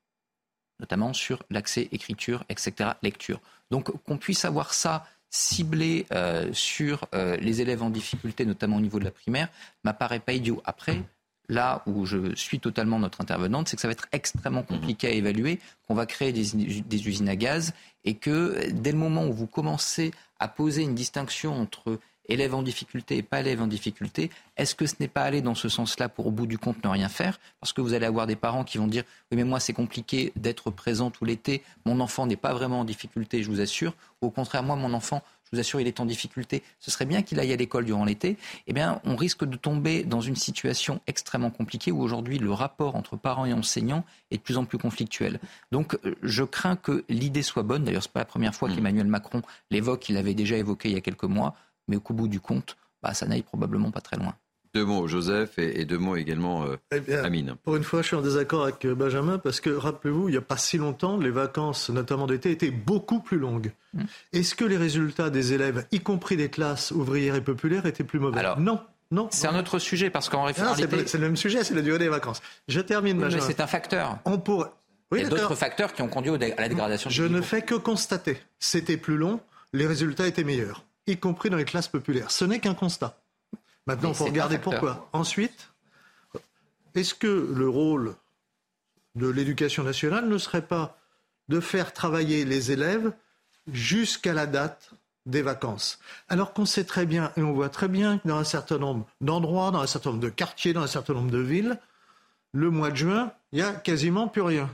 Speaker 9: notamment sur l'accès écriture, etc., lecture. Donc qu'on puisse avoir ça ciblé euh, sur euh, les élèves en difficulté, notamment au niveau de la primaire, m'apparaît pas idiot. Après, là où je suis totalement notre intervenante, c'est que ça va être extrêmement compliqué à évaluer, qu'on va créer des, des, usines à gaz et que dès le moment où vous commencez à poser une distinction entre élèves en difficulté et pas élèves en difficulté, est-ce que ce n'est pas aller dans ce sens-là pour au bout du compte ne rien faire? Parce que vous allez avoir des parents qui vont dire oui mais moi c'est compliqué d'être présent tout l'été, mon enfant n'est pas vraiment en difficulté, je vous assure. Ou au contraire moi mon enfant je vous assure, il est en difficulté, ce serait bien qu'il aille à l'école durant l'été, eh bien, on risque de tomber dans une situation extrêmement compliquée où aujourd'hui le rapport entre parents et enseignants est de plus en plus conflictuel. Donc, euh, je crains que l'idée soit bonne. D'ailleurs, ce n'est pas la première fois mmh. qu'Emmanuel Macron l'évoque, il l'avait déjà évoqué il y a quelques mois mais qu'au bout du compte, bah, ça n'aille probablement pas très loin.
Speaker 1: Deux mots, Joseph, et, deux mots également, euh, eh Amine.
Speaker 7: Pour une fois, je suis en désaccord avec euh, Benjamin, parce que, rappelez-vous, il n'y a pas si longtemps, les vacances, notamment d'été, étaient beaucoup plus longues. Hmm. Est-ce que les résultats des élèves, y compris des classes ouvrières et populaires, étaient plus mauvais?
Speaker 9: Alors, Non. Non, c'est un autre sujet parce qu'en
Speaker 7: réalité, c'est le même sujet, c'est la durée des vacances. Je termine.
Speaker 9: Oui, mais c'est un facteur.
Speaker 7: On pourrait.
Speaker 9: Oui, il y a d'autres facteurs qui ont conduit à la dégradation.
Speaker 7: Je ne fais que constater. C'était plus long, les résultats étaient meilleurs y compris dans les classes populaires. Ce n'est qu'un constat. Maintenant, il faut regarder pourquoi. Ensuite, est-ce que le rôle de l'éducation nationale ne serait pas de faire travailler les élèves jusqu'à la date des vacances? Alors qu'on sait très bien, et on voit très bien que dans un certain nombre d'endroits, dans un certain nombre de quartiers, dans un certain nombre de villes, le mois de juin, il n'y a quasiment plus rien.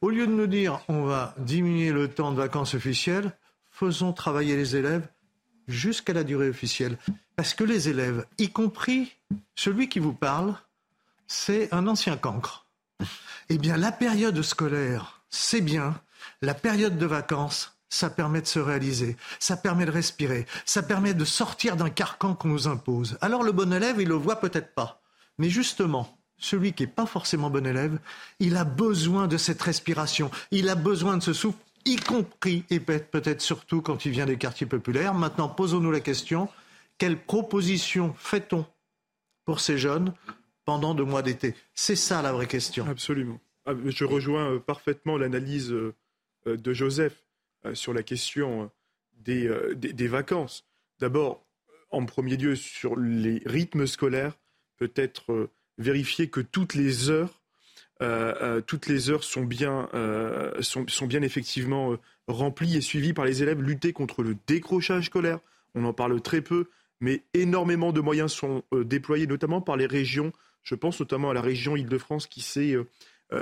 Speaker 7: Au lieu de nous dire on va diminuer le temps de vacances officielles, faisons travailler les élèves jusqu'à la durée officielle. Parce que les élèves, y compris celui qui vous parle, c'est un ancien cancre. Eh bien, la période scolaire, c'est bien. La période de vacances, ça permet de se réaliser, ça permet de respirer, ça permet de sortir d'un carcan qu'on nous impose. Alors le bon élève, il le voit peut-être pas. Mais justement, celui qui n'est pas forcément bon élève, il a besoin de cette respiration, il a besoin de ce souffle y compris et peut-être surtout quand il vient des quartiers populaires. Maintenant, posons-nous la question, quelles propositions fait-on pour ces jeunes pendant deux mois d'été? C'est ça la vraie question.
Speaker 6: Absolument. Ah, je rejoins euh, parfaitement l'analyse euh, euh, de Joseph sur la question des, des vacances. D'abord, en premier lieu, sur les rythmes scolaires, peut-être vérifier que toutes les heures euh, euh, toutes les heures sont bien, euh, sont, bien effectivement remplies et suivies par les élèves, lutter contre le décrochage scolaire. On en parle très peu, mais énormément de moyens sont déployés, notamment par les régions. Je pense notamment à la région Île-de-France qui s'est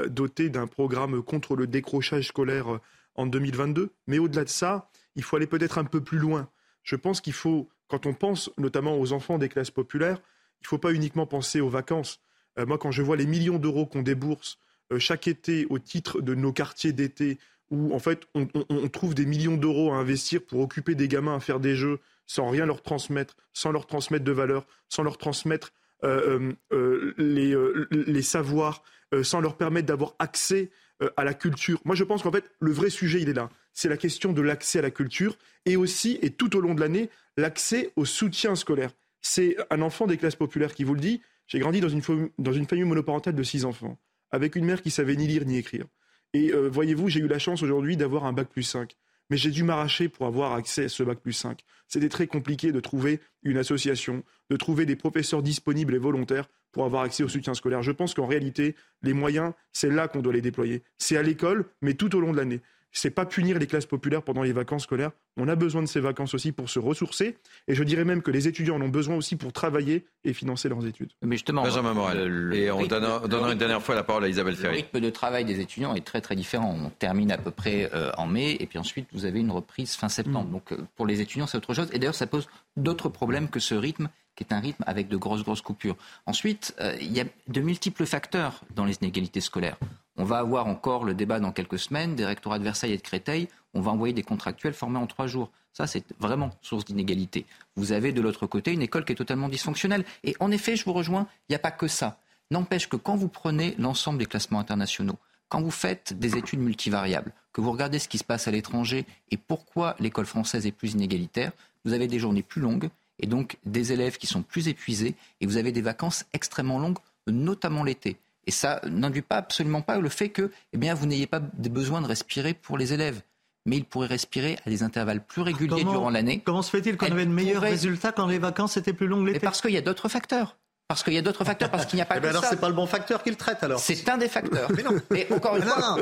Speaker 6: dotée d'un programme contre le décrochage scolaire en 2022. Mais au-delà de ça, il faut aller peut-être un peu plus loin. Je pense qu'il faut, quand on pense notamment aux enfants des classes populaires, il ne faut pas uniquement penser aux vacances. Euh, moi, quand je vois les millions d'euros qu'on débourse chaque été au titre de nos quartiers d'été où en fait on, trouve des millions d'euros à investir pour occuper des gamins à faire des jeux sans rien leur transmettre, sans leur transmettre de valeur, sans leur transmettre euh, euh, euh, les, savoirs, sans leur permettre d'avoir accès à la culture. Moi je pense qu'en fait le vrai sujet il est là. C'est la question de l'accès à la culture et aussi, et tout au long de l'année, l'accès au soutien scolaire. C'est un enfant des classes populaires qui vous le dit. J'ai grandi dans une, famille monoparentale de six enfants, avec une mère qui savait ni lire ni écrire. Et euh, voyez-vous, j'ai eu la chance aujourd'hui d'avoir un bac plus 5. Mais j'ai dû m'arracher pour avoir accès à ce bac plus 5. C'était très compliqué de trouver une association, de trouver des professeurs disponibles et volontaires pour avoir accès au soutien scolaire. Je pense qu'en réalité, les moyens, c'est là qu'on doit les déployer. C'est à l'école, mais tout au long de l'année c'est pas punir les classes populaires pendant les vacances scolaires. On a besoin de ces vacances aussi pour se ressourcer. Et je dirais même que les étudiants en ont besoin aussi pour travailler et financer leurs études.
Speaker 1: Mais justement, Benjamin Morel. et on donnera une dernière fois la parole à Isabelle Ferry.
Speaker 9: Le rythme de travail des étudiants est très très différent. On termine à peu près euh, en mai et puis ensuite vous avez une reprise fin septembre. Mm. Donc euh, pour les étudiants c'est autre chose. Et d'ailleurs ça pose d'autres problèmes que ce rythme qui est un rythme avec de grosses grosses coupures. Ensuite, euh, il y a de multiples facteurs dans les inégalités scolaires. On va avoir encore le débat dans quelques semaines des rectorats de Versailles et de Créteil. On va envoyer des contractuels formés en trois jours. Ça, c'est vraiment source d'inégalité. Vous avez de l'autre côté une école qui est totalement dysfonctionnelle. Et en effet, je vous rejoins, il n'y a pas que ça. N'empêche que quand vous prenez l'ensemble des classements internationaux, quand vous faites des études multivariables, que vous regardez ce qui se passe à l'étranger et pourquoi l'école française est plus inégalitaire, vous avez des journées plus longues et donc des élèves qui sont plus épuisés et vous avez des vacances extrêmement longues, notamment l'été. Et ça n'induit pas absolument pas le fait que eh bien, vous n'ayez pas besoin de respirer pour les élèves. Mais ils pourraient respirer à des intervalles plus réguliers durant l'année.
Speaker 7: Comment se fait-il qu'on avait de meilleurs résultats quand les vacances étaient plus longues l'été?
Speaker 9: Parce qu'il y a d'autres facteurs. Parce qu'il y a d'autres facteurs, parce qu'il n'y a pas (laughs) eh
Speaker 7: ben
Speaker 9: que
Speaker 7: alors, c'est pas le bon facteur qu'il traite alors.
Speaker 9: C'est un des facteurs. (laughs) Mais non. Mais encore une fois,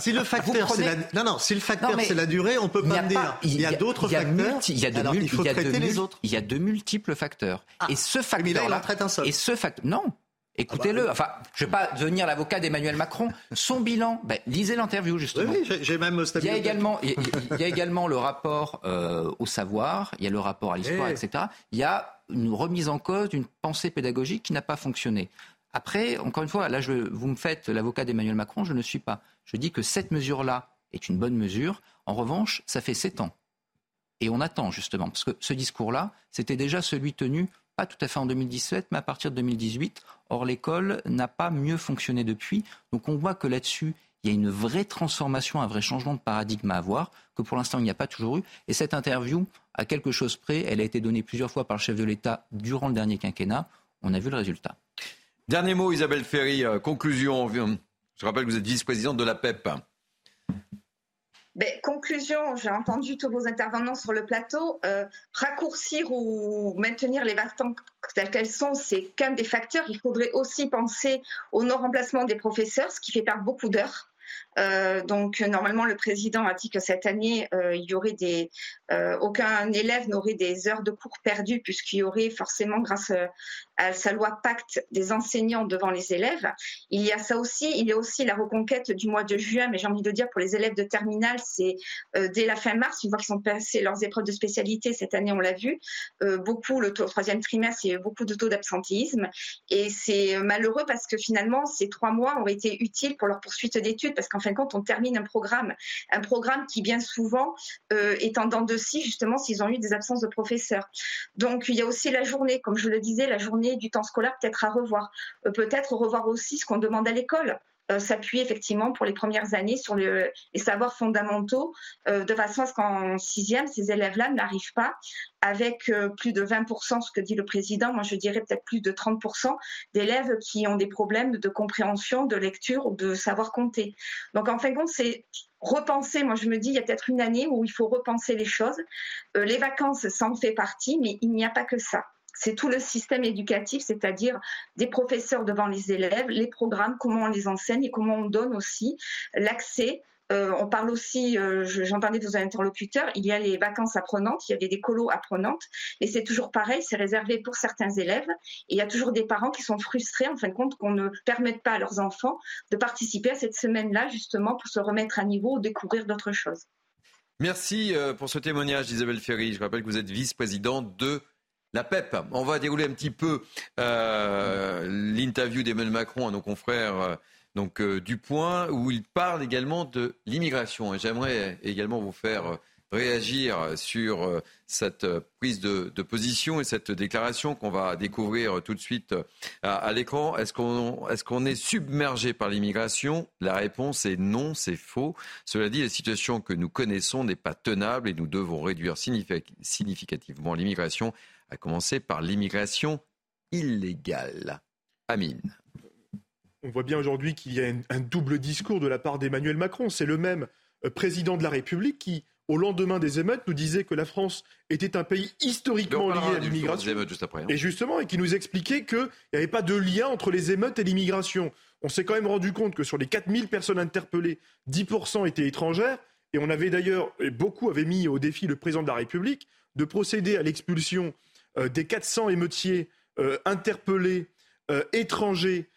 Speaker 7: si, le facteur c'est la... non non, si le facteur c'est la durée, on peut pas me dire. Il y a, d'autres facteurs.
Speaker 9: il y a de alors, il faut traiter les autres. Il y a de multiples facteurs.
Speaker 7: Ah.
Speaker 9: et ce facteur. Mais
Speaker 7: là, il en traite un seul.
Speaker 9: Et ce facteur, non. Écoutez-le. Ah bah enfin, je ne vais pas devenir l'avocat d'Emmanuel Macron. Son bilan, ben, lisez l'interview justement.
Speaker 7: Oui, j'ai même
Speaker 9: il y a également, il y a également le rapport euh, au savoir, il y a le rapport à l'histoire, etc. Il y a une remise en cause d'une pensée pédagogique qui n'a pas fonctionné. Après, encore une fois, là, je, vous me faites l'avocat d'Emmanuel Macron, je ne suis pas. Je dis que cette mesure-là est une bonne mesure. En revanche, ça fait sept ans. Et on attend justement, parce que ce discours-là, c'était déjà celui tenu pas tout à fait en 2017, mais à partir de 2018. Or, l'école n'a pas mieux fonctionné depuis. Donc, on voit que là-dessus, il y a une vraie transformation, un vrai changement de paradigme à avoir, que pour l'instant, il n'y a pas toujours eu. Et cette interview, à quelque chose près, elle a été donnée plusieurs fois par le chef de l'État durant le dernier quinquennat. On a vu le résultat.
Speaker 1: Dernier mot, Isabelle Ferry, euh, conclusion. Je rappelle que vous êtes vice-présidente de la PEP.
Speaker 24: Ben, conclusion, j'ai entendu tous vos intervenants sur le plateau. Euh, raccourcir ou maintenir les vacances telles qu'elles sont, c'est qu'un des facteurs. Il faudrait aussi penser au non-remplacement des professeurs, ce qui fait perdre beaucoup d'heures. Euh, donc normalement le président a dit que cette année euh, des aucun élève n'aurait des heures de cours perdues puisqu'il y aurait forcément grâce à sa loi Pacte des enseignants devant les élèves. Il y a ça aussi, il y a aussi la reconquête du mois de juin, mais j'ai envie de dire pour les élèves de terminale, c'est euh, dès la fin mars, une fois qu'ils sont passés leurs épreuves de spécialité, cette année on l'a vu, euh, beaucoup le troisième trimestre, il beaucoup de taux d'absentéisme et c'est malheureux parce que finalement ces trois mois ont été utiles pour leur poursuite d'études parce qu'en fin de compte on termine un programme, un programme qui bien souvent euh, est en dents de scie justement s'ils ont eu des absences de professeurs. Donc il y a aussi la journée, comme je le disais, la journée du temps scolaire peut-être à revoir. Euh, peut-être revoir aussi ce qu'on demande à l'école. Euh, s'appuyer effectivement pour les premières années sur les savoirs fondamentaux, euh, de façon à ce qu'en sixième, ces élèves-là n'arrivent pas avec plus de 20%, ce que dit le président, moi je dirais peut-être plus de 30% d'élèves qui ont des problèmes de compréhension, de lecture ou de savoir compter. Donc en fin de compte, c'est repenser, moi je me dis, il y a peut-être une année où il faut repenser les choses. les vacances, ça en fait partie, mais il n'y a pas que ça c'est tout le système éducatif, c'est-à-dire des professeurs devant les élèves, les programmes, comment on les enseigne et comment on donne aussi l'accès. Euh, on parle aussi, euh, j'entendais vos interlocuteurs, il y a les vacances apprenantes, il y avait des colos apprenantes, et c'est toujours pareil, c'est réservé pour certains élèves. Et il y a toujours des parents qui sont frustrés, en fin de compte, qu'on ne permette pas à leurs enfants de participer à cette semaine-là, justement, pour se remettre à niveau ou découvrir d'autres choses.
Speaker 1: Merci euh, pour ce témoignage, Isabelle Ferry. Je rappelle que vous êtes vice-présidente de la PEP. On va dérouler un petit peu euh, l'interview d'Emmanuel Macron à nos confrères, euh, donc du point où il parle également de l'immigration. Et j'aimerais également vous faire réagir sur euh, cette euh, prise de, position et cette déclaration qu'on va découvrir tout de suite euh, à, l'écran. Est-ce qu'on est, qu'on est submergé par l'immigration? La réponse est non, c'est faux. Cela dit, la situation que nous connaissons n'est pas tenable et nous devons réduire significativement l'immigration, à commencer par l'immigration illégale. Amine.
Speaker 6: On voit bien aujourd'hui qu'il y a un double discours de la part d'Emmanuel Macron. C'est le même président de la République qui au lendemain des émeutes, nous disait que la France était un pays historiquement lié à l'immigration.
Speaker 1: Hein.
Speaker 6: Et justement, et qui nous expliquait qu'il n'y avait pas de lien entre les émeutes et l'immigration. On s'est quand même rendu compte que sur les 4000 personnes interpellées, 10% étaient étrangères. Et on avait d'ailleurs, et beaucoup avaient mis au défi le président de la République, de procéder à l'expulsion euh, des 400 émeutiers euh, interpellés euh, étrangers,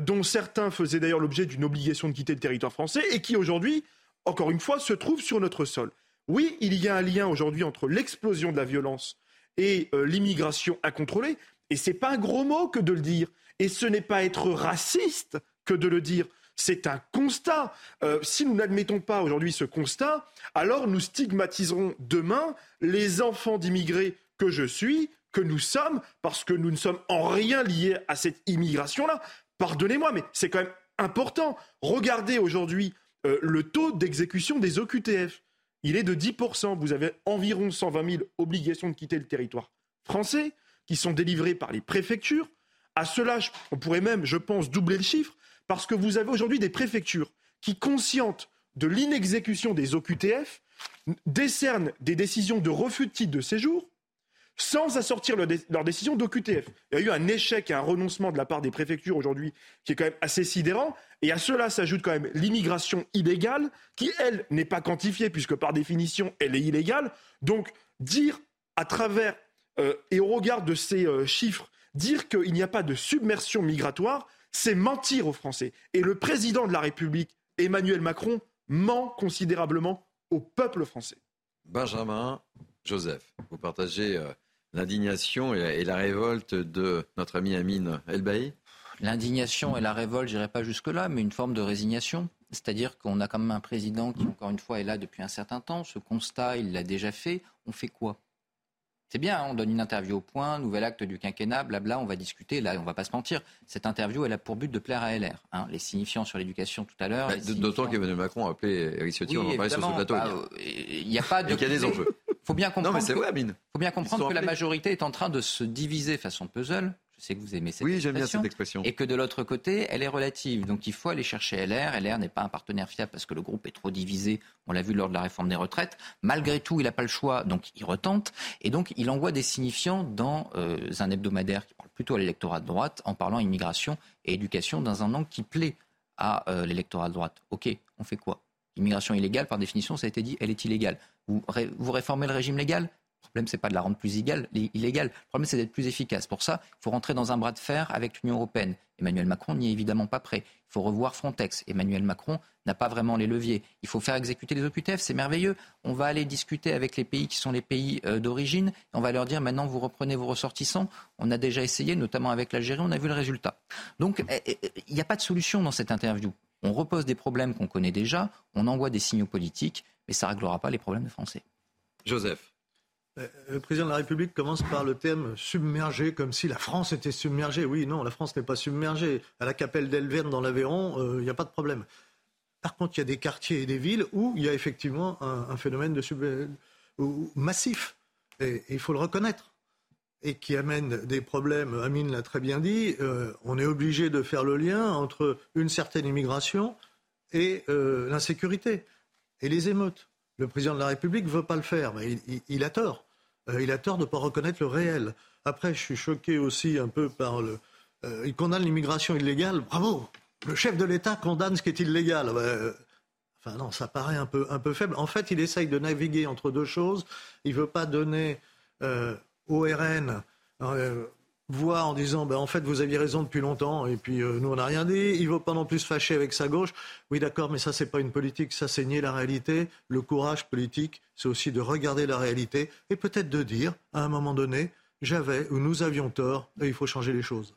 Speaker 6: dont certains faisaient d'ailleurs l'objet d'une obligation de quitter le territoire français, et qui aujourd'hui, encore une fois, se trouvent sur notre sol. Oui, il y a un lien aujourd'hui entre l'explosion de la violence et euh, l'immigration incontrôlée. Et ce n'est pas un gros mot que de le dire. Et ce n'est pas être raciste que de le dire. C'est un constat. Euh, si nous n'admettons pas aujourd'hui ce constat, alors nous stigmatiserons demain les enfants d'immigrés que je suis, que nous sommes, parce que nous ne sommes en rien liés à cette immigration-là. Pardonnez-moi, mais c'est quand même important. Regardez aujourd'hui euh, le taux d'exécution des OQTF il est de 10%. Vous avez environ 120 000 obligations de quitter le territoire français qui sont délivrées par les préfectures. À cela, on pourrait même, je pense, doubler le chiffre parce que vous avez aujourd'hui des préfectures qui, conscientes de l'inexécution des OQTF, décernent des décisions de refus de titre de séjour sans assortir leur, décision d'OQTF. Il y a eu un échec et un renoncement de la part des préfectures aujourd'hui qui est quand même assez sidérant. Et à cela s'ajoute quand même l'immigration illégale, qui, elle, n'est pas quantifiée, puisque par définition, elle est illégale. Donc, dire à travers euh, et au regard de ces euh, chiffres, dire qu'il n'y a pas de submersion migratoire, c'est mentir aux Français. Et le président de la République, Emmanuel Macron, ment considérablement au peuple français.
Speaker 1: Benjamin, Joseph, vous partagez euh, l'indignation et, la révolte de notre ami Amine Elbaï
Speaker 9: L'indignation et la révolte, je n'irai pas jusque-là, mais une forme de résignation. C'est-à-dire qu'on a quand même un président qui, encore une fois, est là depuis un certain temps. Ce constat, il l'a déjà fait. On fait quoi? C'est bien, on donne une interview au point, nouvel acte du quinquennat, blabla, on va discuter. Là, on va pas se mentir. Cette interview, elle a pour but de plaire à LR. Hein. Les signifiants sur l'éducation tout à l'heure.
Speaker 1: Bah, d'autant qu'Emmanuel Macron a appelé Eric Ciotti, on en parlait sur ce plateau.
Speaker 9: Bah, il n'y a pas de.
Speaker 1: Il y a (laughs) des (laughs) enjeux.
Speaker 9: Faut bien comprendre. faut bien comprendre que la majorité est en train de se diviser façon puzzle. Je sais que vous aimez cette
Speaker 1: oui, expression. Bien cette expression.
Speaker 9: Et que de l'autre côté, elle est relative. Donc il faut aller chercher LR. LR n'est pas un partenaire fiable parce que le groupe est trop divisé. On l'a vu lors de la réforme des retraites. Malgré tout, il n'a pas le choix, donc il retente. Et donc il envoie des signifiants dans euh, un hebdomadaire qui parle plutôt à l'électorat de droite en parlant immigration et éducation dans un angle qui plaît à euh, l'électorat de droite. Ok, on fait quoi? L'immigration illégale, par définition, ça a été dit, elle est illégale. Vous, réformez le régime légal? Le problème, c'est pas de la rendre plus illégale. Le problème, c'est d'être plus efficace. Pour ça, il faut rentrer dans un bras de fer avec l'Union européenne. Emmanuel Macron n'y est évidemment pas prêt. Il faut revoir Frontex. Emmanuel Macron n'a pas vraiment les leviers. Il faut faire exécuter les OQTF, c'est merveilleux. On va aller discuter avec les pays qui sont les pays euh, d'origine. On va leur dire maintenant vous reprenez vos ressortissants. On a déjà essayé, notamment avec l'Algérie, on a vu le résultat. Donc eh, eh, eh, il n'y a pas de solution dans cette interview. On repose des problèmes qu'on connaît déjà, on envoie des signaux politiques, mais ça ne réglera pas les problèmes des Français.
Speaker 1: Joseph.
Speaker 7: Euh, le président de la République commence par le terme submergé, comme si la France était submergée. Oui, non, la France n'est pas submergée. À la Capelle d'Elverne, dans l'Aveyron, il euh, n'y a pas de problème. Par contre, il y a des quartiers et des villes où il y a effectivement un, phénomène de sub... massif, et il faut le reconnaître, et qui amène des problèmes. Amine l'a très bien dit. Euh, on est obligé de faire le lien entre une certaine immigration et l'insécurité et les émeutes. Le président de la République ne veut pas le faire, mais il, a tort. Euh, il a tort de ne pas reconnaître le réel. Après, je suis choqué aussi un peu par le. Euh, il condamne l'immigration illégale. Bravo Le chef de l'État condamne ce qui est illégal. Euh, enfin, non, ça paraît un peu, un peu faible. En fait, il essaye de naviguer entre deux choses. Il ne veut pas donner au RN voit en disant ben, en fait vous aviez raison depuis longtemps et puis euh, nous on n'a rien dit. Il ne veut pas non plus se fâcher avec sa gauche. Oui d'accord, mais ça c'est pas une politique, ça c'est nier la réalité. Le courage politique, c'est aussi de regarder la réalité et peut-être de dire à un moment donné j'avais ou nous avions tort et il faut changer les choses.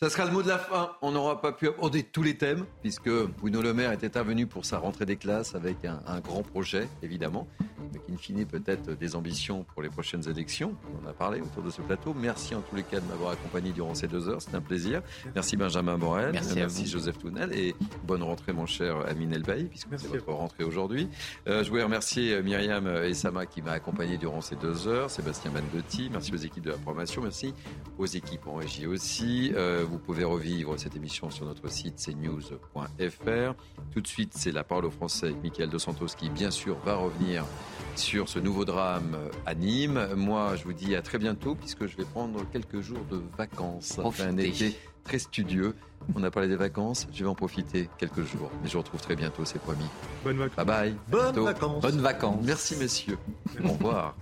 Speaker 1: Ça sera le mot de la fin. On n'aura pas pu aborder tous les thèmes, puisque Bruno Le Maire est intervenu pour sa rentrée des classes avec un, un grand projet, évidemment, mais qui, in fine, peut-être des ambitions pour les prochaines élections. On en a parlé autour de ce plateau. Merci en tous les cas de m'avoir accompagné durant ces deux heures. C'est un plaisir. Merci Benjamin Morel.
Speaker 9: Merci vous.
Speaker 1: Joseph Tounel. Et bonne rentrée, mon cher Amine Elbaï, puisque c'est votre rentrée aujourd'hui. Euh, je voulais remercier euh, Myriam Essama qui m'a accompagné durant ces deux heures. Sébastien Mandotti. Merci aux équipes de la programmation. Merci aux équipes en régie aussi. Euh, vous pouvez revivre cette émission sur notre site cnews.fr. Tout de suite, c'est la parole au français avec Michael Dos Santos qui, bien sûr, va revenir sur ce nouveau drame à Nîmes. Moi, je vous dis à très bientôt puisque je vais prendre quelques jours de vacances. Après un été très studieux. On a parlé des vacances, je vais en profiter quelques jours. Mais je vous retrouve très bientôt, c'est promis.
Speaker 6: Bonnes vacances.
Speaker 1: Bye bye.
Speaker 7: Bonnes vacances.
Speaker 1: Bonnes vacances. Merci messieurs. Au revoir.